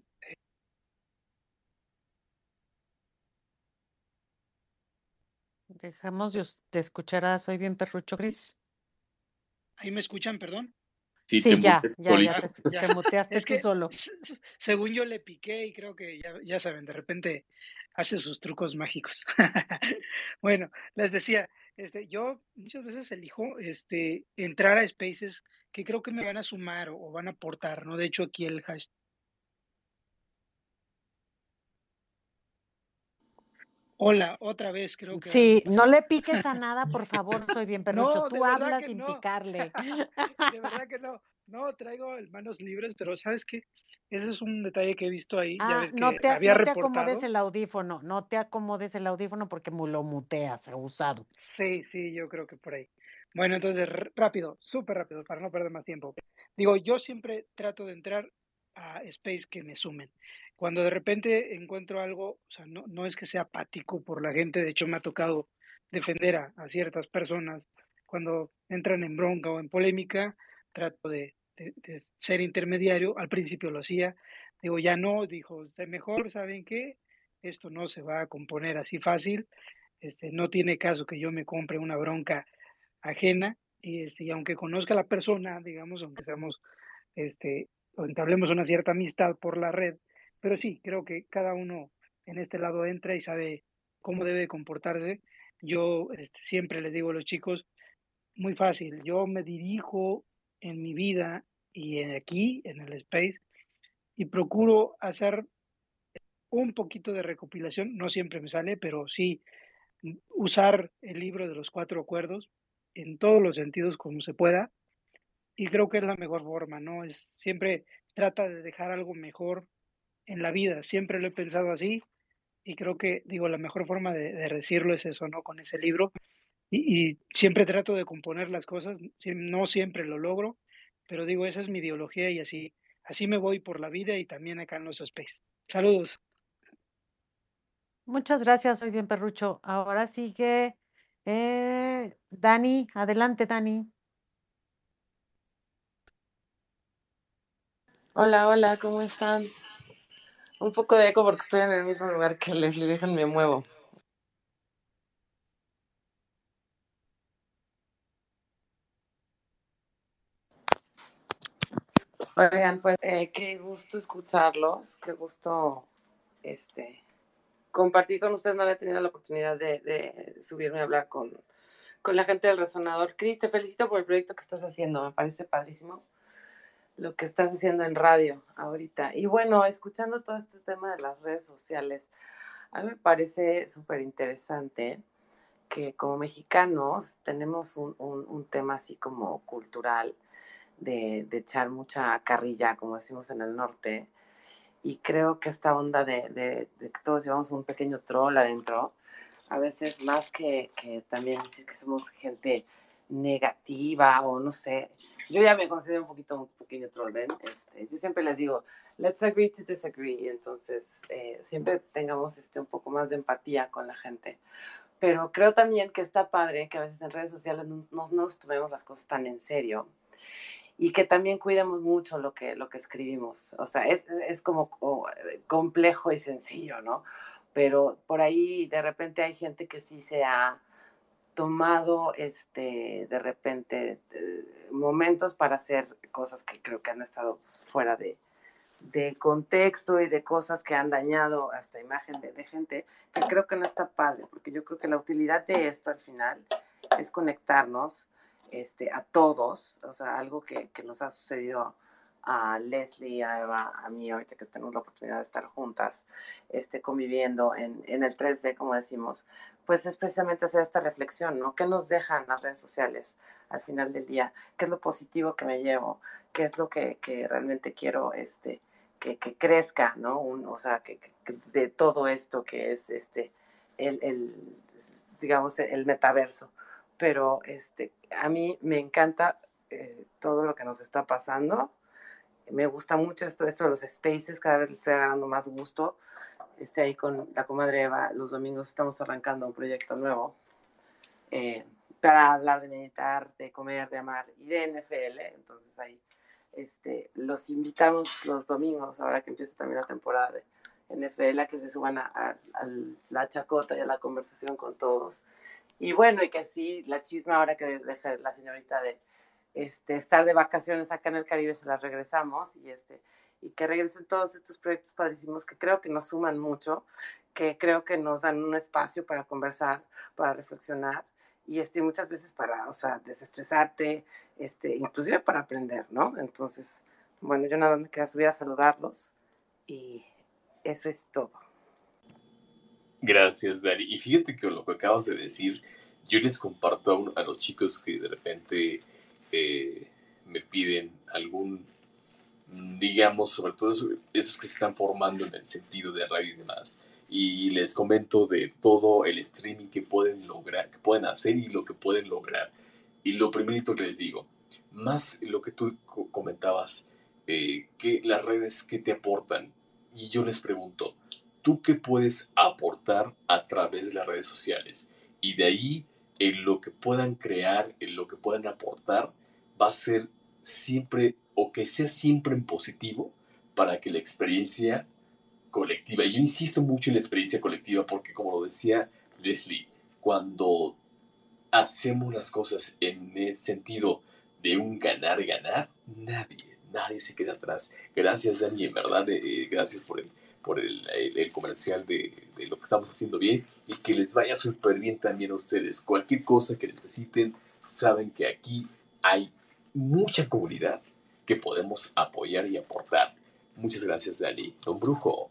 Speaker 3: Dejamos de, escuchar a Soy bien perrucho, Cris.
Speaker 6: ahí me escuchan, perdón.
Speaker 2: Sí,
Speaker 3: Sí,
Speaker 2: te
Speaker 3: ya, ya, ya te, muteaste
Speaker 6: Es
Speaker 3: tú
Speaker 6: que
Speaker 3: solo.
Speaker 6: según yo le piqué y creo que ya, ya saben, de repente hace sus trucos mágicos. Bueno, les decía, este, yo muchas veces elijo este, entrar a spaces que creo que me van a sumar o, o van a aportar, ¿no? De hecho, aquí el hashtag. Hola, otra vez creo que
Speaker 3: Sí, no le piques a nada, por favor, Soy bien perrucho.
Speaker 6: No,
Speaker 3: Tú hablas sin
Speaker 6: no.
Speaker 3: picarle.
Speaker 6: De verdad que no. No, traigo manos libres, pero ¿sabes qué? Ese es un detalle que he visto ahí. Ya
Speaker 3: Ah,
Speaker 6: ves
Speaker 3: no te,
Speaker 6: había
Speaker 3: no te acomodes el audífono, no te acomodes el audífono porque lo muteas, usado.
Speaker 6: Sí, sí, yo creo que por ahí. Bueno, entonces, rápido, súper rápido, para no perder más tiempo. Digo, yo siempre trato de entrar a space que me sumen. Cuando de repente encuentro algo, o sea, no, no es que sea apático por la gente, de hecho me ha tocado defender a, a ciertas personas cuando entran en bronca o en polémica, trato de, ser intermediario. Al principio lo hacía, digo, ya no, dijo, "Sé mejor, ¿saben qué? Esto no se va a componer así fácil este, no tiene caso que yo me compre una bronca ajena y, este, aunque conozca a la persona, digamos, aunque seamos, este, o entablemos una cierta amistad por la red, pero sí, creo que cada uno en este lado entra y sabe cómo debe comportarse. Yo este, siempre les digo a los chicos, muy fácil, yo me dirijo en mi vida y aquí, en el space, y procuro hacer un poquito de recopilación, no siempre me sale, pero sí usar el libro de los cuatro acuerdos en todos los sentidos como se pueda y creo que es la mejor forma, ¿no? Es siempre trata de dejar algo mejor en la vida, siempre lo he pensado así y creo que, digo, la mejor forma de, de decirlo es eso, ¿no? Con ese libro y, siempre trato de componer las cosas, no siempre lo logro, pero digo, esa es mi ideología y así, así me voy por la vida y también acá en los space. Saludos.
Speaker 3: Muchas gracias, Soy bien perrucho. Ahora sigue eh, Dani, adelante, Dani.
Speaker 9: Hola, hola, ¿cómo están? Un poco de eco porque estoy en el mismo lugar que Leslie, déjenme muevo. Oigan, pues eh, qué gusto escucharlos, qué gusto este compartir con ustedes. No había tenido la oportunidad de, subirme a hablar con, con la gente del Resonador. Cris, te felicito por el proyecto que estás haciendo, me parece padrísimo lo que estás haciendo en radio ahorita. Y bueno, escuchando todo este tema de las redes sociales, a mí me parece súper interesante que como mexicanos tenemos un, un, tema así como cultural de, echar mucha carrilla, como decimos en el norte, y creo que esta onda de, de, de que todos llevamos un pequeño troll adentro, a veces más que también decir que somos gente negativa o no sé. Yo ya me considero un poquito un pequeño troll, ¿ven? Este, yo siempre les digo, let's agree to disagree. Entonces, eh, siempre tengamos este, un poco más de empatía con la gente. Pero creo también que está padre que a veces en redes sociales no, no nos tomemos las cosas tan en serio y que también cuidemos mucho lo que, lo que escribimos. O sea, es, es como oh, complejo y sencillo, ¿no? Pero por ahí de repente hay gente que sí se ha tomado este de repente de, momentos para hacer cosas que creo que han estado pues, fuera de, de, contexto y de cosas que han dañado hasta imagen de, de, gente que creo que no está padre porque yo creo que la utilidad de esto al final es conectarnos este, a todos o sea algo que, que nos ha sucedido a Leslie, a Eva, a mí ahorita que tenemos la oportunidad de estar juntas, este, conviviendo en, en el 3D, como decimos, pues es precisamente hacer esta reflexión, ¿no? ¿Qué nos dejan las redes sociales al final del día? ¿Qué es lo positivo que me llevo? ¿Qué es lo que, que realmente quiero este, que, que crezca, ¿no? Un, o sea, que, que, de todo esto que es este, el, digamos, el metaverso. Pero este, a mí me encanta eh, todo lo que nos está pasando. Me gusta mucho esto, esto de los spaces, cada vez le estoy agarrando más gusto. Este, ahí con la comadre Eva, los domingos estamos arrancando un proyecto nuevo eh, para hablar de meditar, de comer, de amar y de NFL. Entonces ahí este, los invitamos los domingos, ahora que empieza también la temporada de NFL, a que se suban a, la chacota y a la conversación con todos. Y bueno, y que sí, la chisma ahora que deja la señorita de este, estar de vacaciones acá en el Caribe, se las regresamos y, este, y que regresen todos estos proyectos padrísimos que creo que nos suman mucho, que creo que nos dan un espacio para conversar, para reflexionar y este, muchas veces para, o sea, desestresarte, este, inclusive para aprender, ¿no? Entonces, bueno, yo nada más me queda subir a saludarlos y eso es todo.
Speaker 2: Gracias, Dani. Y fíjate que lo que acabas de decir, yo les comparto a, los chicos que de repente eh, me piden algún, digamos, sobre todo esos que se están formando en el sentido de radio y demás y les comento de todo el streaming que pueden lograr, que pueden hacer y lo que pueden lograr. Y lo primerito que les digo, más lo que tú comentabas, eh, que las redes que te aportan. Y yo les pregunto, ¿tú qué puedes aportar a través de las redes sociales? Y de ahí, en lo que puedan crear, en lo que puedan aportar, va a ser siempre, o que sea siempre en positivo, para que la experiencia colectiva. Y yo insisto mucho en la experiencia colectiva porque, como lo decía Leslie, cuando hacemos las cosas en el sentido de un ganar-ganar, nadie, nadie se queda atrás. Gracias, Dani, en verdad, eh, gracias por el, por el, el, comercial de, de, lo que estamos haciendo bien y que les vaya súper bien también a ustedes. Cualquier cosa que necesiten, saben que aquí hay mucha comunidad que podemos apoyar y aportar. Muchas gracias, Dani. Don Brujo.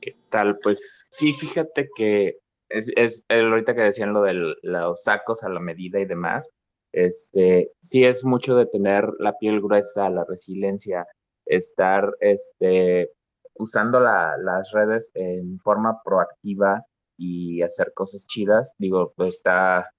Speaker 8: ¿Qué tal? Pues sí, fíjate que es, es ahorita que decían lo de los sacos a la medida y demás, este, sí es mucho de tener la piel gruesa, la resiliencia, estar este, usando las redes en forma proactiva y hacer cosas chidas. Digo, pues está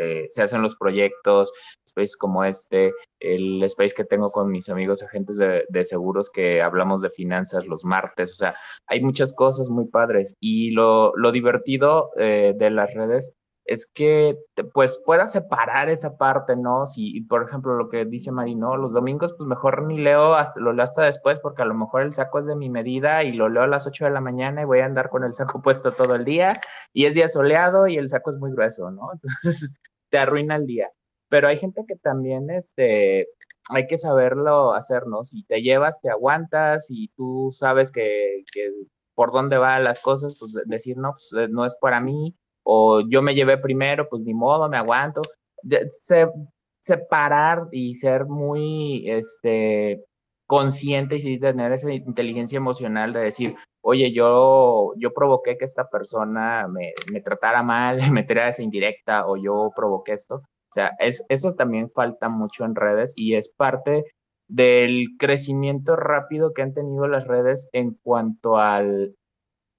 Speaker 8: este, se hacen los proyectos, space como este, el space que tengo con mis amigos agentes de, seguros que hablamos de finanzas los martes, o sea, hay muchas cosas muy padres y lo, divertido eh, de las redes es que pues puedas separar esa parte, ¿no? Si, por ejemplo, lo que dice Marino, los domingos pues mejor ni leo, hasta, lo leo hasta después porque a lo mejor el saco es de mi medida y lo leo a las 8 de la mañana y voy a andar con el saco puesto todo el día y es día soleado y el saco es muy grueso, ¿no? Entonces te arruina el día. Pero hay gente que también, este, hay que saberlo hacer, ¿no? Si te llevas, te aguantas y tú sabes que, que por dónde van las cosas, pues decir, no, pues no es para mí, o yo me llevé primero, pues ni modo, me aguanto. Se, separar y ser muy este, consciente y tener esa inteligencia emocional de decir, oye, yo, yo provoqué que esta persona me, me tratara mal, me tirara esa indirecta o yo provoqué esto. O sea, es, eso también falta mucho en redes y es parte del crecimiento rápido que han tenido las redes en cuanto al,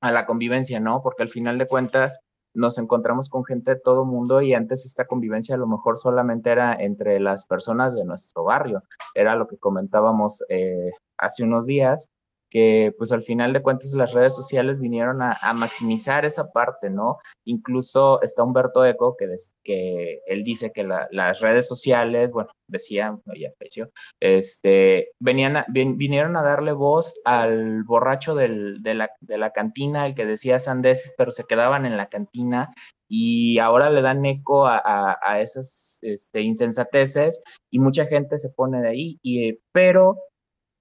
Speaker 8: a la convivencia, ¿no? Porque al final de cuentas, nos encontramos con gente de todo mundo y antes esta convivencia a lo mejor solamente era entre las personas de nuestro barrio. Era lo que comentábamos eh, hace unos días, que pues al final de cuentas las redes sociales vinieron a, maximizar esa parte, ¿no? Incluso está Humberto Eco, que, que él dice que las redes sociales, bueno, decía, ya falleció, este, venían vinieron a darle voz al borracho del, de, la, de la cantina, el que decía sandeces, pero se quedaban en la cantina y ahora le dan eco a, a, esas este, insensateces y mucha gente se pone de ahí, y, pero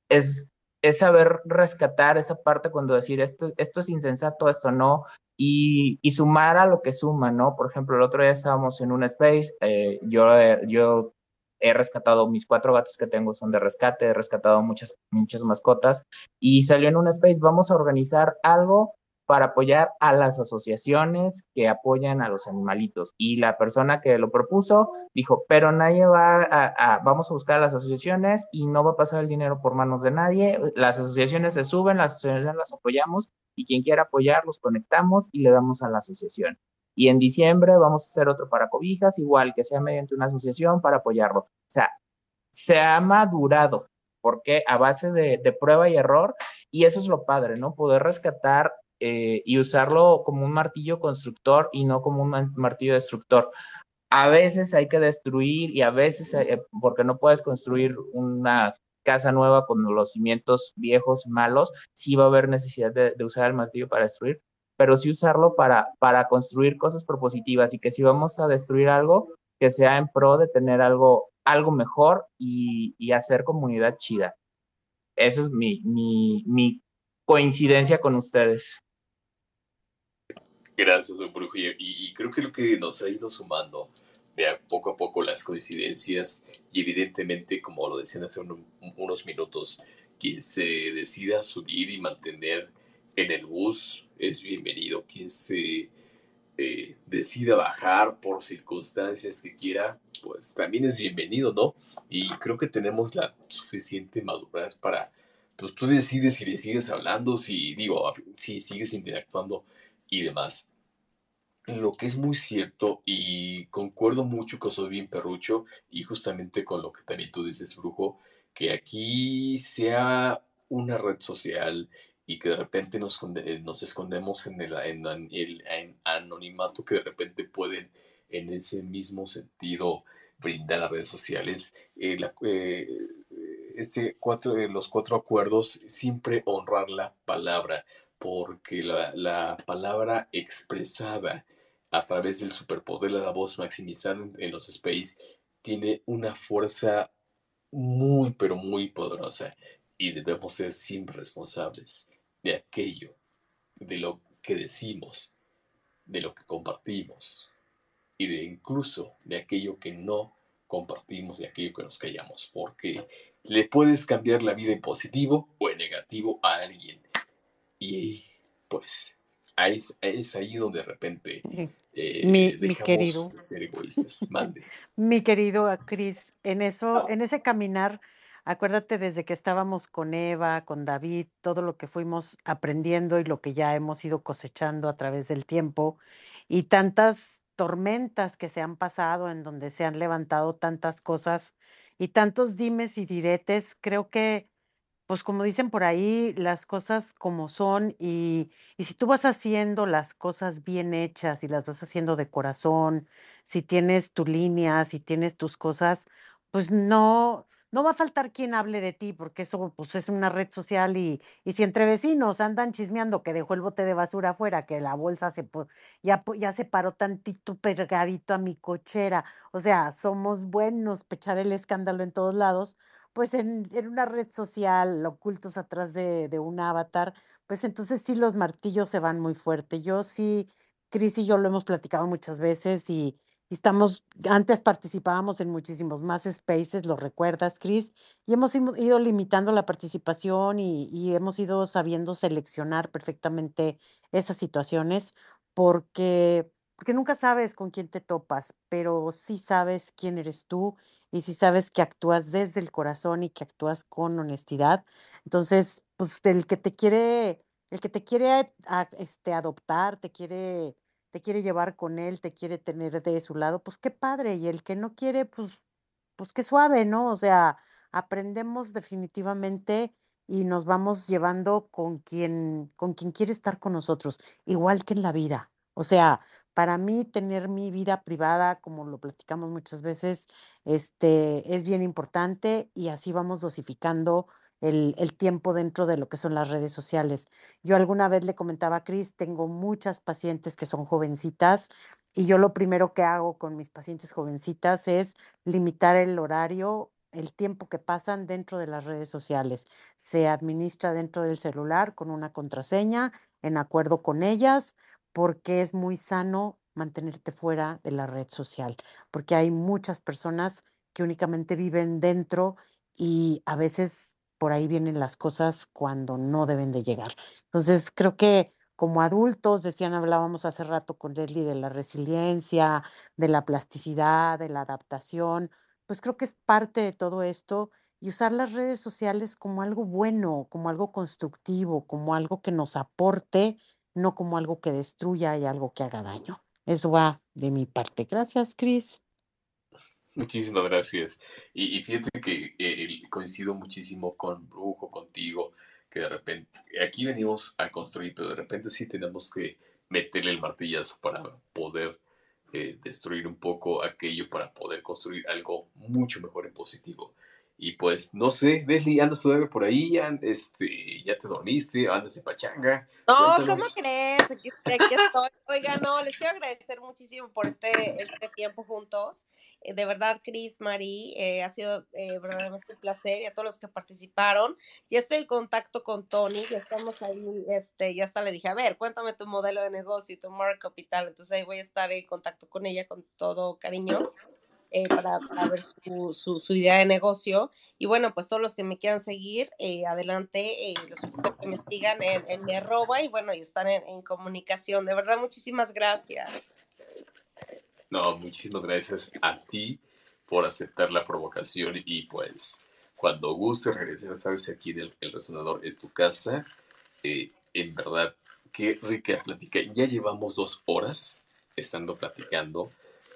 Speaker 8: es es saber rescatar esa parte cuando decir esto, esto es insensato, esto no, y, sumar a lo que suma, ¿no? Por ejemplo, el otro día estábamos en un space, eh, yo, yo he rescatado mis cuatro gatos que tengo son de rescate, he rescatado muchas, muchas mascotas, y salió en un space, vamos a organizar algo para apoyar a las asociaciones que apoyan a los animalitos. Y la persona que lo propuso dijo, pero nadie va a, vamos a buscar a las asociaciones y no va a pasar el dinero por manos de nadie. Las asociaciones se suben, las asociaciones las apoyamos y quien quiera apoyar, los conectamos y le damos a la asociación. Y en diciembre vamos a hacer otro para cobijas, igual que sea mediante una asociación para apoyarlo. O sea, se ha madurado, porque a base de, de prueba y error, y eso es lo padre, ¿no? Poder rescatar eh, y usarlo como un martillo constructor y no como un martillo destructor. A veces hay que destruir y a veces, eh, porque no puedes construir una casa nueva con los cimientos viejos, malos, sí va a haber necesidad de, usar el martillo para destruir, pero sí usarlo para, para construir cosas propositivas y que si vamos a destruir algo, que sea en pro de tener algo, algo mejor y, y hacer comunidad chida. Esa es mi, mi, mi coincidencia con ustedes.
Speaker 2: Gracias, don Brujo. Y, creo que lo que nos ha ido sumando de poco a poco las coincidencias y evidentemente, como lo decían hace unos minutos, quien se decida subir y mantener en el bus es bienvenido. Quien se eh, decida bajar por circunstancias que quiera, pues también es bienvenido, ¿no? Y creo que tenemos la suficiente madurez para, pues tú decides si le sigues hablando, si digo, si sigues interactuando y demás. Lo que es muy cierto y concuerdo mucho con Soy bien perrucho y justamente con lo que también tú dices, Brujo, que aquí sea una red social y que de repente nos, nos escondemos en el, en, el anonimato que de repente pueden en ese mismo sentido brindar las redes sociales. Eh, eh, este cuatro, eh, los cuatro acuerdos, siempre honrar la palabra, porque la, palabra expresada a través del superpoder de la voz maximizada en los space tiene una fuerza muy, pero muy poderosa y debemos ser siempre responsables de aquello, de lo que decimos, de lo que compartimos y de incluso de aquello que no compartimos, de aquello que nos callamos, porque le puedes cambiar la vida en positivo o en negativo a alguien y pues es, es ahí donde de repente eh,
Speaker 3: mi, mi, querido,
Speaker 2: ser egoístas. Mande.
Speaker 3: mi querido Cris, en eso, en ese caminar, acuérdate desde que estábamos con Eva, con David, todo lo que fuimos aprendiendo y lo que ya hemos ido cosechando a través del tiempo y tantas tormentas que se han pasado en donde se han levantado tantas cosas y tantos dimes y diretes, creo que pues como dicen por ahí, las cosas como son y, y si tú vas haciendo las cosas bien hechas y las vas haciendo de corazón, si tienes tu línea, si tienes tus cosas, pues no, no va a faltar quien hable de ti, porque eso pues es una red social y, y si entre vecinos andan chismeando que dejó el bote de basura afuera, que la bolsa se ya, ya se paró tantito pegadito a mi cochera, o sea, somos buenos pechar el escándalo en todos lados, pues en, en una red social, ocultos atrás de, de un avatar, pues entonces sí los martillos se van muy fuerte. Yo sí, Cris y yo lo hemos platicado muchas veces y, estamos, antes participábamos en muchísimos más spaces, lo recuerdas, Cris, y hemos ido limitando la participación y, y hemos ido sabiendo seleccionar perfectamente esas situaciones porque porque nunca sabes con quién te topas, pero sí sabes quién eres tú y sí sabes que actúas desde el corazón y que actúas con honestidad. Entonces, pues el que te quiere, el que te quiere este, adoptar, te quiere, te quiere llevar con él, te quiere tener de su lado, pues qué padre. Y el que no quiere, pues, pues qué suave, ¿no? O sea, aprendemos definitivamente y nos vamos llevando con quien, con quien quiere estar con nosotros, igual que en la vida. O sea, para mí tener mi vida privada, como lo platicamos muchas veces, este, es bien importante y así vamos dosificando el, el tiempo dentro de lo que son las redes sociales. Yo alguna vez le comentaba a Cris, tengo muchas pacientes que son jovencitas y yo lo primero que hago con mis pacientes jovencitas es limitar el horario el tiempo que pasan dentro de las redes sociales. Se administra dentro del celular con una contraseña, en acuerdo con ellas, porque es muy sano mantenerte fuera de la red social, porque hay muchas personas que únicamente viven dentro y a veces por ahí vienen las cosas cuando no deben de llegar. Entonces, creo que como adultos, decían, hablábamos hace rato con Leslie de la resiliencia, de la plasticidad, de la adaptación, pues creo que es parte de todo esto y usar las redes sociales como algo bueno, como algo constructivo, como algo que nos aporte, no como algo que destruya y algo que haga daño. Eso va de mi parte. Gracias, Cris.
Speaker 2: Muchísimas gracias. Y, fíjate que eh, coincido muchísimo con Brujo, contigo, que de repente, aquí venimos a construir, pero de repente sí tenemos que meterle el martillazo para poder eh, destruir un poco aquello, para poder construir algo mucho mejor y positivo. Y pues, no sé, Leslie, ¿andas todavía por ahí? Este, ¿Ya te dormiste? ¿Andas de pachanga?
Speaker 4: No, ¿cómo crees? Aquí, estoy. Oiga, no, les quiero agradecer muchísimo por este, este tiempo juntos. Eh, de verdad, Cris, Mari, eh, ha sido eh, verdaderamente un placer y a todos los que participaron. Ya estoy en contacto con Tony, ya estamos ahí, este, ya hasta le dije, a ver, cuéntame tu modelo de negocio y tu marca capital. Entonces ahí voy a estar en contacto con ella con todo cariño. Eh, para, para, ver su, su, idea de negocio. Y bueno, pues todos los que me quieran seguir, eh, adelante, eh, los que me sigan en, en, mi arroba y bueno, y están en, en, comunicación. De verdad, muchísimas gracias.
Speaker 2: No, muchísimas gracias a ti por aceptar la provocación y pues cuando guste regresar, sabes, aquí el, el resonador es tu casa. en verdad, qué rica plática. Ya llevamos dos horas estando platicando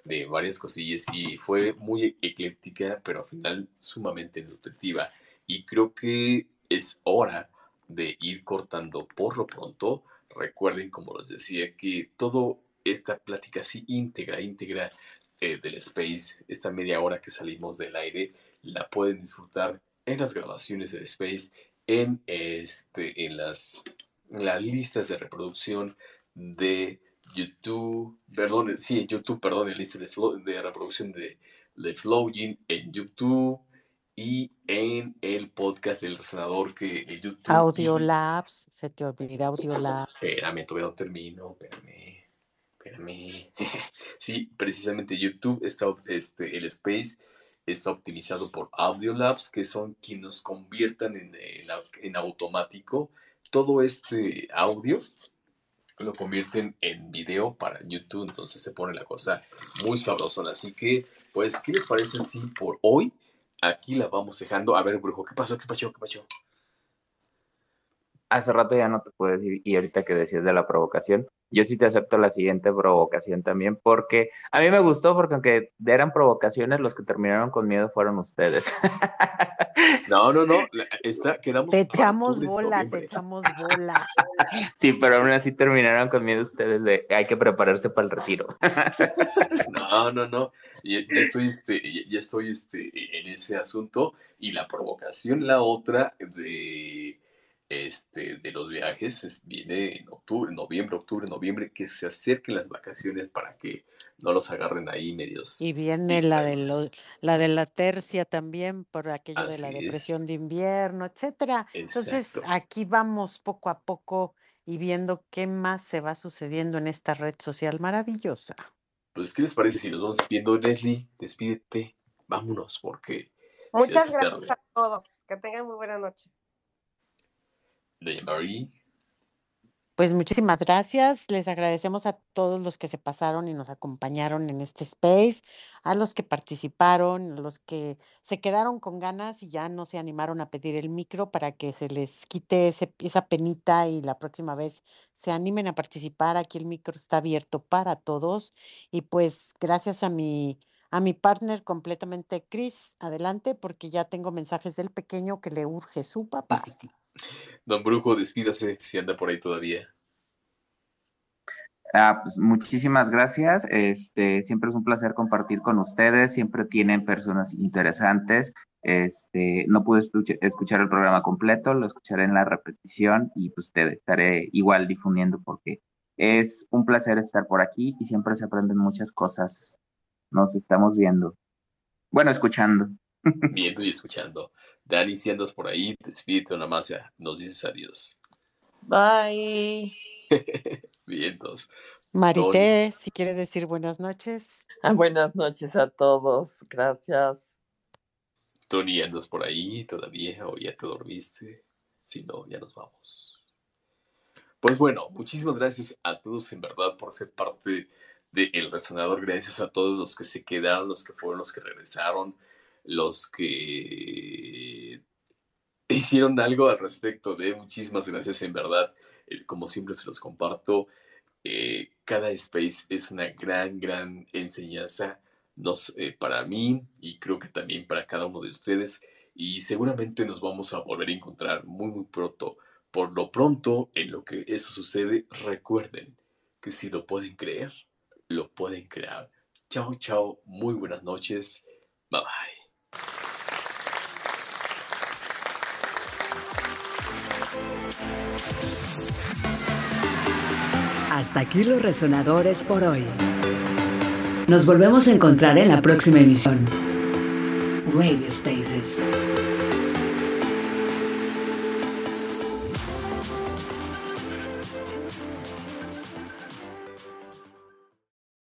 Speaker 2: de varias cosillas y fue muy ecléctica, pero al final sumamente nutritiva. Y creo que es hora de ir cortando por lo pronto. Recuerden, como les decía, que toda esta plática así íntegra, íntegra eh, del Space, esta media hora que salimos del aire, la pueden disfrutar en las grabaciones del Space, en, este, en, las, en las listas de reproducción de YouTube, perdón, sí, en YouTube, perdón, el lista de, de reproducción de, de Flowin en YouTube y en el podcast del senador que el YouTube.
Speaker 3: Audiolabs, se te olvida Audiolabs.
Speaker 2: Espérame, todavía no termino, espérame, espérame. sí, precisamente YouTube está, este, el Space está optimizado por Audiolabs, que son quienes nos conviertan en, en, en automático todo este audio lo convierten en video para YouTube, entonces se pone la cosa muy sabrosona. Así que, pues, ¿qué les parece si por hoy aquí la vamos dejando? A ver, brujo, ¿qué pasó? ¿Qué pasó? ¿Qué pasó?
Speaker 8: Hace rato ya no te puedo decir, y ahorita que decías de la provocación, yo sí te acepto la siguiente provocación también, porque a mí me gustó, porque aunque eran provocaciones, los que terminaron con miedo fueron ustedes.
Speaker 2: No, no, no, quedamos.
Speaker 3: Te echamos bola, te echamos bola.
Speaker 8: Sí, pero aún así terminaron con miedo ustedes de hay que prepararse para el retiro.
Speaker 2: No, no, no, ya, estoy, este, ya estoy este, en ese asunto y la provocación, la otra de este, de los viajes viene en octubre, noviembre, octubre, noviembre, que se acerquen las vacaciones para que no los agarren ahí medios.
Speaker 3: Y viene la de, la de la tercia también, por aquello de la depresión de invierno, etcétera. Entonces, aquí vamos poco a poco y viendo qué más se va sucediendo en esta red social maravillosa.
Speaker 2: Pues, ¿qué les parece si nos vamos viendo, Leslie? Despídete, vámonos, porque...
Speaker 4: Muchas gracias a todos. Que tengan muy buena noche
Speaker 2: de Marie.
Speaker 3: Pues muchísimas gracias. Les agradecemos a todos los que se pasaron y nos acompañaron en este space, a los que participaron, a los que se quedaron con ganas y ya no se animaron a pedir el micro para que se les quite esa penita y la próxima vez se animen a participar. Aquí el micro está abierto para todos. Y pues gracias a mi, a mi partner completamente, Chris, adelante, porque ya tengo mensajes del pequeño que le urge su papá.
Speaker 2: Don Brujo, despídase si anda por ahí todavía.
Speaker 8: Ah, pues muchísimas gracias. Este, siempre es un placer compartir con ustedes. Siempre tienen personas interesantes. Este, no pude escuchar el programa completo, lo escucharé en la repetición y pues te estaré igual difundiendo porque es un placer estar por aquí y siempre se aprenden muchas cosas. Nos estamos viendo. Bueno, escuchando.
Speaker 2: Viendo y escuchando. Dani, si andas por ahí, despídete una más, nos dices adiós.
Speaker 5: Bye.
Speaker 2: Vientos.
Speaker 3: Marité, si quiere decir buenas noches.
Speaker 5: Ah, buenas noches a todos, gracias.
Speaker 2: Tony, ¿andas por ahí todavía o ya te dormiste? Si no, ya nos vamos. Pues bueno, muchísimas gracias a todos en verdad por ser parte de El Resonador. Gracias a todos los que se quedaron, los que fueron, los que regresaron los que hicieron algo al respecto de. Muchísimas gracias, en verdad. como siempre se los comparto, eh, cada space es una gran, gran enseñanza nos, eh, para mí y creo que también para cada uno de ustedes. Y seguramente nos vamos a volver a encontrar muy, muy pronto. Por lo pronto, en lo que eso sucede, recuerden que si lo pueden creer, lo pueden crear. Chao, chao, muy buenas noches. Bye bye.
Speaker 1: Hasta aquí los resonadores por hoy. Nos volvemos a encontrar en la próxima emisión. Radio Spaces.